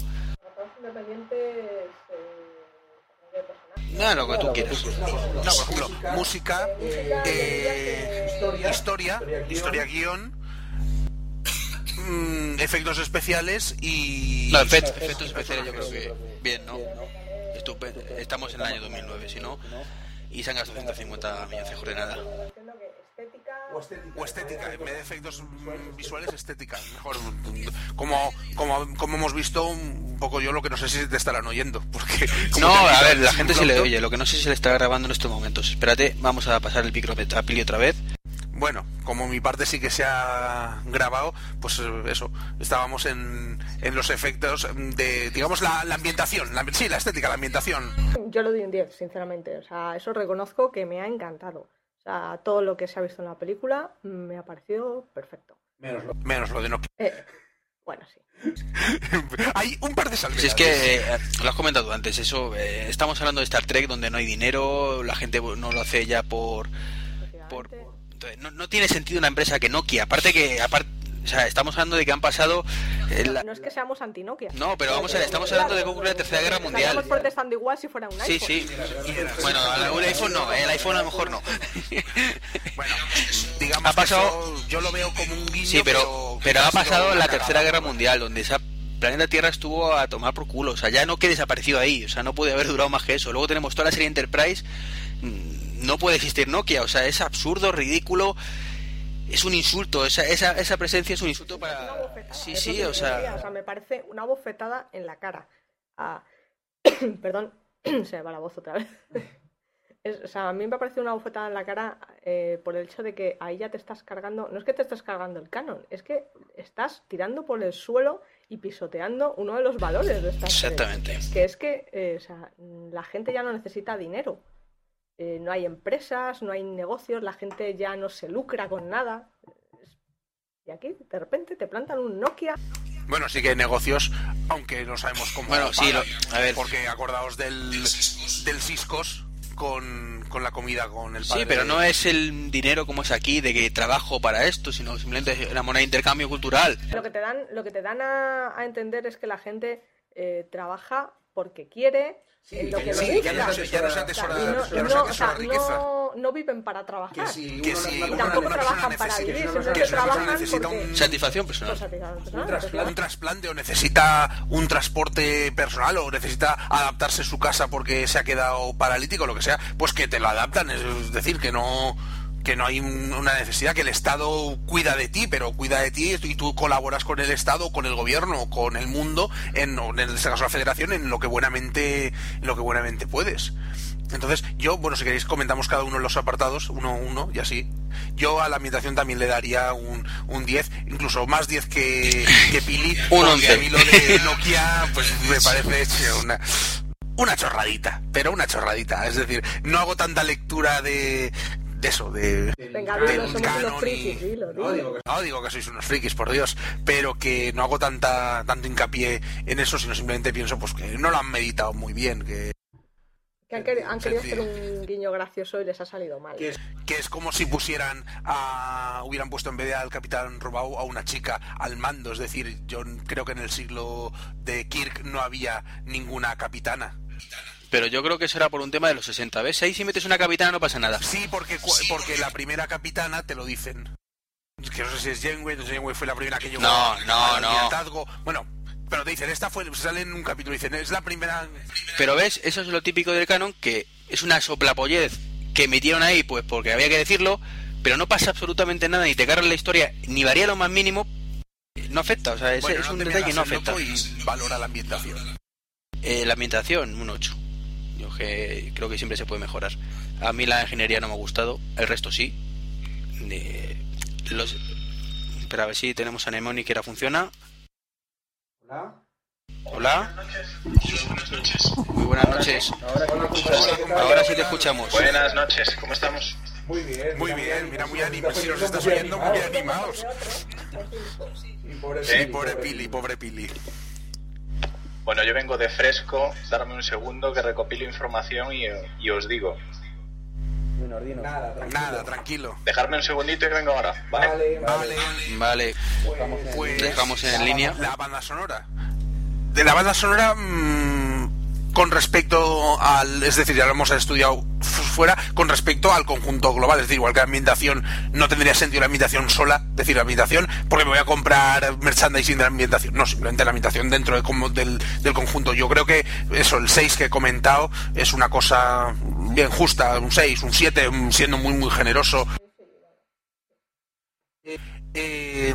Speaker 1: No, lo que tú quieras.
Speaker 2: No, por ejemplo, música, eh, historia, historia guion, mm, efectos especiales y...
Speaker 1: No, efectos, efectos especiales yo creo que bien, ¿no? Estupendo. Estamos en el año 2009, si no, y se han gastado 150 millones de jornada.
Speaker 2: O estética, en vez de efectos visuales, estética, mejor. Como, como, como hemos visto, un poco yo lo que no sé si te estarán oyendo, porque...
Speaker 1: No, a ver, la gente se le oye, lo que no sé si se le está grabando en estos momentos. Espérate, vamos a pasar el micro a Pili otra vez.
Speaker 2: Bueno, como mi parte sí que se ha grabado, pues eh, eso, estábamos en, en los efectos de, digamos, la, la ambientación, la, sí, la estética, la ambientación.
Speaker 3: Yo lo doy un 10, sinceramente. O sea, eso reconozco que me ha encantado. Sea, todo lo que se ha visto en la película me ha parecido perfecto.
Speaker 4: Menos lo-
Speaker 2: Menos lo de no.
Speaker 3: Eh, bueno, sí. [LAUGHS]
Speaker 2: Hay un par de salvedades.
Speaker 1: Si es que eh, lo has comentado antes, eso, eh, estamos hablando de Star Trek donde no hay dinero, la gente no lo hace ya por... por,
Speaker 3: efectivamente.
Speaker 1: por- entonces, no, no tiene sentido una empresa que Nokia, aparte que, aparte, o sea, estamos hablando de que han pasado... eh, la-
Speaker 3: No es que seamos anti-Nokia.
Speaker 1: No, pero vamos a ver, estamos hablando de que ocurre la Tercera Guerra Mundial.
Speaker 3: Estaríamos protestando igual si fuera un
Speaker 1: Sí,
Speaker 3: iPhone.
Speaker 1: sí. Bueno, un iPhone no, el iPhone a lo mejor no.
Speaker 2: Bueno, digamos
Speaker 1: Ha pasado-
Speaker 2: que eso yo lo veo como un guiño,
Speaker 1: Sí, pero, pero ha pasado la Tercera Guerra Mundial, donde esa planeta Tierra estuvo a tomar por culo. O sea, ya no que desapareció ahí. O sea, no puede haber durado más que eso. Luego tenemos toda la serie Enterprise. mm, No puede existir Nokia. O sea, es absurdo, ridículo. Es un insulto. Esa, esa, esa presencia es un insulto para... Sí, sí, o sea...
Speaker 3: o sea, me parece una bofetada en la cara. a- [COUGHS] Perdón, [COUGHS] se me va la voz otra vez. [LAUGHS] Es- o sea, a mí me parece una bofetada en la cara eh, por el hecho de que ahí ya te estás cargando, no es que te estés cargando el canon, es que estás tirando por el suelo y pisoteando uno de los valores de esta serie.
Speaker 1: Exactamente.
Speaker 3: Que es que eh, o sea, la gente ya no necesita dinero. Eh, no hay empresas, no hay negocios, la gente ya no se lucra con nada. Y aquí, de repente, te plantan un Nokia.
Speaker 2: Bueno, sí que hay negocios, aunque no sabemos cómo.
Speaker 1: Bueno, sí, lo- a ver.
Speaker 2: Porque acordaos del, del Ciscos con, con la comida, con el padre
Speaker 1: Sí, pero no es el dinero como es aquí, de que trabajo para esto, sino simplemente es una moneda de intercambio cultural.
Speaker 3: Lo que te dan, lo que te dan a, a entender es que la gente eh, trabaja porque quiere, en lo que,
Speaker 4: sí,
Speaker 2: ya no se- ya no se
Speaker 3: O sea,
Speaker 2: atesora-
Speaker 3: y no,
Speaker 2: ya no
Speaker 3: y
Speaker 2: se
Speaker 3: no,
Speaker 2: atesora
Speaker 3: o sea,
Speaker 2: riqueza.
Speaker 3: no- no viven para trabajar.
Speaker 4: Que si
Speaker 2: Que
Speaker 4: una-
Speaker 2: si
Speaker 3: tampoco
Speaker 2: una
Speaker 3: trabajan
Speaker 2: persona
Speaker 3: para
Speaker 2: necesita-
Speaker 3: vivir,
Speaker 4: que
Speaker 3: trabajan
Speaker 2: necesita
Speaker 3: porque...
Speaker 2: un-
Speaker 1: Satisfacción personal.
Speaker 3: Por satisfacción personal,
Speaker 4: Un trasplante.
Speaker 2: un
Speaker 3: efectivamente.
Speaker 2: trasplante o necesita un transporte personal o necesita adaptarse su casa porque se ha quedado paralítico o lo que sea, pues que te lo adaptan, es decir, que no que no hay un- una necesidad, que el Estado cuida de ti, pero cuida de ti y tú colaboras con el Estado, con el gobierno, con el mundo, en, en este caso la Federación, en lo que buenamente, en lo que buenamente puedes. Entonces, yo, bueno, si queréis comentamos cada uno de los apartados, uno a uno, y así. Yo a la ambientación también le daría un, un 10, incluso más 10 que, que Pili. [LAUGHS]
Speaker 1: Un
Speaker 2: porque
Speaker 1: 11.
Speaker 2: A mí lo de Nokia, pues me parece una, una chorradita, pero una chorradita. Es decir, no hago tanta lectura de, de eso, de...
Speaker 3: Venga,
Speaker 2: del
Speaker 3: dilo, somos
Speaker 2: canon
Speaker 3: unos
Speaker 2: y-
Speaker 3: frikis, dilo,
Speaker 4: No,
Speaker 3: dilo.
Speaker 4: digo que
Speaker 2: no digo que sois unos frikis, por Dios, pero que no hago tanta tanto hincapié en eso, sino simplemente pienso pues que no lo han meditado muy bien, que
Speaker 3: Que han, queri- han querido hacer un guiño gracioso y les ha salido mal.
Speaker 4: Que es-
Speaker 2: que es como si pusieran a hubieran puesto en vez de al capitán Robau a una chica al mando es decir yo creo que en el siglo de Kirk no había ninguna capitana
Speaker 1: Pero yo creo que eso era por un tema de los 60. ¿Ves? Ahí si metes una capitana no pasa nada.
Speaker 2: sí porque porque la primera capitana te lo dicen Es que no sé si es Janeway no sé si Janeway fue la primera que llegó
Speaker 1: No,
Speaker 2: al
Speaker 1: no, no.
Speaker 2: almirantazgo. bueno pero te dicen esta fue sale en un capítulo dicen es la primera
Speaker 1: Pero ves, eso es lo típico del canon, que es una soplapollez que metieron ahí, pues porque había que decirlo, pero no pasa absolutamente nada, ni te cargan la historia, ni varía lo más mínimo, no afecta, o sea, es,
Speaker 2: Bueno,
Speaker 1: es
Speaker 2: no
Speaker 1: un detalle que no afecta.
Speaker 2: y valora la ambientación
Speaker 1: Eh, la ambientación, un 8. Yo que creo que siempre se puede mejorar. A mí la ingeniería no me ha gustado, el resto sí. Eh, los... Espera, a ver si tenemos a Nemoni que ahora funciona.
Speaker 4: Hola.
Speaker 1: Hola. Muy buenas noches.
Speaker 4: Ahora,
Speaker 1: Ahora sí te escuchamos.
Speaker 7: Buenas noches, ¿cómo estamos?
Speaker 4: Muy bien.
Speaker 2: muy bien mira muy animados si nos estás oyendo muy animados
Speaker 4: Y
Speaker 2: pobre Pili pobre Pili
Speaker 7: Bueno, yo vengo de fresco, darme un segundo que recopilo información y, y os digo.
Speaker 4: Nada, tranquilo.
Speaker 2: nada tranquilo
Speaker 7: Dejarme un segundito y vengo ahora, ¿vale?
Speaker 4: Vale, vale.
Speaker 1: Vale,
Speaker 2: Pues
Speaker 1: dejamos en línea.
Speaker 2: la banda sonora. De la banda sonora mm, con respecto al, es decir, ya lo hemos estudiado fuera, con respecto al conjunto global, es decir, igual que la ambientación no tendría sentido la ambientación sola, es decir, la ambientación, porque me voy a comprar merchandising de la ambientación, no, simplemente la ambientación dentro de como del, del conjunto. Yo creo que eso, el 6 que he comentado, es una cosa bien justa, un 6, un 7, mm, siendo muy, muy generoso. Eh,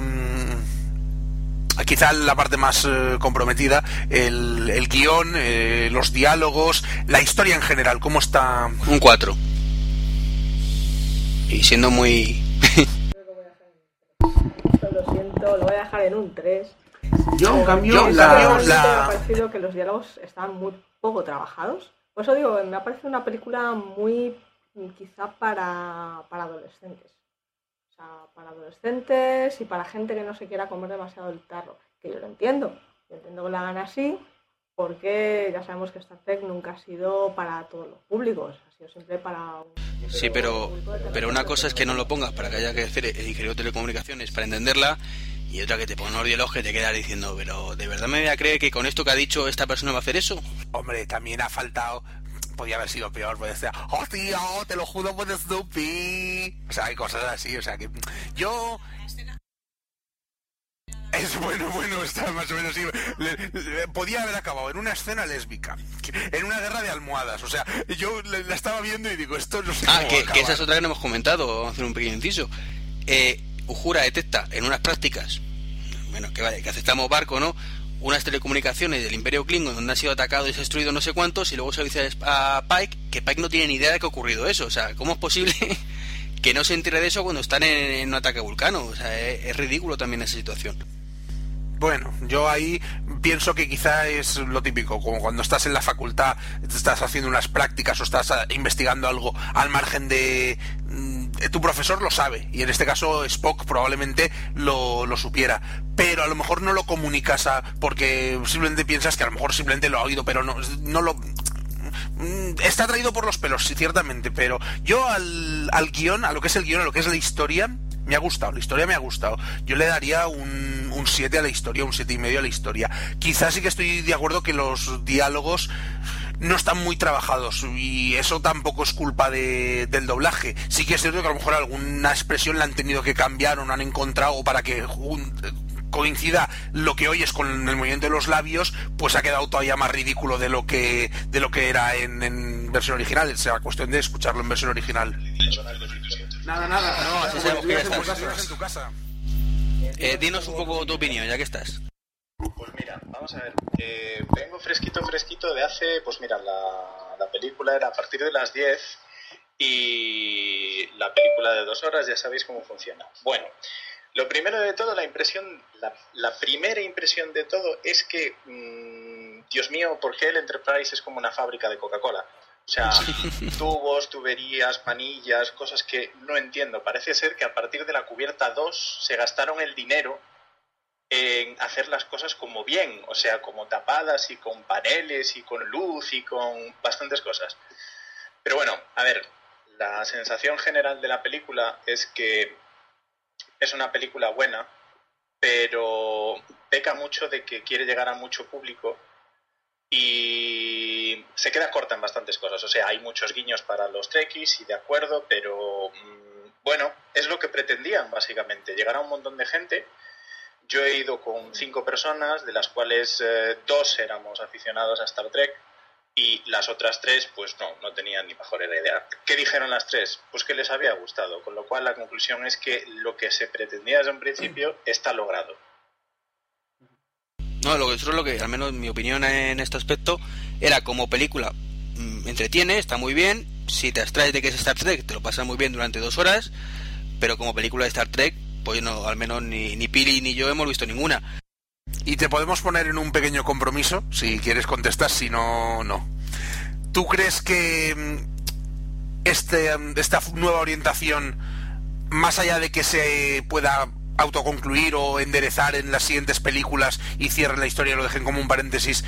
Speaker 2: quizá la parte más eh, comprometida, el, el guion, eh, los diálogos, la historia en general, cómo está...
Speaker 1: Un 4. Y siendo muy...
Speaker 3: Lo siento, lo voy a dejar en un 3.
Speaker 4: Yo, en cambio,
Speaker 2: Yo, en
Speaker 4: la-
Speaker 3: me ha parecido que los diálogos están muy poco trabajados. Por eso digo, me ha parecido una película muy quizá para, para adolescentes. O sea, para adolescentes y para gente que no se quiera comer demasiado el tarro. Que yo lo entiendo. Yo entiendo que lo hagan así porque ya sabemos que Star Trek nunca ha sido para todos los públicos. Ha sido siempre para un
Speaker 1: Sí, pero, pero una cosa es que no lo pongas para que haya que hacer el ingeniero de telecomunicaciones para entenderla y otra que te ponga un diálogos que te quedas diciendo, pero ¿de verdad me voy a creer que con esto que ha dicho esta persona va a hacer eso?
Speaker 2: Hombre, también ha faltado... Podía haber sido peor, puede ser, oh tío, te lo juro por Snoopy. O sea, hay cosas así, o sea que yo... Es bueno, bueno, está más o menos. Le- le- podía haber acabado en una escena lésbica, en una guerra de almohadas. O sea, yo le- la estaba viendo y digo, esto no sé
Speaker 1: Ah,
Speaker 2: cómo
Speaker 1: que, que esa es otra que no hemos comentado, vamos a hacer un pequeño inciso. Eh, Ujura detecta en unas prácticas, bueno, que vale, que aceptamos barco, ¿no? Unas telecomunicaciones del Imperio Klingon donde han sido atacados y destruidos no sé cuántos y luego se avisa a Pike que Pike no tiene ni idea de que ha ocurrido eso. O sea, ¿cómo es posible [LAUGHS] que no se entere de eso cuando están en, un ataque vulcano? O sea, es, es ridículo también esa situación.
Speaker 2: Bueno, yo ahí pienso que quizá es lo típico, como cuando estás en la facultad, estás haciendo unas prácticas o estás ah, investigando algo al margen de... mm, Tu profesor lo sabe, y en este caso Spock probablemente lo, lo supiera, pero a lo mejor no lo comunicas a, porque simplemente piensas que a lo mejor simplemente lo ha oído, pero no, no lo... Mm, Está traído por los pelos, sí, ciertamente, pero yo al, al guion, a lo que es el guion, a lo que es la historia, me ha gustado, la historia me ha gustado. Yo le daría un, un 7 a la historia, un siete y medio a la historia. Quizás sí que estoy de acuerdo que los diálogos no están muy trabajados y eso tampoco es culpa de- del doblaje. Sí que es cierto que a lo mejor alguna expresión la han tenido que cambiar o no han encontrado para que coincida lo que oyes con el movimiento de los labios, pues ha quedado todavía más ridículo de lo que de lo que era en, en versión original. O sea, cuestión de escucharlo en versión original.
Speaker 4: Nada, nada.
Speaker 1: No, así
Speaker 4: casa.
Speaker 2: en tu casa.
Speaker 1: Eh, dinos un poco tu opinión, ya que estás.
Speaker 7: Pues mira, vamos a ver. eh, vengo fresquito, fresquito de hace, pues mira, la, la película era a partir de las 10 y la película de dos horas ya sabéis cómo funciona. Bueno, lo primero de todo, la impresión, la, la primera impresión de todo es que, mm, Dios mío, ¿por qué el Enterprise es como una fábrica de Coca-Cola? O sea, [LAUGHS] tubos, tuberías, manillas, cosas que no entiendo. Parece ser que a partir de la cubierta 2 se gastaron el dinero hacer las cosas como bien, o sea, como tapadas y con paneles y con luz y con bastantes cosas. Pero bueno, a ver, la sensación general de la película es que es una película buena, pero peca mucho de que quiere llegar a mucho público y se queda corta en bastantes cosas. O sea, hay muchos guiños para los trekkies y de acuerdo, pero mm, bueno, es lo que pretendían básicamente, llegar a un montón de gente. Yo he ido con cinco personas, de las cuales eh, dos éramos aficionados a Star Trek y las otras tres, pues no, no tenían ni mejor idea. ¿Qué dijeron las tres? Pues que les había gustado, con lo cual la conclusión es que lo que se pretendía desde un principio está logrado.
Speaker 1: No, lo que es lo que, al menos mi opinión en este aspecto, era como película, mm, entretiene, está muy bien, si te abstraes de que es Star Trek, te lo pasas muy bien durante dos horas, pero como película de Star Trek, pues no, al menos ni, ni Pili ni yo hemos visto ninguna.
Speaker 2: Y te podemos poner en un pequeño compromiso, si quieres contestar, si no, no. ¿Tú crees que mm, este, mm, esta nueva orientación, más allá de que se pueda autoconcluir o enderezar en las siguientes películas y cierren la historia lo dejen como un paréntesis,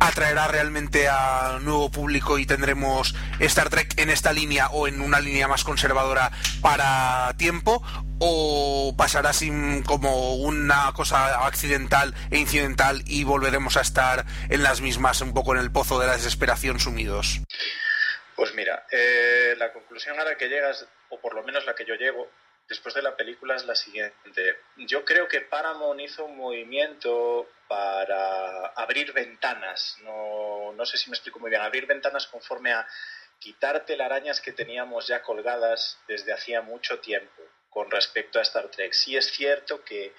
Speaker 2: atraerá realmente a nuevo público y tendremos Star Trek en esta línea o en una línea más conservadora para tiempo o pasará sin como una cosa accidental e incidental y volveremos a estar en las mismas un poco en el pozo de la desesperación sumidos.
Speaker 7: Pues mira, eh, la conclusión a la que llegas, o por lo menos la que yo llego, después de la película es la siguiente. Yo creo que Paramount hizo un movimiento para abrir ventanas. No, sé si me explico muy bien. Abrir ventanas conforme a quitar telarañas que teníamos ya colgadas desde hacía mucho tiempo con respecto a Star Trek. Sí es cierto que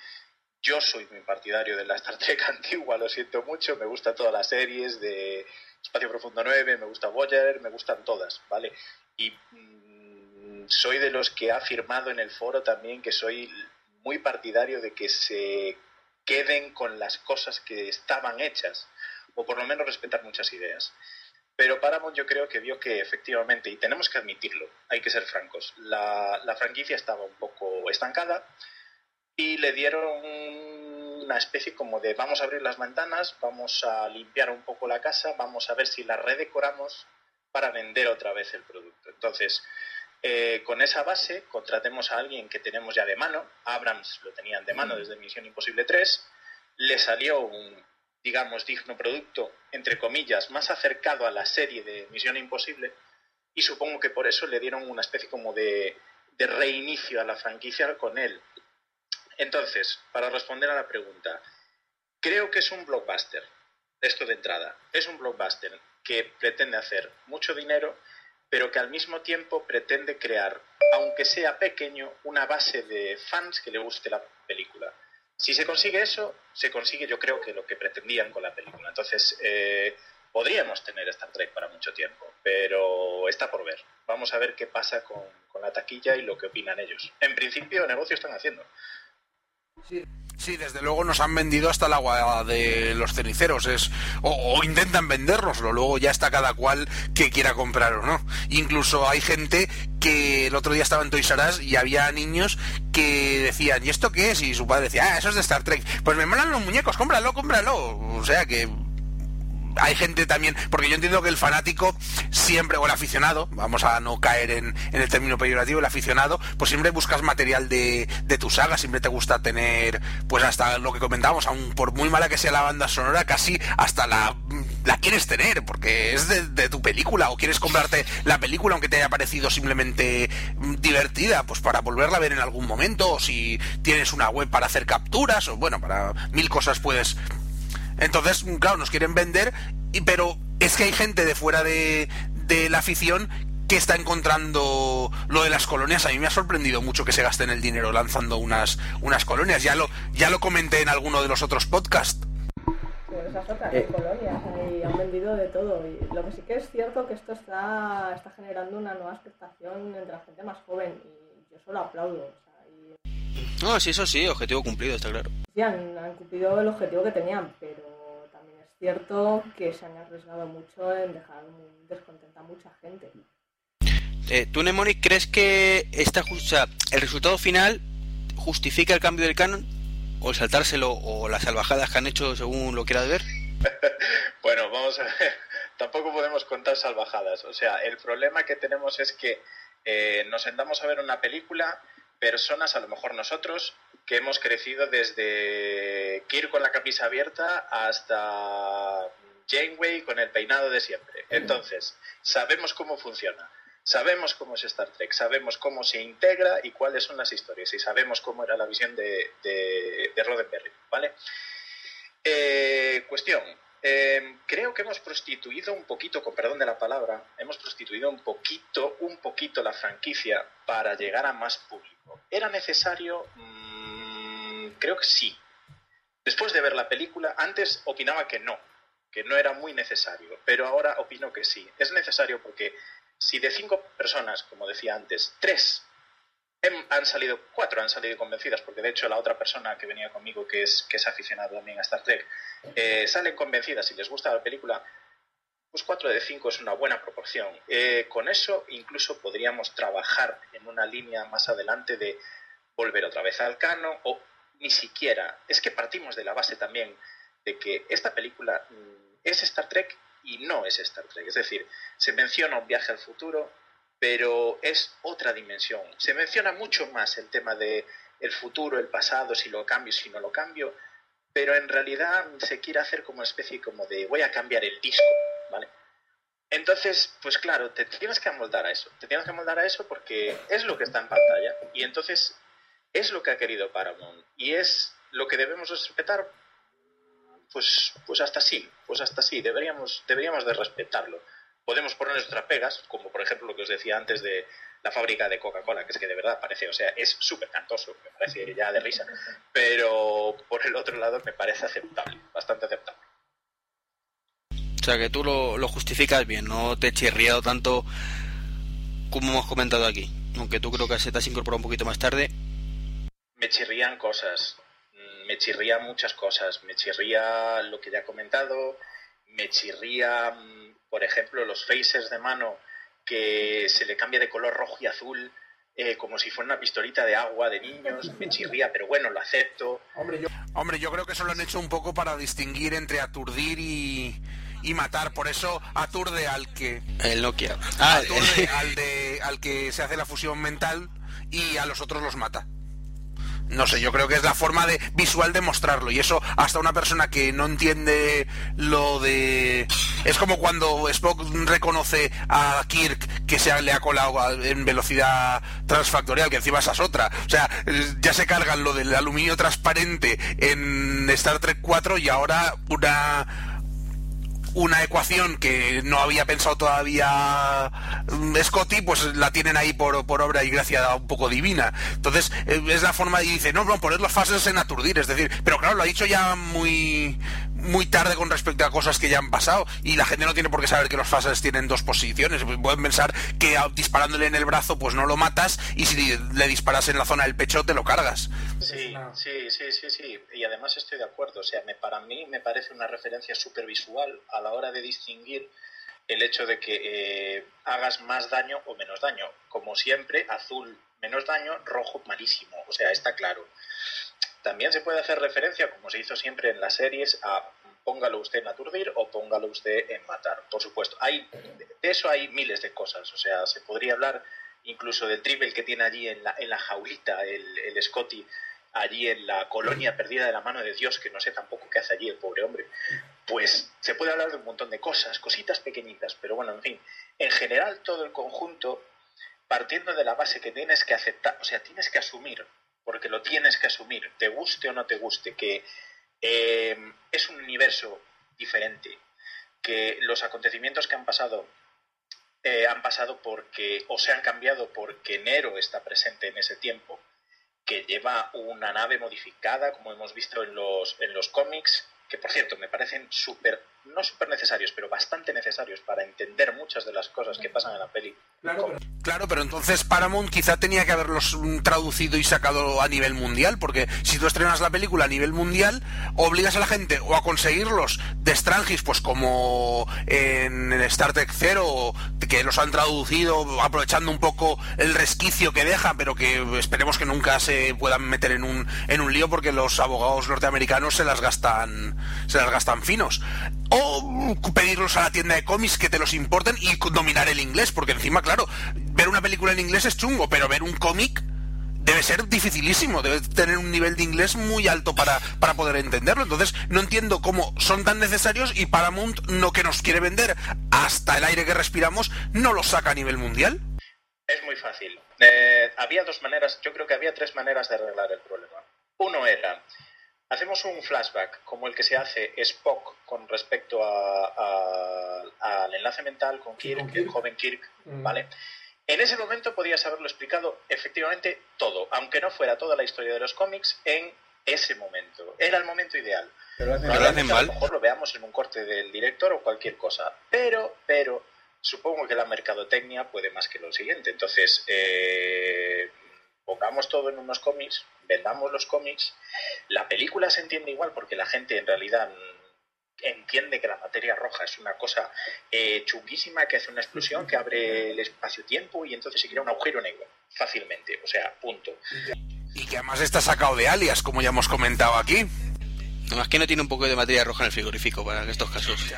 Speaker 7: yo soy muy partidario de la Star Trek [LAUGHS] antigua, lo siento mucho, me gustan todas las series de Espacio Profundo 9, me gusta Voyager, me gustan todas, ¿vale? Y soy de los que ha afirmado en el foro también que soy muy partidario de que se queden con las cosas que estaban hechas, o por lo menos respetar muchas ideas. Pero Paramount yo creo que vio que efectivamente, y tenemos que admitirlo, hay que ser francos, la, la franquicia estaba un poco estancada y le dieron una especie como de vamos a abrir las ventanas, vamos a limpiar un poco la casa, vamos a ver si la redecoramos para vender otra vez el producto. Entonces, eh, con esa base contratemos a alguien que tenemos ya de mano, Abrams lo tenían de mano desde Misión Imposible 3, le salió un, digamos, digno producto, entre comillas, más acercado a la serie de Misión Imposible, y supongo que por eso le dieron una especie como de, de reinicio a la franquicia con él. Entonces, para responder a la pregunta, creo que es un blockbuster, esto de entrada, es un blockbuster que pretende hacer mucho dinero pero que al mismo tiempo pretende crear, aunque sea pequeño, una base de fans que le guste la película. Si se consigue eso, se consigue yo creo que lo que pretendían con la película. Entonces, eh, podríamos tener Star Trek para mucho tiempo, pero está por ver. Vamos a ver qué pasa con, con la taquilla y lo que opinan ellos. En principio, negocio están haciendo.
Speaker 2: Sí. Sí, desde luego nos han vendido hasta el agua de los ceniceros, es o, intentan vendérnoslo, luego ya está cada cual que quiera comprar o no. Incluso hay gente que el otro día estaba en Toys y había niños que decían, ¿y esto qué es? Y su padre decía, ah, eso es de Star Trek. Pues me molan los muñecos, cómpralo, cómpralo. O sea que hay gente también, porque yo entiendo que el fanático siempre, o el aficionado, vamos a no caer en, el término peyorativo, el aficionado, pues siempre buscas material de, tu saga, siempre te gusta tener, pues hasta lo que comentábamos, aun por muy mala que sea la banda sonora, casi hasta la, la quieres tener, porque es de, de tu película, o quieres comprarte la película aunque te haya parecido simplemente divertida, pues para volverla a ver en algún momento, o si tienes una web para hacer capturas, o bueno, para mil cosas puedes entonces, claro, nos quieren vender, pero es que hay gente de fuera de, la afición que está encontrando lo de las colonias. A mí me ha sorprendido mucho que se gasten el dinero lanzando unas, unas colonias. Ya lo, ya lo comenté en alguno de los otros podcasts.
Speaker 3: esas otras eh. colonias y han vendido de todo. Y lo que sí que es cierto que esto está, está generando una nueva expectación entre la gente más joven y yo solo aplaudo.
Speaker 1: No, sí, eso sí, objetivo cumplido, está claro.
Speaker 3: Sí, han, han, cumplido el objetivo que tenían, pero cierto que se han arriesgado mucho en dejar descontenta a mucha gente.
Speaker 1: Eh, ¿Tú, Nemonic, crees que esta, o el resultado final justifica el cambio del canon? o el saltárselo o las salvajadas que han hecho según lo quieras ver? [LAUGHS]
Speaker 7: Bueno, vamos a ver. [LAUGHS] Tampoco podemos contar salvajadas. O sea, el problema que tenemos es que eh, nos sentamos a ver una película, personas, a lo mejor nosotros, que hemos crecido desde Kirk con la camisa abierta hasta Janeway con el peinado de siempre. Entonces, sabemos cómo funciona. Sabemos cómo es Star Trek, sabemos cómo se integra y cuáles son las historias, y sabemos cómo era la visión de, de, de Roddenberry, ¿vale? Eh, cuestión. Eh, creo que hemos prostituido un poquito, con perdón de la palabra, hemos prostituido un poquito, un poquito la franquicia para llegar a más público. ¿Era necesario? Mm, creo que sí. Después de ver la película, antes opinaba que no, que no era muy necesario, pero ahora opino que sí. Es necesario porque si de cinco personas, como decía antes, tres han salido, cuatro han salido convencidas, porque de hecho la otra persona que venía conmigo, que es, que es aficionada también a Star Trek, eh, salen convencidas y les gusta la película, pues cuatro de cinco es una buena proporción. Eh, con eso incluso podríamos trabajar en una línea más adelante de volver otra vez al canon o ni siquiera. Es que partimos de la base también de que esta película mm, es Star Trek y no es Star Trek. Es decir, se menciona un viaje al futuro, pero es otra dimensión. Se menciona mucho más el tema de el futuro, el pasado, si lo cambio, si no lo cambio, pero en realidad se quiere hacer como una especie como de voy a cambiar el disco, ¿vale? Entonces, pues claro, te tienes que amoldar a eso, te tienes que amoldar a eso porque es lo que está en pantalla y entonces es lo que ha querido Paramount y es lo que debemos respetar, pues, pues hasta sí, pues hasta sí, deberíamos, deberíamos de respetarlo. Podemos poner nuestras pegas, como por ejemplo lo que os decía antes de la fábrica de Coca-Cola, que es que de verdad parece, o sea, es súper cantoso, me parece ya de risa, pero por el otro lado me parece aceptable, bastante aceptable.
Speaker 1: O sea, que tú lo, lo justificas bien, no te he chirriado tanto como hemos comentado aquí. Aunque tú creo que se te has incorporado un poquito más tarde.
Speaker 7: me chirrían cosas, mm, me chirrían muchas cosas, me chirría lo que ya he comentado, me chirría, mm, por ejemplo, los faces de mano que se le cambia de color rojo y azul, eh, como si fuera una pistolita de agua de niños, me chirría, pero bueno, lo acepto.
Speaker 4: Hombre, yo,
Speaker 2: Hombre, yo creo que eso lo han hecho un poco para distinguir entre aturdir y, y matar. Por eso aturde al que
Speaker 1: El Nokia. Ah,
Speaker 2: aturde al de al que se hace la fusión mental y a los otros los mata. No sé, yo creo que es la forma de visual de mostrarlo y eso hasta una persona que no entiende lo de es como cuando Spock reconoce a Kirk que se le ha colado en velocidad transfactorial, que encima esa es otra. O sea, ya se cargan lo del aluminio transparente en Star Trek 4 y ahora una una ecuación que no había pensado todavía mm, Scotty, pues la tienen ahí por, por obra y gracia un poco divina. Entonces, eh, es la forma y dice, no, no, poner los fases en aturdir, es decir, pero claro, lo ha dicho ya muy muy tarde con respecto a cosas que ya han pasado y la gente no tiene por qué saber que los fases tienen dos posiciones. Pueden pensar que disparándole en el brazo pues no lo matas y si le disparas en la zona del pecho te lo cargas.
Speaker 7: Sí, sí, sí, sí, sí. Y además estoy de acuerdo. O sea, me, para mí me parece una referencia súper visual a la hora de distinguir el hecho de que eh, hagas más daño o menos daño. Como siempre, azul menos daño, rojo malísimo. O sea, está claro. También se puede hacer referencia, como se hizo siempre en las series, a póngalo usted en aturdir o póngalo usted en matar. Por supuesto, hay, de eso hay miles de cosas. O sea, se podría hablar incluso del triple que tiene allí en la, en la jaulita el, el Scotty, allí en la colonia perdida de la mano de Dios, que no sé tampoco qué hace allí el pobre hombre. Pues se puede hablar de un montón de cosas, cositas pequeñitas, pero bueno, en fin, en general todo el conjunto, partiendo de la base que tienes que aceptar, o sea, tienes que asumir, porque lo tienes que asumir, te guste o no te guste, que eh, es un universo diferente, que los acontecimientos que han pasado eh, han pasado porque, o se han cambiado porque Nero está presente en ese tiempo, que lleva una nave modificada, como hemos visto en los, en los cómics, que por cierto me parecen súper, no súper necesarios, pero bastante necesarios para entender muchas de las cosas que pasan en la peli.
Speaker 4: claro, pero
Speaker 2: Claro, pero entonces Paramount quizá tenía que haberlos traducido y sacado a nivel mundial, porque si tú estrenas la película a nivel mundial, obligas a la gente o a conseguirlos de Strangis, pues como en Star Trek Zero, que los han traducido aprovechando un poco el resquicio que deja, pero que esperemos que nunca se puedan meter en un, en un lío porque los abogados norteamericanos se las gastan, se las gastan finos. O pedirlos a la tienda de cómics que te los importen y dominar el inglés, porque encima, claro, ver una película en inglés es chungo, pero ver un cómic debe ser dificilísimo, debe tener un nivel de inglés muy alto para, para poder entenderlo. Entonces, no entiendo cómo son tan necesarios y Paramount, no que nos quiere vender hasta el aire que respiramos, no lo saca a nivel mundial.
Speaker 7: Es muy fácil. Eh, había dos maneras, yo creo que había tres maneras de arreglar el problema. Uno era, hacemos un flashback como el que se hace Spock con respecto a- a- al enlace mental con Kirk,
Speaker 4: con
Speaker 7: el
Speaker 4: Kirk.
Speaker 7: joven Kirk,
Speaker 4: Mm.
Speaker 7: En ese momento podías haberlo explicado efectivamente todo, aunque no fuera toda la historia de los cómics en ese momento. Era el momento ideal.
Speaker 4: Pero lo hacen
Speaker 1: Pero lo hacen
Speaker 7: Probablemente a
Speaker 1: mal.
Speaker 7: lo mejor lo veamos en un corte del director o cualquier cosa. Pero, pero, supongo que la mercadotecnia puede más que lo siguiente. Entonces, eh, pongamos todo en unos cómics, vendamos los cómics. La película se entiende igual porque la gente en realidad entiende que la materia roja es una cosa eh, chunguísima que hace una explosión que abre el espacio-tiempo y entonces se crea un agujero negro fácilmente. O sea, punto.
Speaker 2: Y que además está sacado de alias, como ya hemos comentado aquí.
Speaker 1: Además que no tiene un poco de materia roja en el frigorífico para estos casos.
Speaker 3: Yo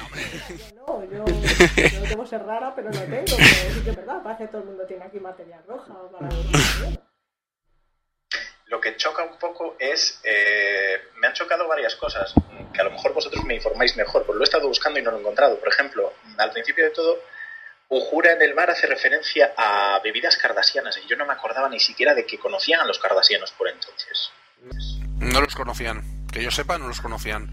Speaker 3: no, yo, yo debo ser rara, pero no tengo. Pero sí que es verdad, parece que todo el mundo tiene aquí materia roja para dormir.
Speaker 7: Lo que choca un poco es, eh, me han chocado varias cosas, que a lo mejor vosotros me informáis mejor, porque lo he estado buscando y no lo he encontrado. Por ejemplo, al principio de todo, Uhura en el mar hace referencia a bebidas cardasianas, y yo no me acordaba ni siquiera de que conocían a los cardasianos por entonces.
Speaker 2: No los conocían. Que yo sepa, no los conocían.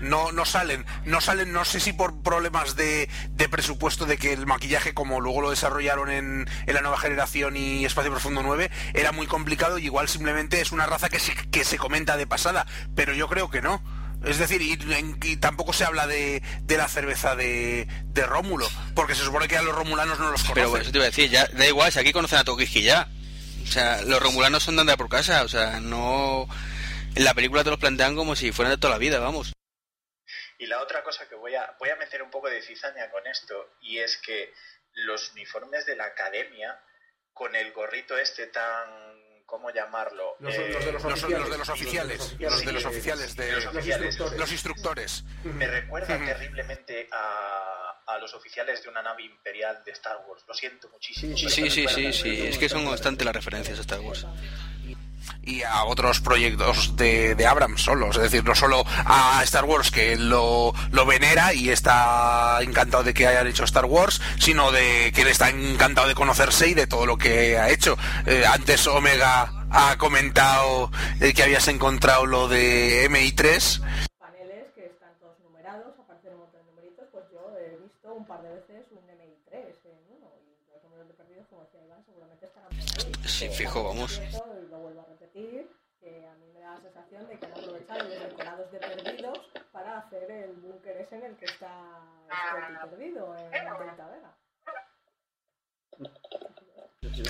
Speaker 2: No, no salen, no salen, no sé si por problemas de, de presupuesto de que el maquillaje, como luego lo desarrollaron en, en la nueva generación y Espacio Profundo 9, era muy complicado y igual simplemente es una raza que se, que se comenta de pasada, pero yo creo que no. Es decir, y, tampoco se habla de, de la cerveza de, de Rómulo, porque se supone que a los romulanos no los conocen.
Speaker 1: Pero bueno, eso te iba a decir, ya da igual, si aquí conocen a Tokiski ya. O sea, los romulanos son de andar por casa, o sea, no... En la película te los plantean como si fueran de toda la vida, vamos.
Speaker 7: Y la otra cosa que voy a, voy a meter un poco de cizaña con esto, y es que los uniformes de la academia, con el gorrito este tan... ¿Cómo llamarlo?
Speaker 4: Los,
Speaker 7: Eh,
Speaker 4: los de los
Speaker 2: los de los oficiales, los de los oficiales, de
Speaker 7: Los oficiales.
Speaker 4: instructores.
Speaker 2: los instructores.
Speaker 7: Me recuerda terriblemente a, a los oficiales de una nave imperial de Star Wars. Lo siento muchísimo.
Speaker 4: Sí,
Speaker 1: Sí, sí, sí, es que son constantes las referencias a Star Wars.
Speaker 2: Y a otros proyectos de, de Abrams solos, es decir, no solo a Star Wars que lo, lo venera y está encantado de que hayan hecho Star Wars, sino de que él está encantado de conocerse y de todo lo que ha hecho. Eh, antes Omega ha comentado eh, que habías encontrado lo de MI3
Speaker 3: paneles que están todos numerados, aparecen un montón de numeritos, pues yo he visto un par de veces un MI3 en uno y los números de perdidos, como decía Iván, seguramente estarán por ahí.
Speaker 1: Sí, fijo, vamos
Speaker 3: cierto, y lo vuelvo a repetir, que a mí me da la sensación de que han aprovechado los decorados de perdidos el búnker ese en el que está Scotty perdido, en Delta Vega.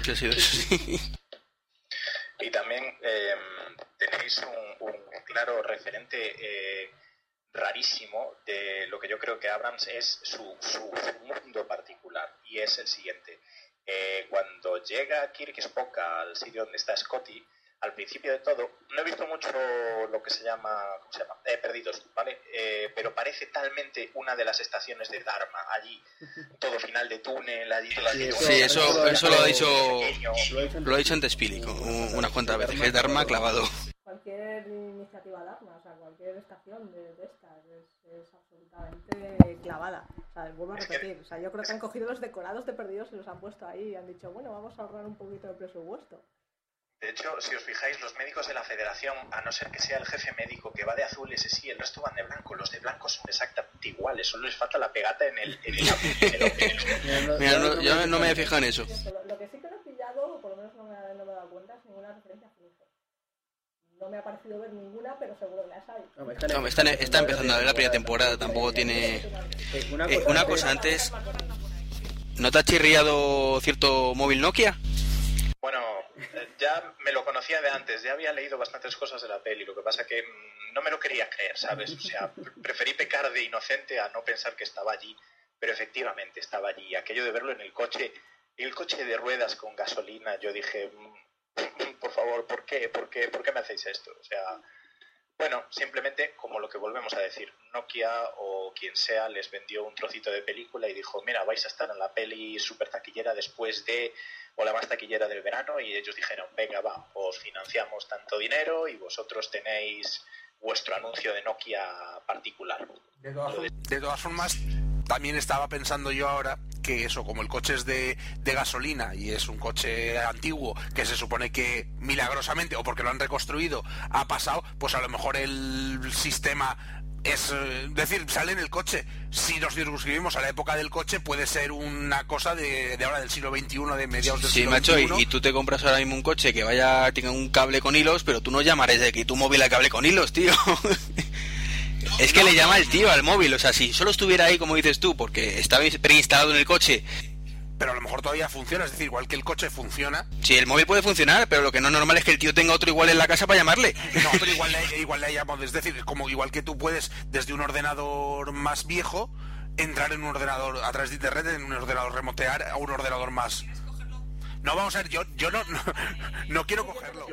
Speaker 1: ¿Qué ha sido eso?
Speaker 7: Y también eh, tenéis un, un claro referente eh, rarísimo de lo que yo creo que Abrams es su, su- su mundo particular. Y es el siguiente. Eh, cuando llega Kirk Spock al sitio donde está Scotty, al principio de todo, no he visto mucho lo que se llama, ¿cómo se llama? Eh, Perdidos, ¿vale? Eh, pero parece talmente una de las estaciones de Dharma, allí, [LAUGHS] todo final de túnel, allí todo.
Speaker 1: Sí, eso, eso lo ha dicho...
Speaker 7: pequeño.
Speaker 4: Lo ha dicho
Speaker 1: antes Pili, con- unas cuantas veces, que es Dharma clavado.
Speaker 3: Cualquier iniciativa Dharma, o sea, cualquier estación de, de estas es, es absolutamente clavada. O sea, vuelvo a repetir, o sea, yo creo que han cogido los decorados de perdidos y los han puesto ahí y han dicho, bueno, vamos a ahorrar un poquito de presupuesto.
Speaker 7: De hecho, si os fijáis, los médicos de la federación, a no ser que sea el jefe médico que va de azul, ese sí, el resto van de blanco. Los de blanco son exactamente iguales, solo les falta la pegata en el... En el, en el- [LAUGHS] en el-
Speaker 1: Mira, no- yo no me he fijado en eso.
Speaker 3: Lo, que sí que no he pillado, o por lo menos no me, no me he dado cuenta, es ninguna referencia a Flinge. No me ha parecido ver ninguna, pero seguro que las hay.
Speaker 1: Hombre, está, está empezando a ver la primera temporada, tampoco tiene... Eh, una cosa antes, ¿no te ha chirriado cierto móvil Nokia?
Speaker 7: Ya me lo conocía de antes, ya había leído bastantes cosas de la peli, lo que pasa que mm, no me lo quería creer, ¿sabes? O sea, preferí pecar de inocente a no pensar que estaba allí, pero efectivamente estaba allí. Aquello de verlo en el coche, el coche de ruedas con gasolina, yo dije, "Mm, [LAUGHS] por favor, ¿por qué? ¿Por qué? ¿Por qué me hacéis esto? O sea, bueno, simplemente como lo que volvemos a decir, Nokia o quien sea les vendió un trocito de película y dijo, mira, vais a estar en la peli super taquillera después de, o la más taquillera del verano, y ellos dijeron, venga, va, os financiamos tanto dinero y vosotros tenéis vuestro anuncio de Nokia particular.
Speaker 4: De todas formas,
Speaker 2: De todas formas, también estaba pensando yo ahora que eso, como el coche es de, de gasolina y es un coche antiguo que se supone que milagrosamente, o porque lo han reconstruido, ha pasado, pues a lo mejor el sistema es eh, decir, sale en el coche. Si nos circunscribimos a la época del coche, puede ser una cosa de, de ahora del siglo XXI, de mediados del
Speaker 1: Sí,
Speaker 2: siglo
Speaker 1: macho, y,
Speaker 2: XXI.
Speaker 1: y tú te compras ahora mismo un coche que vaya, tenga un cable con hilos, pero tú no llamarás de que tu móvil a cable con hilos, tío. [LAUGHS] es que le llama el tío al móvil, o sea, si solo estuviera ahí, como dices tú, porque estaba preinstalado en el coche,
Speaker 2: Pero a lo mejor todavía funciona, es decir, igual que el coche funciona,
Speaker 1: si el móvil puede funcionar, pero lo que no es normal es que el tío tenga otro igual en la casa para llamarle.
Speaker 2: No, pero igual le, igual le hayamos, es decir, como igual que tú puedes desde un ordenador más viejo entrar en un ordenador a través de internet, en un ordenador remotear a un ordenador más. No vamos a ver, yo, yo no, no, no quiero cogerlo.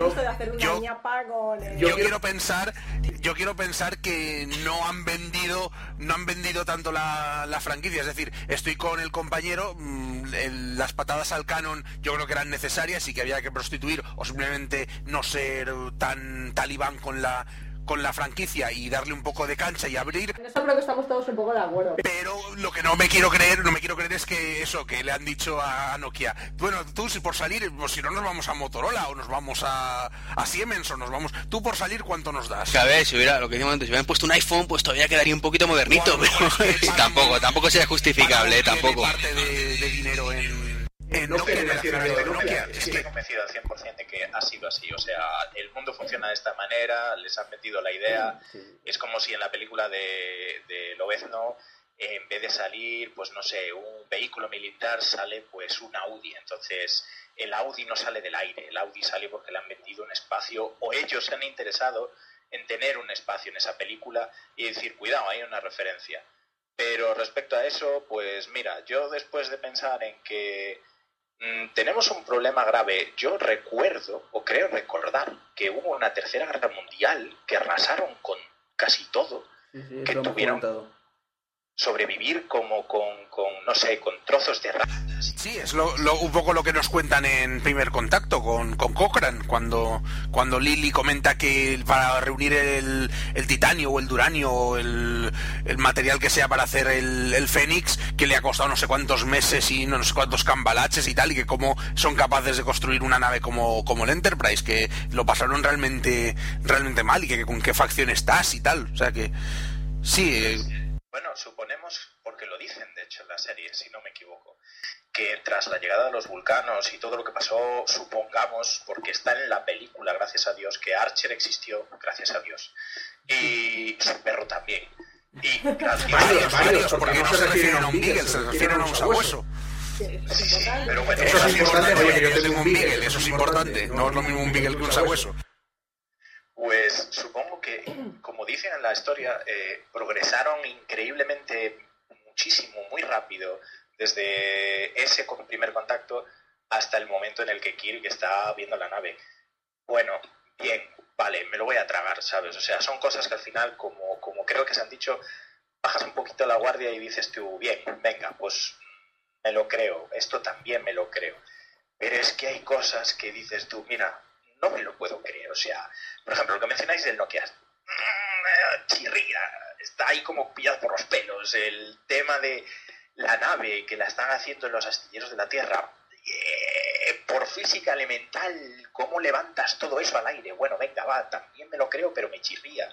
Speaker 2: Yo- quiero pensar, yo quiero pensar que no han vendido, no han vendido tanto la, la franquicia. Es decir, estoy con el compañero, mm, el- las patadas al canon yo creo que eran necesarias y que había que prostituir o simplemente no ser tan talibán con la con la franquicia y darle un poco de cancha y abrir.
Speaker 3: En eso creo que estamos todos un poco de acuerdo.
Speaker 2: Pero lo que no me quiero creer, no me quiero creer es que eso, que le han dicho a Nokia. Bueno, tú si por salir, pues si no nos vamos a Motorola o nos vamos a, a Siemens o nos vamos. Tú por salir, ¿cuánto nos das?
Speaker 1: Que a ver, si hubiera, lo que decíamos antes, si hubieran puesto un iPhone, pues todavía quedaría un poquito modernito,
Speaker 2: Bueno,
Speaker 1: pero
Speaker 2: pues que [LAUGHS]
Speaker 1: tampoco, tampoco sería justificable, eh, tampoco.
Speaker 2: parte de, de dinero en,
Speaker 4: No de
Speaker 2: accionariado de Nokia.
Speaker 4: Nokia.
Speaker 2: Es
Speaker 7: Estoy
Speaker 2: que
Speaker 7: convencido al 100% de que ha sido así. O sea, el mundo funciona de esta manera, les han vendido la idea. Es como si en la película de, de Lobezno, eh, en vez de salir, pues no sé, un vehículo militar, sale pues un Audi. Entonces, el Audi no sale del aire, el Audi sale porque le han vendido un espacio o ellos se han interesado en tener un espacio en esa película y decir, cuidado, hay una referencia. Pero respecto a eso, pues mira, yo después de pensar en que tenemos un problema grave. Yo recuerdo, o creo recordar, que hubo una tercera guerra mundial que arrasaron con casi todo.
Speaker 8: Sí, sí,
Speaker 7: que tuvieron-
Speaker 8: comentado.
Speaker 7: Sobrevivir como con, con, no sé, con trozos de ratas.
Speaker 2: Sí, es lo, lo- un poco lo que nos cuentan en primer contacto con, con Cochrane, cuando, cuando Lily comenta que para reunir el, el titanio o el duranio o el, el material que sea para hacer el, el Fénix, que le ha costado no sé cuántos meses y no sé cuántos cambalaches y tal, y que cómo son capaces de construir una nave como, como el Enterprise, que lo pasaron realmente, realmente mal y que con qué facción estás y tal. O sea que sí, eh,
Speaker 7: Bueno, suponemos, porque lo dicen de hecho en la serie, si no me equivoco, que tras la llegada de los vulcanos y todo lo que pasó, supongamos, porque está en la película, gracias a Dios, que Archer existió, gracias a Dios, y su perro también. Y [LAUGHS] gracias
Speaker 4: Varios, varios,
Speaker 2: porque no se refieren a un Beagle, se refieren a un sabueso.
Speaker 3: Sí, eso es importante.
Speaker 7: Pero bueno,
Speaker 4: Eso es importante,
Speaker 2: Oye, que yo tengo un Beagle, eso es importante. No es lo mismo un Beagle que un sabueso.
Speaker 7: Pues supongo que, como dicen en la historia, eh, progresaron increíblemente muchísimo, muy rápido, desde ese primer contacto hasta el momento en el que Kirk está viendo la nave. Bueno, bien, vale, me lo voy a tragar, ¿sabes? O sea, son cosas que al final, como, como creo que se han dicho, bajas un poquito la guardia y dices tú, bien, venga, pues me lo creo, esto también me lo creo. Pero es que hay cosas que dices tú, mira, no me lo puedo creer. O sea, por ejemplo, lo que mencionáis del Nokia. mm, Chirría, está ahí como pillado por los pelos. El tema de la nave que la están haciendo en los astilleros de la Tierra. eh, por física elemental, ¿cómo levantas todo eso al aire? Bueno, venga, va, también me lo creo, pero me chirría.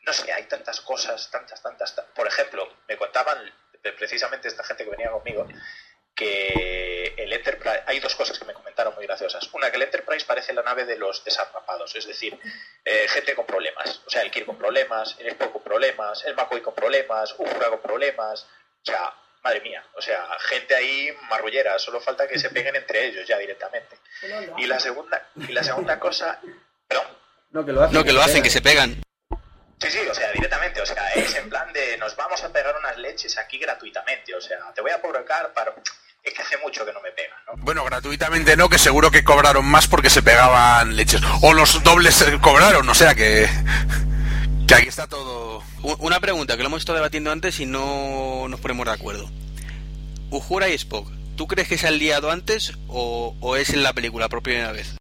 Speaker 7: No sé, hay tantas cosas, tantas, tantas. ta- Por ejemplo, me contaban eh, precisamente esta gente que venía conmigo que el Enterprise, hay dos cosas que me comentaron muy graciosas. Una, que el Enterprise parece la nave de los desarrapados, es decir, eh, gente con problemas. O sea, el Kirk con problemas, el Spock con problemas, el McCoy con problemas, Uhura con problemas. O sea, madre mía, o sea, gente ahí marrullera, solo falta que se [LAUGHS] peguen entre ellos ya directamente. Y la segunda, y la segunda cosa, perdón,
Speaker 8: No, que lo hacen.
Speaker 1: No, que lo hacen, que se pegan.
Speaker 7: Sí, sí, o sea, directamente, o sea, es en plan de nos vamos a pegar unas leches aquí gratuitamente, o sea, te voy a provocar para... Es que hace mucho que no me pegan, ¿no?
Speaker 2: Bueno, gratuitamente no, que seguro que cobraron más porque se pegaban leches. O los dobles eh, cobraron, o sea que... [LAUGHS] Que aquí está todo...
Speaker 1: Una pregunta que lo hemos estado debatiendo antes y no nos ponemos de acuerdo. Uhura y Spock, ¿tú crees que se han liado antes o, o es en la película por primera vez?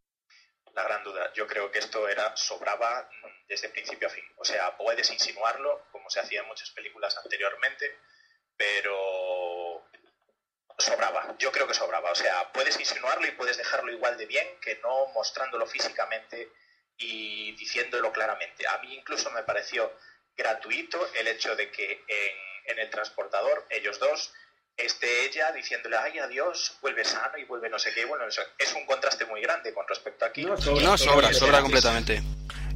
Speaker 7: La gran duda. Yo creo que esto era sobraba desde principio a fin. O sea, puedes insinuarlo, como se hacía en muchas películas anteriormente, pero sobraba. Yo creo que sobraba. O sea, puedes insinuarlo y puedes dejarlo igual de bien que no mostrándolo físicamente y diciéndolo claramente. A mí incluso me pareció gratuito el hecho de que en, en el transportador, ellos dos, esté ella diciéndole, ay, adiós, vuelve sano y vuelve no sé qué. Bueno, eso es un contraste muy grande con respecto a aquí.
Speaker 4: No, sobra,
Speaker 1: No, sobra, completamente.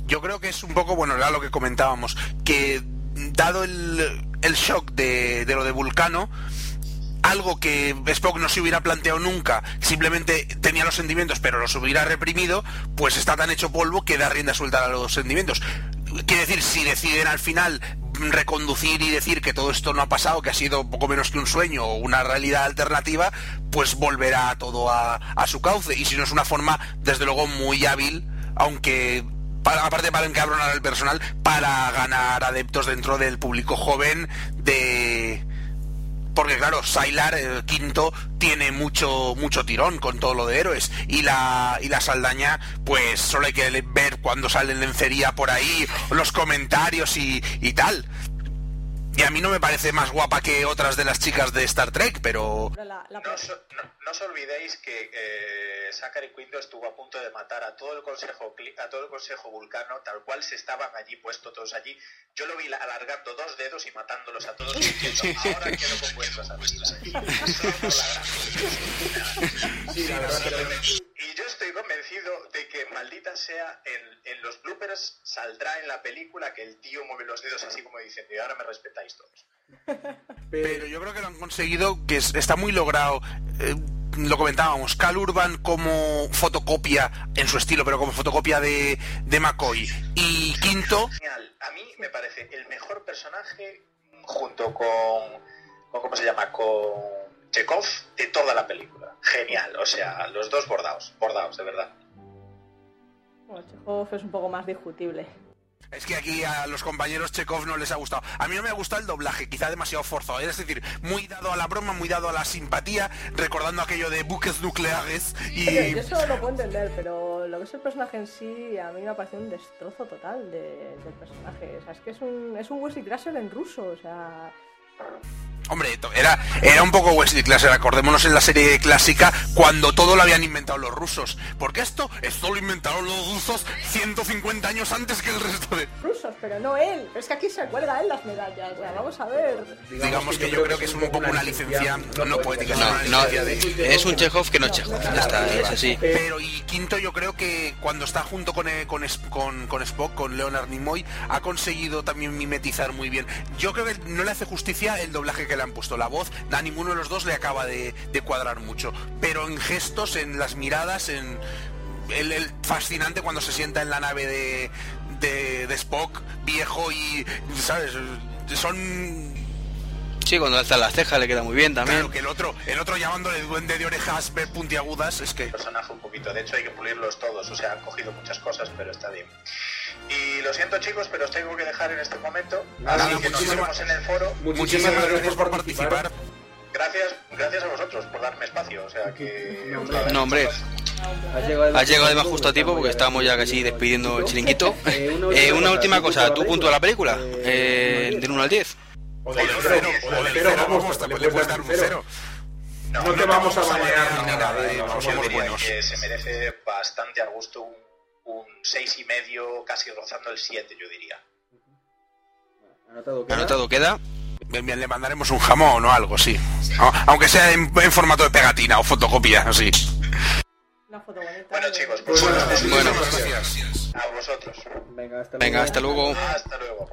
Speaker 2: Yo creo que es un poco, bueno, era lo que comentábamos, que dado el, el shock de, de lo de Vulcano, algo que Spock no se hubiera planteado nunca, simplemente tenía los sentimientos pero los hubiera reprimido, pues está tan hecho polvo que da rienda suelta a los sentimientos. Quiere decir, si deciden al final reconducir y decir que todo esto no ha pasado, que ha sido poco menos que un sueño o una realidad alternativa, pues volverá todo a, a su cauce. Y si no es una forma, desde luego, muy hábil, aunque para, aparte para encabronar al personal, para ganar adeptos dentro del público joven de... Porque claro, Sailar, el quinto, tiene mucho mucho tirón con todo lo de héroes. Y la, y la Saldaña, pues solo hay que ver cuando sale lencería por ahí, los comentarios y, y tal. Y a mí no me parece más guapa que otras de las chicas de Star Trek, pero...
Speaker 3: Pero la- la-
Speaker 7: No os, no- no os olvidéis que eh, Zachary Quinto estuvo a punto de matar a todo el consejo a todo el consejo vulcano, tal cual se estaban allí puestos todos allí. Yo lo vi la- alargando dos dedos y matándolos a todos diciendo, ahora quedo con vuestras gran-
Speaker 4: Sí, la verdad que
Speaker 7: Y yo estoy convencido de que maldita sea en, en los bloopers saldrá en la película que el tío mueve los dedos así como diciendo y ahora me respetáis todos. [LAUGHS]
Speaker 2: Pero yo creo que lo han conseguido, que es- está muy logrado. eh, lo comentábamos, Cal Urban como fotocopia en su estilo, pero como fotocopia de, de McCoy. Y quinto,
Speaker 7: Genial. A mí me parece el mejor personaje junto con, con ¿cómo se llama? Con Chekhov de toda la película. Genial. O sea, los dos bordados, bordados, de verdad.
Speaker 3: Bueno, Chekhov es un poco más discutible.
Speaker 2: es que aquí a los compañeros Chekhov no les ha gustado. A mí no me ha gustado el doblaje, quizá demasiado forzado. Es decir, muy dado a la broma, muy dado a la simpatía, recordando aquello de buques nucleares y...
Speaker 3: Oye, yo eso lo puedo entender, pero lo que es el personaje en sí, a mí me ha parecido un destrozo total de- del personaje. O sea, es que es un, es un Wesley Crusher en ruso, o sea...
Speaker 2: Hombre, era, era un poco Wesley Class, acordémonos en la serie clásica cuando todo lo habían inventado los rusos. Porque esto, esto lo inventaron los rusos 150 años antes que el resto de...
Speaker 3: Rusos, pero no él. Pero es que aquí se cuelga él las medallas. O sea, vamos a ver.
Speaker 2: Digamos que yo creo que es un poco una licencia, no poética,
Speaker 1: No,
Speaker 2: una
Speaker 1: no,
Speaker 2: de...
Speaker 1: es un Chekhov que no es Chekhov. Ya está, es así.
Speaker 2: Pero y quinto yo creo que cuando está junto con, eh, con, Es- con, con Spock, con Leonard Nimoy, ha conseguido también mimetizar muy bien. Yo creo que no le hace justicia el doblaje que le han puesto. La voz a ninguno de los dos le acaba de, cuadrar mucho. Pero en gestos, en las miradas, en el, el fascinante cuando se sienta en la nave de, de, de Spock, viejo y, ¿sabes? Son
Speaker 1: Sí, cuando alza las cejas le queda muy bien también.
Speaker 2: Claro, que el otro, el otro llamándole duende de orejas puntiagudas, es que...
Speaker 7: personaje un poquito. De hecho, hay que pulirlos todos. O sea, han cogido muchas cosas, pero está bien. Y lo siento, chicos, pero os tengo que dejar en este momento.
Speaker 4: Nada,
Speaker 7: Así que nos
Speaker 2: muchísimas-
Speaker 7: vemos en el foro.
Speaker 2: Muchísimas gracias por participar.
Speaker 7: Gracias, gracias a vosotros por darme espacio. O sea que.
Speaker 4: No, hombre.
Speaker 1: No, hombre. Has llegado además justo a tiempo porque estábamos ya casi despidiendo el chiringuito. [LAUGHS] Eh, una última cosa, ¿tú punto a la película? Eh, del 1 al 10.
Speaker 4: O del cero,
Speaker 2: cero,
Speaker 4: o del cero,
Speaker 2: cero,
Speaker 4: vamos,
Speaker 2: vamos,
Speaker 4: le
Speaker 2: puedes dar un cero.
Speaker 4: No, te vamos a banear
Speaker 2: ni nada,
Speaker 4: nada,
Speaker 2: eh,
Speaker 4: no,
Speaker 2: vamos,
Speaker 7: Yo diría
Speaker 2: buenos.
Speaker 7: que se merece bastante a gusto un, un seis y medio, casi rozando el 7, yo diría.
Speaker 1: Anotado queda.
Speaker 2: Bien, bien, le mandaremos un jamón o algo, sí. A- Aunque sea en, en formato de pegatina o fotocopia, así.
Speaker 7: Bueno, chicos, pues
Speaker 4: Bueno,
Speaker 7: muchas
Speaker 1: bueno.
Speaker 2: Gracias.
Speaker 7: a vosotros.
Speaker 1: Venga, hasta luego.
Speaker 7: Hasta luego.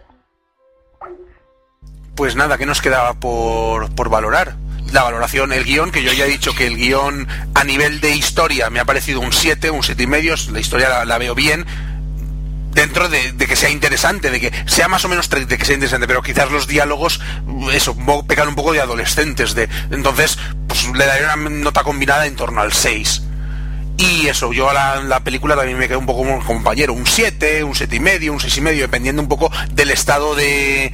Speaker 2: Pues nada, ¿qué nos quedaba por, por valorar? La valoración, el guion, que yo ya he dicho que el guion a nivel de historia me ha parecido un 7, un siete y medio, la historia la, veo bien. dentro de, que sea interesante, de que sea más o menos de que sea interesante, pero quizás los diálogos, eso, pecan un poco de adolescentes, de entonces pues le daré una nota combinada en torno al 6. Y eso, yo a la, la película también me quedo un poco como compañero, un 7, un 7 y medio, un 6 y medio, dependiendo un poco del estado de,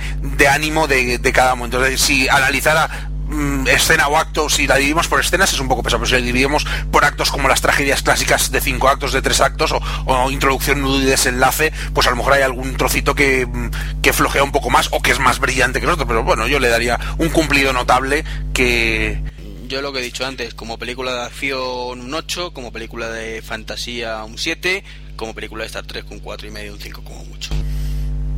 Speaker 2: ánimo de, cada momento. Entonces, si analizara mm, escena o acto, si la dividimos por escenas es un poco pesado, pero si la dividimos por actos como las tragedias clásicas de cinco actos, de tres actos, o, introducción, nudo y desenlace, pues a lo mejor hay algún trocito que, mm, que flojea un poco más o que es más brillante que el otro, pero bueno, yo le daría un cumplido notable que,
Speaker 1: Yo lo que he dicho antes, como película de acción un 8, como película de fantasía un 7, como película de Star Trek un 4 y medio, un 5 como mucho.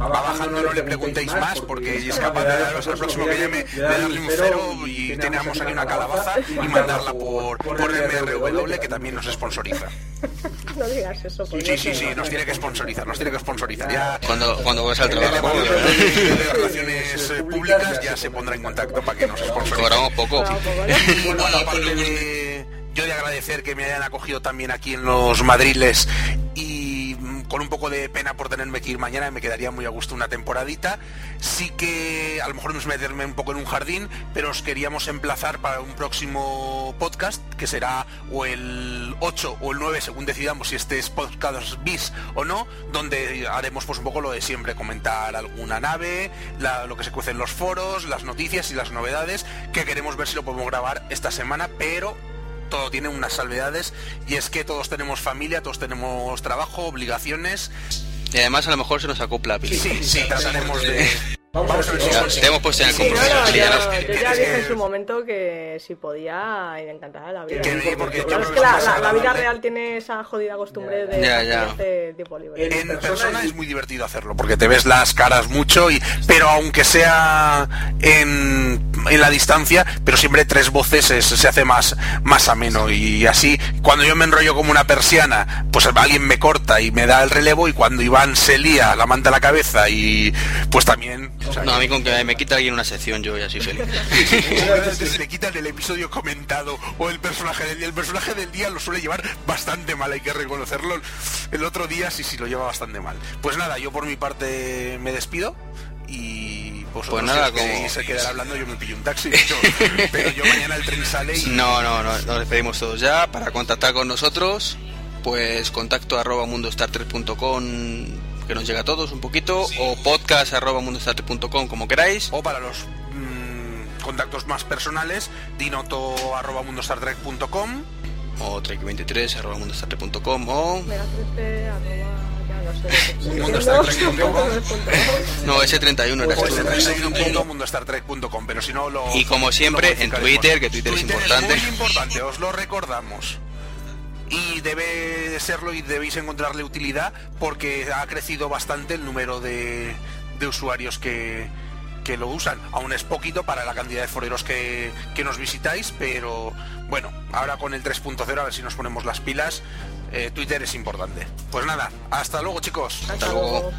Speaker 2: Va bajando, no le preguntéis más porque es capaz de daros al próximo que llame, de darle un cero y tenemos aquí una calabaza y mandarla por, por MRW que también nos sponsoriza. [LAUGHS]
Speaker 3: No digas eso,
Speaker 2: Sí, sí, sí, nos tiene que sponsorizar, nos tiene que sponsorizar. Ya
Speaker 1: Cuando, cuando vas al
Speaker 2: el
Speaker 1: trabajo,
Speaker 2: de, relaciones eh, públicas ya se pondrá en contacto para que nos sponsorice.
Speaker 1: cobramos poco.
Speaker 2: Y [LAUGHS] bueno, aparte de yo de agradecer que me hayan acogido también aquí en los Madriles y con un poco de pena por tenerme que ir mañana, me quedaría muy a gusto una temporadita. Sí que a lo mejor no es meterme un poco en un jardín, pero os queríamos emplazar para un próximo podcast, que será o el 8 o el 9, según decidamos si este es podcast bis o no, donde haremos pues un poco lo de siempre, comentar alguna nave, lo que se cuece en los foros, las noticias y las novedades, que queremos ver si lo podemos grabar esta semana, pero todo tiene unas salvedades y es que todos tenemos familia, todos tenemos trabajo, obligaciones.
Speaker 1: Y además a lo mejor se nos acopla Pili.
Speaker 2: Sí, sí, trataremos de... Vamos a ver si
Speaker 1: Ya,
Speaker 2: consigo-
Speaker 1: te hemos puesto en el
Speaker 3: Sí, no,
Speaker 1: compromiso.
Speaker 3: no,
Speaker 1: sí,
Speaker 3: yo,
Speaker 1: ya lo-
Speaker 3: yo ya dije en su momento que si podía, encantada la vida.
Speaker 2: Que me- porque
Speaker 3: Claro, es
Speaker 2: que
Speaker 3: la, la- la vida real tiene esa jodida costumbre de
Speaker 1: Ya, ya.
Speaker 3: hacer tiempo libre.
Speaker 2: En persona es muy divertido hacerlo, porque te ves las caras mucho, y pero aunque sea en, en la distancia, pero siempre tres voces es- se hace más, más ameno. Y así, cuando yo me enrollo como una persiana, pues alguien me corta y me da el relevo, y cuando Iván se lía la manta a la cabeza, y pues también... o sea,
Speaker 1: No, a mí con que me quita alguien una sección yo ya soy feliz. [LAUGHS] [LAUGHS]
Speaker 2: se le quitan el episodio comentado o el personaje del día. El personaje del día lo suele llevar bastante mal, hay que reconocerlo. El otro día sí, sí, lo lleva bastante mal. Pues nada, yo por mi parte me despido y vosotros
Speaker 1: Pues nada,
Speaker 2: si
Speaker 1: como-
Speaker 2: quedar hablando yo me pillo un taxi, pero, [LAUGHS] pero yo mañana el tren sale y...
Speaker 1: No, no, no, nos despedimos todos ya. Para contactar con nosotros, pues contacto arroba mundostar3.com que nos llega a todos un poquito, o podcast arroba mundostar3.com como queráis.
Speaker 2: O para los mm, contactos más personales, dinoto arroba mundostartrek.com
Speaker 1: o trek23 arroba mundostar3.com o
Speaker 3: Mega 13, arroba, ya no
Speaker 2: com.
Speaker 1: ese 31 era
Speaker 2: o
Speaker 1: esto.
Speaker 2: mundostartrek.com, pero si no lo...
Speaker 1: Y como siempre, en. Twitter, que Twitter es importante.
Speaker 2: muy importante, os lo recordamos. Y debe serlo y debéis encontrarle utilidad porque ha crecido bastante el número de, de usuarios que, que lo usan. Aún es poquito para la cantidad de foreros que, que nos visitáis, pero bueno, ahora con el 3.0 a ver si nos ponemos las pilas. eh, Twitter es importante. Pues nada, hasta luego chicos.
Speaker 3: Hasta luego.